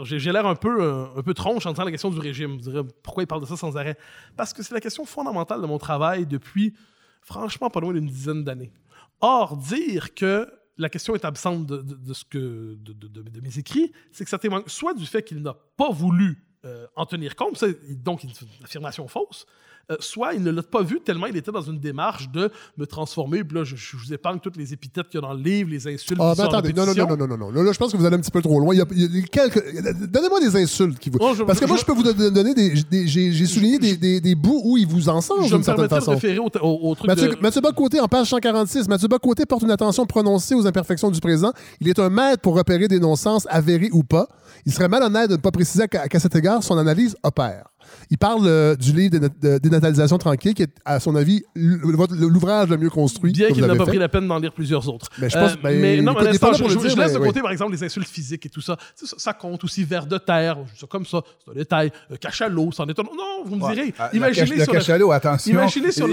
J'ai l'air un peu, euh, un peu tronche en disant la question du régime. Pourquoi il parle de ça sans arrêt? Parce que c'est la question fondamentale de mon travail depuis, franchement, pas loin d'une dizaine d'années. Or, dire que la question est absente de, de- ce que, de, de- mes écrits, c'est que ça témoigne soit du fait qu'il n'a pas voulu euh, en tenir compte, donc une affirmation fausse, euh, soit il ne l'a pas vu tellement il était dans une démarche de me transformer. Puis là, je, je vous épargne toutes les épithètes qu'il y a dans le livre, les insultes. Ah, ben attendez, non, non, non, non, non, non, non. Là, je pense que vous allez un petit peu trop loin. Il y a, il y a quelques... Donnez-moi des insultes qui vous. Oh, je- Parce que moi, je- je peux vous don- donner des. des- J'ai souligné des, des, des bouts où il vous Je d'une certaine façon. référer au, au- au truc Mathieu, de... Mathieu Bock-Côté, en page 146, Mathieu Bock-Côté porte une attention prononcée aux imperfections du présent. Il est un maître pour repérer des non-sens avérés ou pas. Il serait malhonnête de ne pas préciser qu'à cet égard, son analyse opère. Il parle euh, du livre de, de- Dénatalisation tranquille, qui est, à son avis, l'ouvrage le mieux construit. Bien qu'il n'a pas fait. pris la peine d'en lire plusieurs autres. Ben, je pense- Euh, ben, mais non, mais instant, je, je- je laisse de mais côté, par exemple, les insultes physiques et tout ça. Tu sais, Ça, ça compte aussi. Vers de terre, ça comme ça, c'est un détail. Euh, cachalot, c'en est un. Non, vous me Ouais. direz. Ah, le Imaginez le sur le- cachalot, attention. Imaginez Il-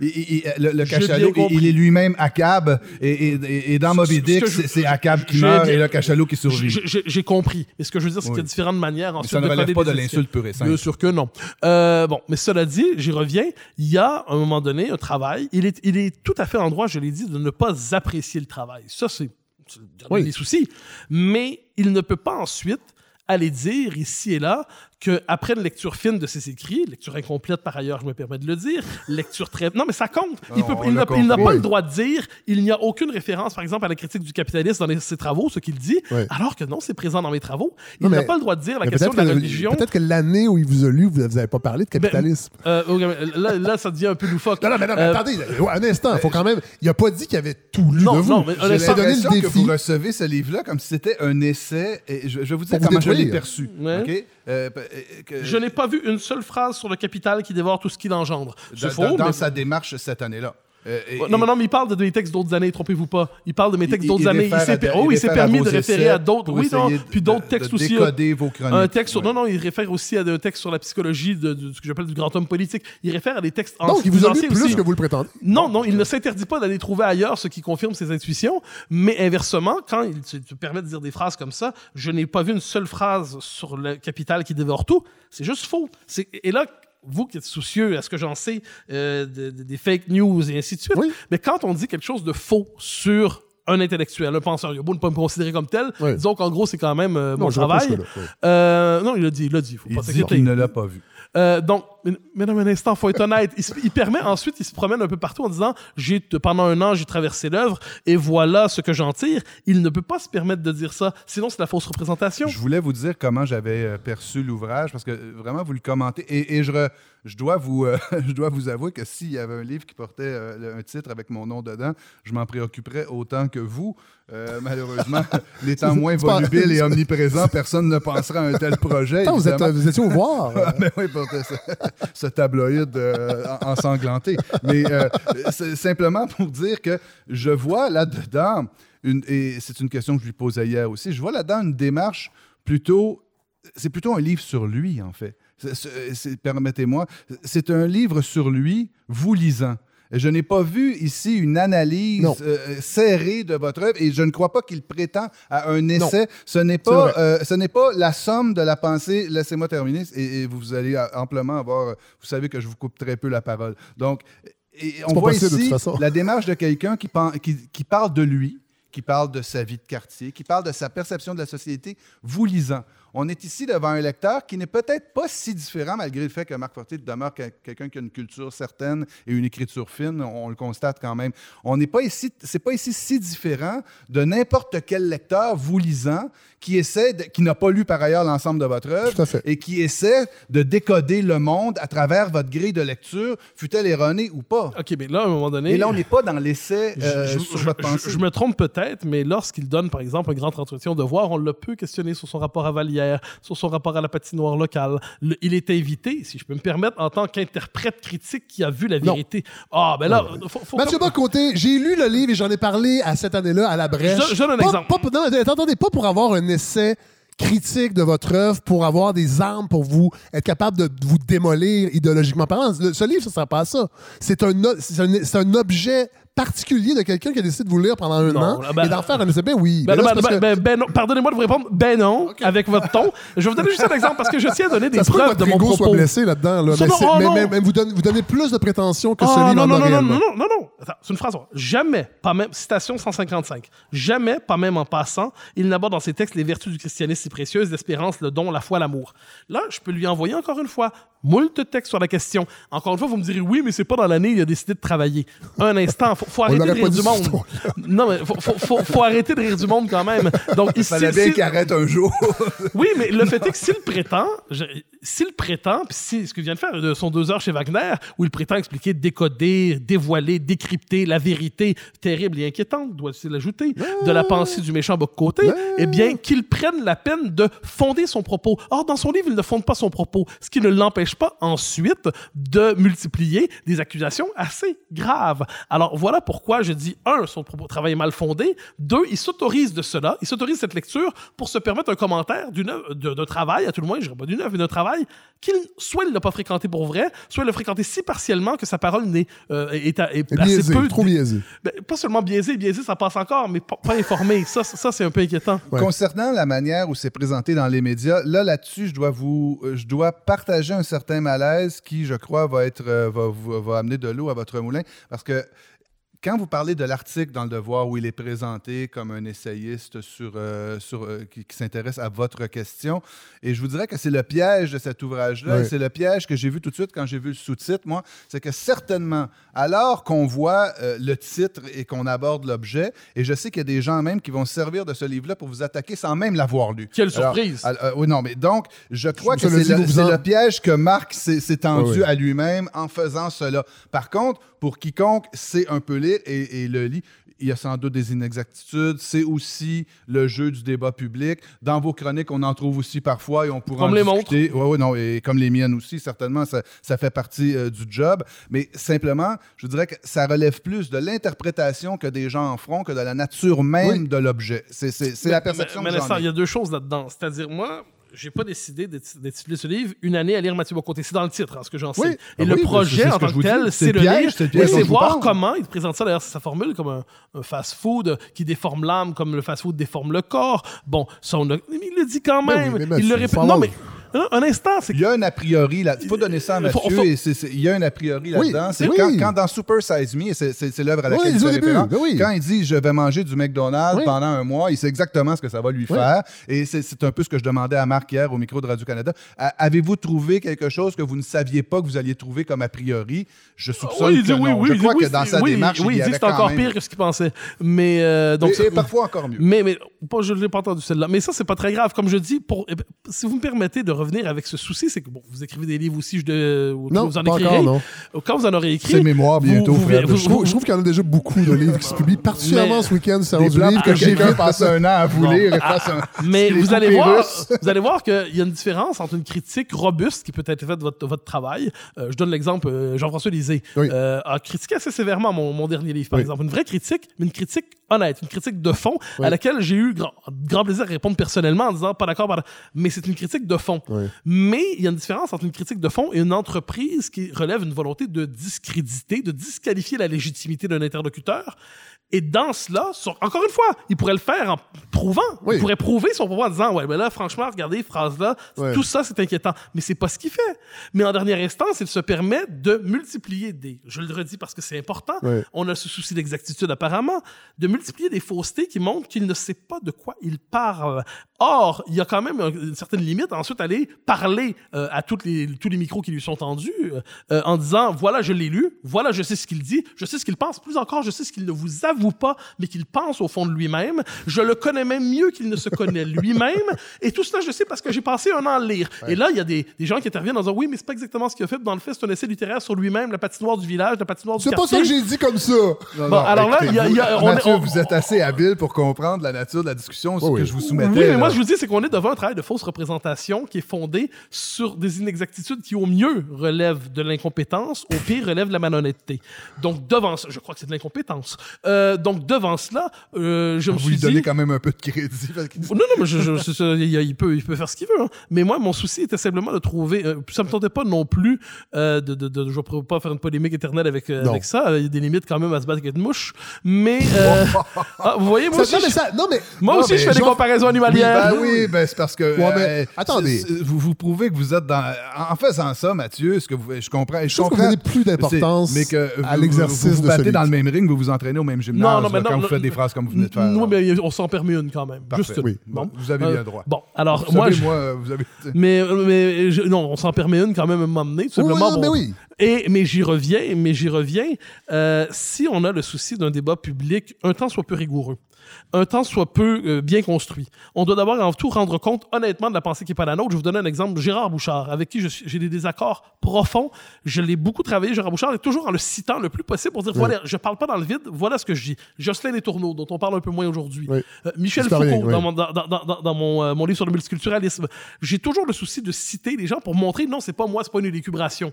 il- il- il- il- Le, cachalot, il, est lui-même Akab, et, et, et- et dans Moby Dick, c'est- Akab qui meurt et le cachalot qui survit. J'ai- compris. Mais ce que je veux dire, c'est qu'il y a Oui. différentes manières Mais ensuite ça ne relève pas de l'insulte pure et simple. Bien sûr que non. Euh, bon, mais cela dit, j'y reviens. Il y a, à un moment donné, un travail. Il est, il est tout à fait en droit, je l'ai dit, de ne pas apprécier le travail. Ça, c'est Oui. des soucis. Mais il ne peut pas ensuite aller dire ici et là qu'après une lecture fine de ses écrits, lecture incomplète par ailleurs, je me permets de le dire, lecture très... Non, mais ça compte. Il peut- on il l'a n'a il n'a compris. pas le droit de dire, il n'y a aucune référence, par exemple, à la critique du capitalisme dans les- ses travaux, ce qu'il dit, Oui. alors que non, c'est présent dans mes travaux. Il Non, n'a mais- pas le droit de dire la question de la que- religion. Peut-être que l'année où il vous a lu, vous n'avez pas parlé de capitalisme. Euh, là, là, ça devient un peu loufoque. non, non, mais, non, mais Euh, attendez, un instant, il faut quand même. Il n'a pas dit qu'il avait tout lu Non, de vous. non, mais J'ai honnêtement, donné l'impression le que défi. vous recevez ce livre-là comme si c'était un essai. Et je, je vais vous dire comment je l'ai perçu. OK? Euh, euh, que- Je n'ai pas vu une seule phrase sur le capital qui dévore tout ce qu'il engendre. Dans, faux. dans- dans mais- sa démarche cette année-là. Euh, et- Non, mais non, mais il parle de mes textes d'autres années, trompez-vous pas. Il parle de mes textes d'autres années. Il s'est per- oh, il s'est permis de référer à d'autres. pour Oui, non. de- Puis d'autres textes de aussi. euh, décoder vos. Un texte sur, Ouais. non, non, il réfère aussi à des textes sur la psychologie de, de ce que j'appelle du grand homme politique. Il réfère à des textes Donc, il vous lu anciens plus aussi. que vous le prétendez. Non, non, il ne s'interdit pas d'aller trouver ailleurs ce qui confirme ses intuitions, mais inversement, quand il se permet de dire des phrases comme ça, je n'ai pas vu une seule phrase sur le capital qui dévore tout. C'est juste faux. C'est- Et là, vous qui êtes soucieux, à ce que j'en sais, euh, de- de- des fake news et ainsi de suite, Oui. mais quand on dit quelque chose de faux sur un intellectuel, un penseur, il a beau ne pas me considérer comme tel, Oui. disons qu'en gros, c'est quand même euh, mon je vois pas travail. oui. Euh, non, il l'a dit, il l'a dit, faut Il pas dit s'inquiéter. qu'il ne l'a pas vu. Euh, donc, mais, mais non, mais un instant, faut être honnête. Il, il permet ensuite, il se promène un peu partout en disant j'ai pendant un an j'ai traversé l'œuvre et voilà ce que j'en tire. Il ne peut pas se permettre de dire ça, sinon c'est la fausse représentation. Je voulais vous dire comment j'avais euh, perçu l'ouvrage parce que euh, vraiment vous le commentez et, et je, re- je dois vous euh, je dois vous avouer que s'il y avait un livre qui portait euh, un titre avec mon nom dedans, je m'en préoccuperais autant que vous. Euh, malheureusement, n'étant moins c'est pas- volubile et omniprésent, personne ne pensera à un tel projet. Attends, vous, êtes, évidemment. vous étiez au voir. Ah, ben oui, pour ce, ce tabloïd euh, en- ensanglanté. Mais euh, simplement pour dire que je vois là-dedans, une, et c'est une question que je lui posais hier aussi, je vois là-dedans une démarche plutôt. C'est plutôt un livre sur lui, en fait. Permettez-moi. C'est un livre sur lui, vous lisant. Je n'ai pas vu ici une analyse euh, serrée de votre œuvre et je ne crois pas qu'il prétend à un essai. Ce n'est pas, euh, ce n'est pas la somme de la pensée. Laissez-moi terminer et, et vous allez amplement avoir. Vous savez que je vous coupe très peu la parole. Donc, et on voit possible, ici la démarche de quelqu'un qui, qui parle de lui, qui parle de sa vie de quartier, qui parle de sa perception de la société, vous lisant. On est ici devant un lecteur qui n'est peut-être pas si différent, malgré le fait que Marc Fortier demeure que- quelqu'un qui a une culture certaine et une écriture fine, on, le constate quand même. On n'est pas ici, c'est pas ici si différent de n'importe quel lecteur vous lisant qui essaie, de- qui n'a pas lu par ailleurs l'ensemble de votre œuvre et qui essaie de décoder le monde à travers votre grille de lecture, fut-elle erronée ou pas. Ok, mais là, à un moment donné. Et là, on n'est pas dans l'essai Je- euh, je, sur je- votre pensée. je me trompe peut-être, mais lorsqu'il donne, par exemple, un grand entretien au devoir, on l'a peu questionné sur son rapport à Sur son rapport à la patinoire locale. Le- il est invité, si je peux me permettre, en tant qu'interprète critique qui a vu la vérité. Ah, ben là, faut, faut Mathieu comme- Bocoté, j'ai lu le livre et j'en ai parlé à cette année-là à la brèche. Je- je donne un Pas- exemple. pas- non, attendez, pas pour avoir un essai critique de votre œuvre, pour avoir des armes pour vous être capable de vous démolir idéologiquement parlant. Ce livre, ça ne sert pas à ça. C'est un, un objet particulier de quelqu'un qui a décidé de vous lire pendant un Non, an ben- et d'en faire un essai? Ben oui. Ben, ben, ben, ben, ben non. Pardonnez-moi de vous répondre ben non avec votre ton. Je vais vous donner juste un exemple parce que je tiens à donner des ça que preuves de mon propos. soit blessé là-dedans. Là. Mais, non, oh, mais- non. mais- mais vous, donnez, vous donnez plus de prétention que Ah, celui non, non, non, non, réellement. non, non, non. Attends, c'est une phrase. Jamais, pas même, citation 155. Jamais, pas même en passant, il n'aborde dans ses textes les vertus du christianisme si précieuses, l'espérance, le don, la foi, l'amour. Là, je peux lui envoyer encore une fois moult textes sur la question. Encore une fois, vous me direz oui, mais c'est pas dans l'année, il a décidé de travailler. Un instant, faut, faut arrêter de rire du monde. Non, mais faut, faut, faut, faut arrêter de rire du monde quand même. Donc, Il fallait bien qu'il arrête un jour. oui, mais le fait est que s'il prétend, s'il prétend, puis si, ce que vient de faire de son deux heures chez Wagner, où il prétend expliquer, décoder, dévoiler, décrypter la vérité terrible et inquiétante, doit-il l'ajouter, de la pensée du méchant Boc-Côté, eh bien, qu'il prenne la peine de fonder son propos. Or, dans son livre, il ne fonde pas son propos, ce qui ne l'empêche pas ensuite de multiplier des accusations assez graves. Alors, voilà pourquoi je dis, un, son propos, travail est mal fondé, deux, il s'autorise de cela, il s'autorise cette lecture pour se permettre un commentaire d'une œuvre- de, de travail, à tout le moins, je dirais pas d'une œuvre, mais d'un travail, qu'il, soit il l'a pas fréquenté pour vrai, soit il l'a fréquenté si partiellement que sa parole n'est, euh, est, est biaisé, peu... trop biaisé. Ben, pas seulement biaisé, biaisé, ça passe encore, mais pas, pas informé. Ça, ça, c'est un peu inquiétant. Ouais. Concernant la manière où c'est présenté dans les médias, là, là-dessus, je dois vous, euh, je dois partager un certain malaise qui, je crois, va être, euh, va, va amener de l'eau à votre moulin, parce que quand vous parlez de l'article dans Le Devoir où il est présenté comme un essayiste sur, euh, sur, euh, qui, qui s'intéresse à votre question, et je vous dirais que c'est le piège de cet ouvrage-là, et c'est le piège que j'ai vu tout de suite quand j'ai vu le sous-titre, moi, c'est que certainement, alors qu'on voit euh, le titre et qu'on aborde l'objet, et je sais qu'il y a des gens même qui vont se servir de ce livre-là pour vous attaquer sans même l'avoir lu. Quelle Alors, surprise! euh, oui, non, mais donc, je crois Je que c'est le dis, le, vous c'est en- le piège que Marc s'est tendu à lui-même en faisant cela. Par contre, pour quiconque sait un peu et, et le lit, il y a sans doute des inexactitudes. C'est aussi le jeu du débat public. Dans vos chroniques, on en trouve aussi parfois et on pourra Comme en les discuter. Ouais, ouais, non, et comme les miennes aussi, certainement, ça, ça fait partie euh, du job. Mais simplement, je dirais que ça relève plus de l'interprétation que des gens en feront que de la nature même Oui. de l'objet. C'est la perception mais, que mais ai. il y a deux choses là-dedans. C'est-à-dire, moi, j'ai pas décidé d'ét- d'intituler ce livre une année à lire Mathieu Bocoté. C'est dans le titre, hein, ce que j'en sais. Oui. Et Ah le oui, projet, en tant que tel, C'est le piège, et dont c'est voir comment, il te présente ça, d'ailleurs, c'est sa formule, comme un, un fast-food qui déforme l'âme, comme le fast-food déforme le corps. Bon, ça, on a- mais il le dit quand Ben même. oui, mais il le répète. Non, mais un, un instant, c'est Il y a un a priori là. Il faut donner ça à Faut- Mathieu. faut- et c'est- c'est- il y a un a priori Oui, là-dedans. c'est oui. quand, quand dans Super Size Me, et c'est c'est- c'est l'œuvre à laquelle Oui, il fait référence, oui. quand il dit je vais manger du McDonald's Oui. pendant un mois, il sait exactement ce que ça va lui Oui. faire. Et c'est c'est un peu ce que je demandais à Marc hier au micro de Radio-Canada. A- Avez-vous trouvé quelque chose que vous ne saviez pas que vous alliez trouver comme a priori? Je soupçonne Oui, il que dit oui, non. oui, je crois oui, que dans sa oui, démarche, oui, il dit c'est encore pire que ce qu'il pensait. Mais euh, donc et, et parfois encore mieux. Mais, mais pas, je ne l'ai pas entendu celle-là. Mais ça, c'est pas très grave. Comme je dis, eh ben, si vous me permettez de revenir avec ce souci, c'est que bon, vous écrivez des livres aussi, je de, ou Non, vous en pas écrirez. encore, non. Quand vous en aurez écrit, C'est mémoire bientôt, vous, Fred. vous- Je trouve, vous- je trouve qu'il y en a déjà beaucoup de livres qui se publient, particulièrement Mais- ce week-end, c'est Des du plans livre que quelqu'un vu. passe un an à vous lire. Mais vous allez, voir, vous allez voir qu'il y a une différence entre une critique robuste qui peut être faite de votre, votre travail. Euh, je donne l'exemple, euh, Jean-François Lisée Oui. euh, a critiqué assez sévèrement mon, mon dernier livre, par Oui. exemple. Une vraie critique, mais une critique honnête, une critique de fond Oui. à laquelle j'ai eu grand, grand plaisir à répondre personnellement en disant pas d'accord, pas d'accord. mais c'est une critique de fond. Mais il y a une différence entre une critique de fond et une entreprise qui relève une volonté de discréditer, de disqualifier la légitimité d'un interlocuteur. Et dans cela, sur- encore une fois, il pourrait le faire en prouvant. Oui. Il pourrait prouver son propos en disant Ouais, mais là, franchement, regardez, phrase-là, Ouais. tout ça, c'est inquiétant. Mais c'est pas ce qu'il fait. Mais en dernière instance, il se permet de multiplier des. Je le redis parce que c'est important. Ouais. On a ce souci d'exactitude apparemment, de multiplier des faussetés qui montrent qu'il ne sait pas de quoi il parle. Or, il y a quand même un- une certaine limite à ensuite aller parler euh, à toutes les, tous les micros qui lui sont tendus euh, en disant voilà, je l'ai lu, voilà, je sais ce qu'il dit, je sais ce qu'il pense, plus encore, je sais ce qu'il ne vous avoue pas, mais qu'il pense au fond de lui-même. Je le connais même mieux qu'il ne se connaît lui-même. Et tout cela, je sais parce que j'ai passé un an à le lire. Et là, il y a des, des gens qui interviennent en disant oui, mais c'est pas exactement ce qu'il a fait. Dans le fait, c'est un essai littéraire sur lui-même, la patinoire du village, la patinoire du C'est pas quartier. ça que j'ai dit comme ça. Bon, alors là, il y a- y a- on Mathieu, on- vous êtes assez habile pour comprendre la nature de la discussion ce Oui, que je vous soumettais. Oui, mais là. moi, je vous dis, c'est qu'on est devant un travail de fausse représentation qui est fondé sur des inexactitudes qui, au mieux, relèvent de l'incompétence, au pire, relèvent de la malhonnêteté. Donc, devant ça, je crois que c'est de l'incompétence. Euh, donc, devant cela, euh, je me vous suis lui dit... donnez quand même un peu de crédit. parce que- Non, non, mais je, je- c'est ça, il, il peut, il peut faire ce qu'il veut. hein. Mais moi, mon souci était simplement de trouver. euh, ça me tentait pas non plus euh, de, de, de- Je ne vais pas faire une polémique éternelle avec, euh, avec ça. Il y a des limites quand même à se battre avec une mouche. Mais. euh, ah, vous voyez, moi Ça- aussi. non, mais je- ça- non, mais Moi Non, aussi, mais je fais des comparaisons Oui, animalières. ben oui, ben c'est parce que. Ouais, mais attendez. Vous, vous prouvez que vous êtes dans. En faisant ça, Mathieu, ce que vous, je comprends. Je, Je trouve que comprends. vous donnez plus d'importance mais que à vous- l'exercice Vous vous de battez dans le même ring, vous vous entraînez au même gymnase Non, non, mais là, non, quand non, vous faites des phrases comme vous venez de faire. Oui, mais on s'en permet une quand même. Parfait. Juste une. Oui. Bon. Vous avez Euh, bien droit. Bon, alors, Vous moi. savez, je- moi, vous avez. Mais, mais je- non, on s'en permet une quand même à un moment donné, tout Oui, simplement. oui, bon. mais oui. Et, mais j'y reviens, mais j'y reviens. euh, si on a le souci d'un débat public, un temps soit peu rigoureux, un temps soit peu euh, bien construit, on doit d'abord avant tout rendre compte honnêtement de la pensée qui n'est pas la nôtre. Je vous donner un exemple. Gérard Bouchard, avec qui j'ai des désaccords profonds. Je l'ai beaucoup travaillé, Gérard Bouchard, et toujours en le citant le plus possible pour dire voilà, je parle pas dans le vide, voilà ce que je dis. Jocelyn Les Tourneaux, dont on parle un peu moins aujourd'hui. Oui. Euh, Michel Foucault, oui. dans mon, dans, dans- dans- dans mon, euh, mon livre sur le multiculturalisme. J'ai toujours le souci de citer les gens pour montrer non, c'est pas moi, c'est pas une élucubration.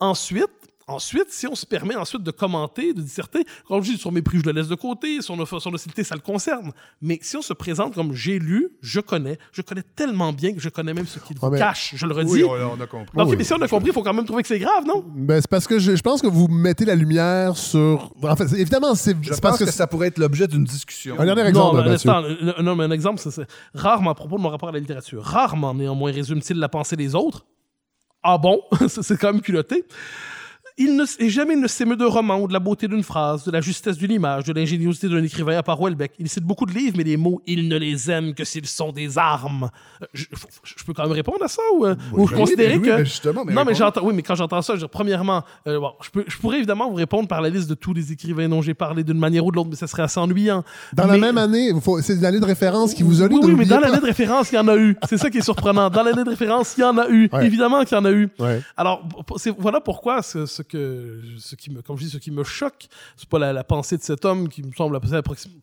Ensuite, Ensuite, si on se permet ensuite de commenter, de disserter, comme je dis, sur mes prix, je le laisse de côté, sur nos, sur nos cités, ça le concerne. Mais si on se présente comme j'ai lu, je connais, je connais tellement bien que je connais même ce qu'il cache, je le redis. Oui, on, on a compris. Ok, Oui. mais si on a compris, il faut quand même trouver que c'est grave, non? Ben, c'est parce que je, je pense que vous mettez la lumière sur. En fait, évidemment, c'est Je c'est parce pense que. que ça pourrait être l'objet d'une discussion. Un dernier Non, exemple, instant, le- non, mais un exemple, c'est- rarement à propos de mon rapport à la littérature. Rarement, néanmoins, résume-t-il la pensée des autres? Ah bon? C'est quand même culotté. Il ne, et jamais il ne s'émeut d'un roman ou de la beauté d'une phrase, de la justesse d'une image, de l'ingéniosité d'un écrivain à part Houellebecq. Il cite beaucoup de livres, mais les mots, il ne les aime que s'ils sont des armes. Euh, Je, je peux quand même répondre à ça ou, euh, ou ben considérer oui, que... ben justement, mais non, mais j'entends, oui, mais quand j'entends ça, je, premièrement, euh, bon, je, peux, je pourrais évidemment vous répondre par la liste de tous les écrivains dont j'ai parlé d'une manière ou de l'autre, mais ça serait assez ennuyant. Dans la Mais- même année, c'est l'année de référence qui vous a lu. oui, mais dans l'année de référence, il y en a eu. C'est ça qui est surprenant. Dans l'année de référence, il y en a eu. Ouais. Évidemment qu'il y en a eu. Ouais. Alors, voilà pourquoi ce, ce que, ce qui me, comme je dis, ce qui me choque, c'est pas la, la pensée de cet homme qui me semble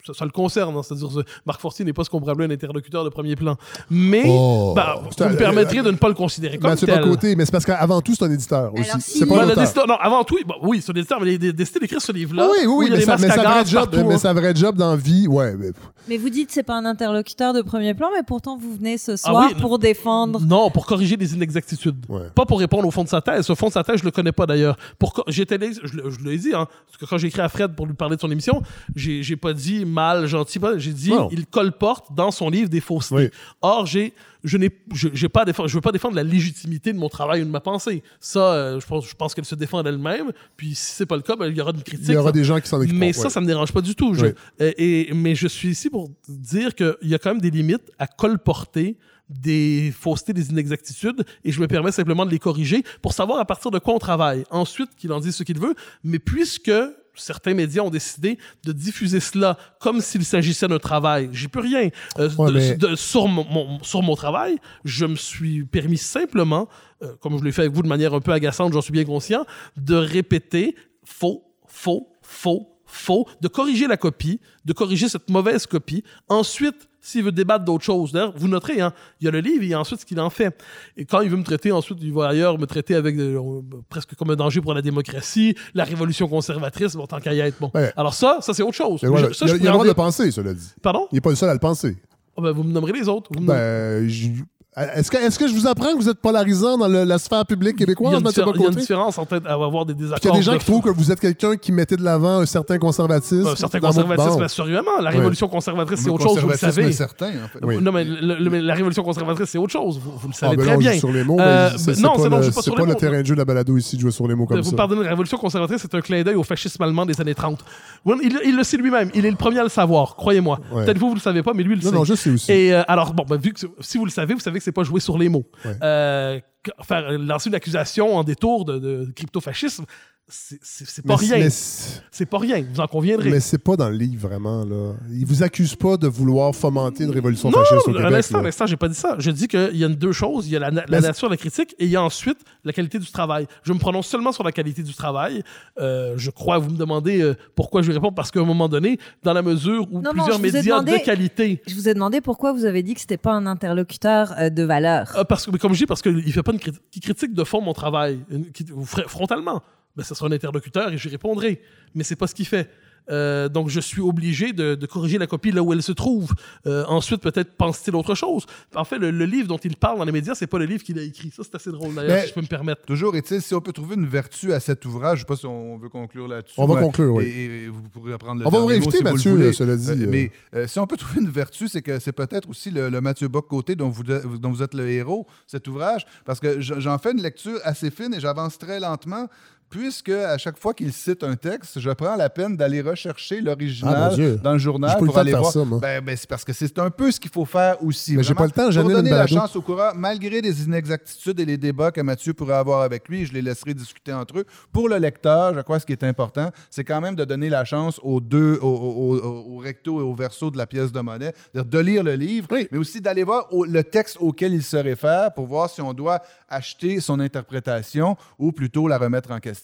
ça, ça le concerne. hein. C'est-à-dire, ce- Marc Fortier n'est pas ce qu'on pourrait appeler un interlocuteur de premier plan. Mais, Oh. bah, vous un- me permettrez de ne pas le considérer comme Mathieu tel. Bocoté, mais c'est parce qu'avant tout, c'est un éditeur aussi. Si- C'est pas un le auteur. non, avant tout, bon, oui, c'est un éditeur, mais les- les- décider d'écrire ce livre-là. Oui, oui, oui, il a mais, sa, mais sa vraie gaz job, partout, mais hein. sa vraie job dans la vie, ouais. mais- Mais vous dites c'est pas un interlocuteur de premier plan, mais pourtant vous venez ce Ah soir oui, pour défendre. Non, pour corriger des inexactitudes. Ouais. Pas pour répondre au fond de sa thèse. Au fond de sa thèse, je le connais pas d'ailleurs. Pour j'étais je, le- je l'ai dit, hein, parce que quand j'ai écrit à Fred pour lui parler de son émission, j'ai j'ai pas dit mal, gentil, j'ai dit Non. il colporte dans son livre des faussetés. Oui. Or, j'ai je n'ai je- j'ai pas défendre- je veux pas défendre la légitimité de mon travail ou de ma pensée. Ça, euh, je pense je pense qu'elle se défend d'elle-même. Puis si c'est pas le cas, ben, il y aura une critique. Il y aura ça- des gens qui s'en mais ça, ça me dérange pas du tout. Je- Oui. et, mais je suis ici pour dire qu'il y a quand même des limites à colporter des faussetés, des inexactitudes, et je me permets simplement de les corriger pour savoir à partir de quoi on travaille. Ensuite, qu'il en dise ce qu'il veut, mais puisque certains médias ont décidé de diffuser cela comme s'il s'agissait d'un travail, j'y peux rien. Euh, Ouais, de- mais- de- sur, mon, mon- sur mon travail, je me suis permis simplement, euh, comme je l'ai fait avec vous de manière un peu agaçante, j'en suis bien conscient, de répéter faux, faux, faux, faux, de corriger la copie, de corriger cette mauvaise copie. Ensuite, s'il veut débattre d'autres choses, d'ailleurs, vous noterez, hein, il y a le livre, il y a ensuite ce qu'il en fait. Et quand il veut me traiter, ensuite, il va ailleurs me traiter avec euh, presque comme un danger pour la démocratie, la révolution conservatrice, bon, tant qu'à y être. Bon. Ouais. Alors ça, ça c'est autre chose. Il, je a, le droit de le penser, cela dit. Pardon? Il n'est pas le seul à le penser. Ah ben, vous me nommerez les autres. Vous me Ben, je- est-ce que, est que je vous apprends que vous êtes polarisant dans le- la sphère publique il y, a québécoise, une Mathieu diffé- il y a une différence entre être- avoir des désaccords. Il y a des gens de qui trouvent que vous êtes quelqu'un qui mettait de l'avant un certain conservatisme. Un certain conservatisme, assurément. La révolution conservatrice, c'est autre chose, vous le savez. certain, en fait. Oui. Non, mais le- le- la révolution conservatrice, c'est autre chose. Vous, vous le Ah, savez ben très là, on bien. joue sur les mots, Euh, c'est ben, non, pas, non, le, je pas c'est sur pas les le terrain de jeu de la balado ici de jouer sur les mots comme vous ça. pardonnez, la révolution conservatrice, c'est un clin d'œil au fascisme allemand des années 30. Oui, Il, il le sait lui-même. Il est le premier à le savoir, croyez-moi. Peut-être vous, vous le savez pas, mais lui, il le Non, sait. non, je sais aussi. Et euh, alors, bon, ben, vu que si vous le savez, vous savez c'est pas jouer sur les mots. Ouais. Euh, faire lancer une accusation en détour de, de crypto-fascisme, c'est pas Mais- rien. c'est- pas rien, vous en conviendrez. Mais c'est pas dans le livre, vraiment. Là. Ils vous accusent pas de vouloir fomenter une révolution Non, fasciste au à Québec. l'instant, à là. l'instant, j'ai pas dit ça. Je dis qu'il y a deux choses. Il y a la, la nature de la critique et il y a ensuite la qualité du travail. Je me prononce seulement sur la qualité du travail. Euh, je crois, vous me demandez euh, pourquoi je vais répondre, parce qu'à un moment donné, dans la mesure où Non, non, plusieurs ai médias demandé- de qualité... Je vous ai demandé pourquoi vous avez dit que c'était pas un interlocuteur euh, de valeur. Ah, parce que, mais comme je dis, parce qu'il fait pas une critique, qui critique de fond mon travail, une- qui- frontalement. Ben, ça sera un interlocuteur et j'y répondrai. Mais c'est pas ce qu'il fait. Euh, donc, je suis obligé de, de corriger la copie là où elle se trouve. Euh, ensuite, peut-être pense-t-il autre chose. En fait, le, le livre dont il parle dans les médias, c'est pas le livre qu'il a écrit. Ça, c'est assez drôle, d'ailleurs, si je peux me permettre. Toujours est-il, si on peut trouver une vertu à cet ouvrage, je ne sais pas si on veut conclure là-dessus. On va Ouais. conclure, oui. Et, et vous pourrez prendre le On va vous réinviter, si vous le Mathieu, cela dit, Euh, mais euh, si on peut trouver une vertu, c'est que c'est peut-être aussi le, le Mathieu Bock-Côté dont vous, dont vous êtes le héros, cet ouvrage, parce que je- j'en fais une lecture assez fine et j'avance très lentement. Puisque à chaque fois qu'il cite un texte, je prends la peine d'aller rechercher Ah, l'original dans le journal le pour aller voir. ça. Ben, ben, c'est parce que c'est un peu ce qu'il faut faire aussi. Mais j'ai pas le temps, j'ai Pour donner la chance au courant, malgré les inexactitudes et les débats que Mathieu pourrait avoir avec lui, je les laisserai discuter entre eux. Pour le lecteur, je crois que ce qui est important, c'est quand même de donner la chance aux deux, au, au- au- au recto et au verso de la pièce de monnaie, c'est-à-dire de lire le livre, mais aussi d'aller voir le texte auquel il se réfère pour voir si on doit acheter son interprétation ou plutôt la remettre en question.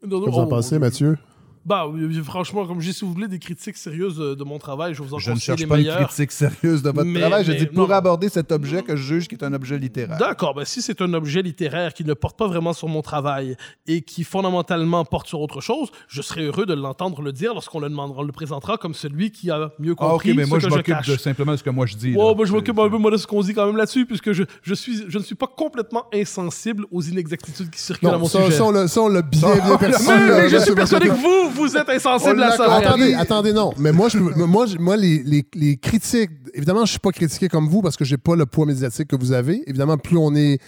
Qu'est-ce que vous en pensez, Mathieu? Bah, oui, oui, franchement, comme je vous voulez des critiques sérieuses euh, de mon travail, je vous en Je ne conseille cherche pas une critique sérieuse de votre Mais- travail, je mais- dis pour non. aborder cet objet que je juge qui est un objet littéraire. D'accord, ben si c'est un objet littéraire qui ne porte pas vraiment sur mon travail et qui fondamentalement porte sur autre chose, je serais heureux de l'entendre le dire lorsqu'on le demandera, on le présentera comme celui qui a mieux Ah, ok, compris mais moi, ce je que je m'occupe de simplement de ce que moi je dis. Oh, ben, je m'occupe un peu moi de ce qu'on dit quand même là-dessus, puisque je, je, suis, je ne suis pas complètement insensible aux inexactitudes qui circulent à Non, mon ça, sujet. ça, on l'a- bien, bien perçu. mais, euh, je suis persuadé que vous, vous êtes insensible à ça. Attendez, attendez, non. Mais moi, je, moi, je- moi les, les- les critiques, évidemment, je suis pas critiqué comme vous parce que j'ai pas le poids médiatique que vous avez. Évidemment, plus on est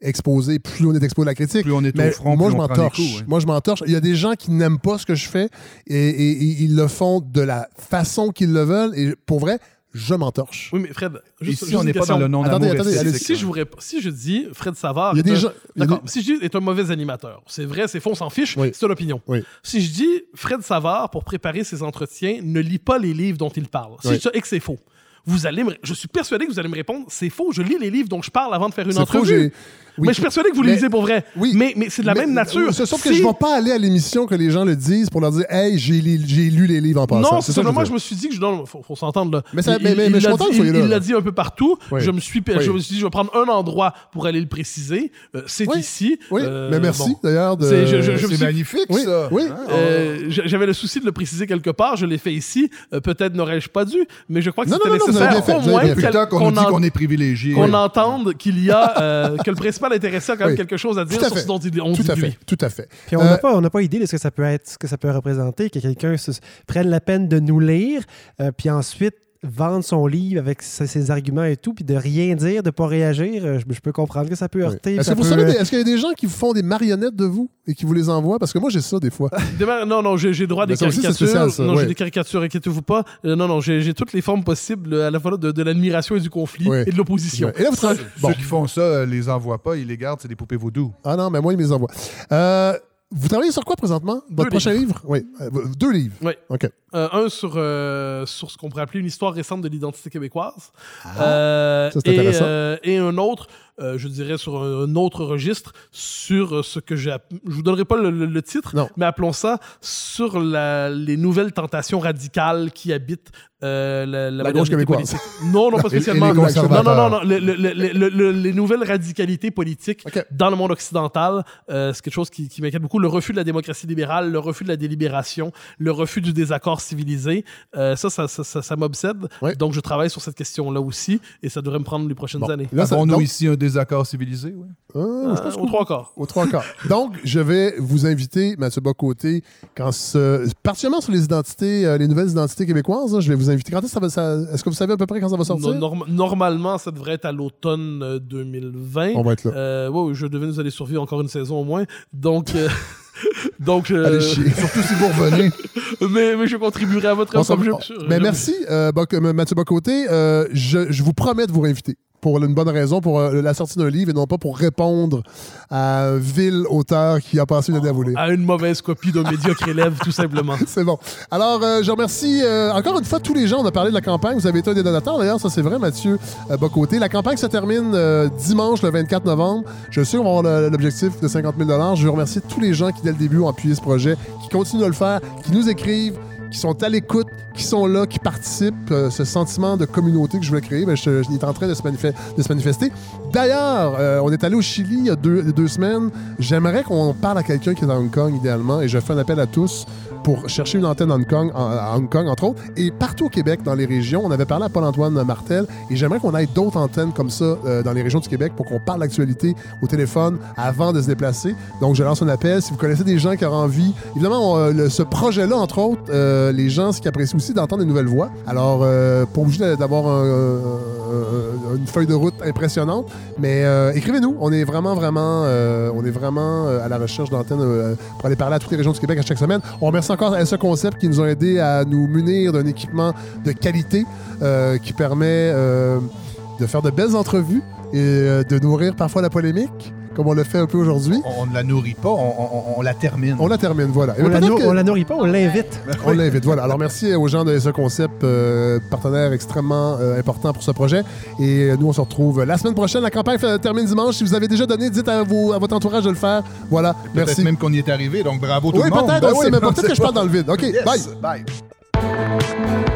exposé, plus on est exposé à la critique. Plus on est au Mais front, moi, plus je m'en torche. coups. Moi, je m'en torche. Il y a des gens qui n'aiment pas ce que je fais et, et- et ils le font de la façon qu'ils le veulent. Et pour vrai, je m'en torche. Oui, mais Fred, juste, Ici, juste on n'est pas dans le non-amour Attendez, attendez. Si je, vous réponds- si je dis Fred Savard. Il y a est des un- gens- il y a D'accord. des- Si je dis est un mauvais animateur, c'est vrai, c'est faux, on s'en fiche, Oui. c'est une opinion. Oui. Si je dis Fred Savard, pour préparer ses entretiens, ne lit pas les livres dont il parle, si Oui. je dis et que c'est faux, vous allez me... je suis persuadé que vous allez me répondre c'est faux, je lis les livres dont je parle avant de faire une C'est faux, entrevue. j'ai- oui. mais je suis persuadé que vous Mais- lisez pour vrai. Oui. Mais, mais c'est de la Mais- même nature. C'est sauf que je ne vais pas aller à l'émission que les gens le disent pour leur dire Hey, j'ai lu les livres en passant. Non, c'est ça. Moi, je me suis dit que je non, faut, faut s'entendre là. Mais ça- Il- mais- mais- il mais je suis content dit- que vous soyez il- là, Il l'a dit un peu partout. Oui. Je me suis, Oui. je me suis dit, je vais prendre un endroit pour aller le préciser. Euh, c'est Oui. ici. Oui, Euh, mais merci bon. d'ailleurs. De... C'est- suis- magnifique, Oui, ça. oui. Hein? Euh, J'avais le souci de le préciser quelque part, je l'ai fait ici. Peut-être n'aurais-je pas dû, mais je crois que Non, c'était non, non, non, vous avez nécessaire au moins qu'on dit qu'on est privilégié. qu'on entende qu'il y a que le principal intéressé a quand même Oui. quelque chose à dire Tout à sur fait. ce dont il, on Tout dit à de fait, lui. tout à fait. Puis on Euh, n'a pas, on n'a pas idée de ce que ça peut être, ce que ça peut représenter, que quelqu'un se- prenne la peine de nous lire, euh, puis ensuite vendre son livre avec ses, ses arguments et tout, puis de rien dire, de pas réagir. euh, Je, je peux comprendre que ça peut oui. heurter. Est-ce ça que vous peut- savez, des- est-ce qu'il y a des gens qui font des marionnettes de vous et qui vous les envoient? Parce que moi, j'ai ça des fois. Non, non, j'ai j'ai droit à des aussi, c'est caricatures. spécial, ça, non, ouais. j'ai des caricatures, inquiétez-vous pas. Euh, non, non, j'ai j'ai toutes les formes possibles euh, à la fois de, de l'admiration et du conflit Ouais. et de l'opposition. Et là, vous. Bon. Ceux qui font ça, les envoient pas, ils les gardent, c'est des poupées vaudou. Ah non, mais moi, ils me les envoient. Euh, vous travaillez sur quoi présentement? Votre prochain livre? Oui. Euh, deux livres. Oui. OK. Euh, un sur, euh, sur ce qu'on pourrait appeler une histoire récente de l'identité québécoise. Ah. Ça, c'est et, intéressant. et un autre, euh, je dirais, sur un, un autre registre, sur euh, ce que j'ai. Je vous donnerai pas le, le- le titre, Non. mais appelons ça sur la- les nouvelles tentations radicales qui habitent euh, la, La gauche québécoise. politique. Non, non, pas spécialement. non, non, non, non. le- le- le- le- le- les nouvelles radicalités politiques dans le monde occidental, euh, c'est quelque chose qui, qui m'inquiète beaucoup. Le refus de la démocratie libérale, le refus de la délibération, le refus du désaccord civilisé, euh, ça, ça, ça, ça- ça m'obsède. Donc, je travaille sur cette question-là aussi et ça devrait me prendre les prochaines Bon. années. Là, ça- Avons-nous donc- ici un désaccord civilisé? oui? Ah, je pense Euh, aux trois quarts. Aux trois quarts. Donc, je vais vous inviter, Mathieu Bocoté, quand ce, particulièrement sur les identités, euh, les nouvelles identités québécoises, là, je vais vous inviter. Quand est-ce que ça va, ça- est-ce que vous savez à peu près quand ça va sortir? No- norm- normalement, ça devrait être à l'automne euh, 2020. On va être là. Euh, ouais, je devais nous aller survivre encore une saison au moins. Donc, euh, donc euh, Allez chier. Surtout si vous revenez. mais, mais je contribuerai à votre On œuvre comme s'en- je- on- je- Mais merci, euh, Boc- euh, Mathieu Bocoté. Euh, je, je vous promets de vous réinviter. Pour une bonne raison, pour euh, la sortie d'un livre et non pas pour répondre à un vil auteur qui a passé une année à voler. À une mauvaise copie d'un médiocre élève, tout simplement. C'est bon. Alors, euh, je remercie euh, encore une fois tous les gens. On a parlé de la campagne. Vous avez été un des donateurs. D'ailleurs, ça, c'est vrai, Mathieu Bocoté. La campagne se termine dimanche, le 24 novembre. Je suis sûr qu'on va avoir l'objectif de 50 000 Je veux remercier tous les gens qui, dès le début, ont appuyé ce projet, qui continuent de le faire, qui nous écrivent, qui sont à l'écoute, qui sont là, qui participent. Euh, ce sentiment de communauté que je voulais créer, ben, il est en train de se, manifester-. D'ailleurs, euh, on est allé au Chili il y a deux, deux semaines. J'aimerais qu'on parle à quelqu'un qui est à Hong Kong, idéalement, et je fais un appel à tous pour chercher une antenne à Hong Kong, à Hong Kong, entre autres, et partout au Québec, dans les régions. On avait parlé à Paul-Antoine Martel, et j'aimerais qu'on ait d'autres antennes comme ça euh, dans les régions du Québec pour qu'on parle d'actualité au téléphone avant de se déplacer. Donc, je lance un appel. Si vous connaissez des gens qui auraient envie, évidemment, ce projet-là, entre autres, euh, les gens, ce qui apprécient aussi d'entendre des nouvelles voix. Alors, euh, pas obligé d'avoir un- un- une feuille de route impressionnante, mais euh, écrivez-nous. On est vraiment, vraiment, euh, on est vraiment euh, à la recherche d'antennes euh, pour aller parler à toutes les régions du Québec à chaque semaine. On remercie encore à ce concept qui nous ont aidé à nous munir d'un équipement de qualité euh, qui permet euh, de faire de belles entrevues et euh, de nourrir parfois la polémique, comme on le fait un peu aujourd'hui. On ne la nourrit pas, on, on- on la termine. On la termine, voilà. Et On la, peut-être nour- que- on la nourrit pas, on l'invite. on l'invite, voilà. Alors merci aux gens de ce concept, euh, partenaire extrêmement euh, important pour ce projet. Et euh, nous, on se retrouve la semaine prochaine. La campagne fait- termine dimanche. Si vous avez déjà donné, dites à, vos- à votre entourage de le faire. Voilà, Peut-être merci. même qu'on y est arrivé, donc bravo tout Oui, le monde. peut-être, Ben oui, Peut-être que je parle dans le vide. OK, Yes, bye. bye.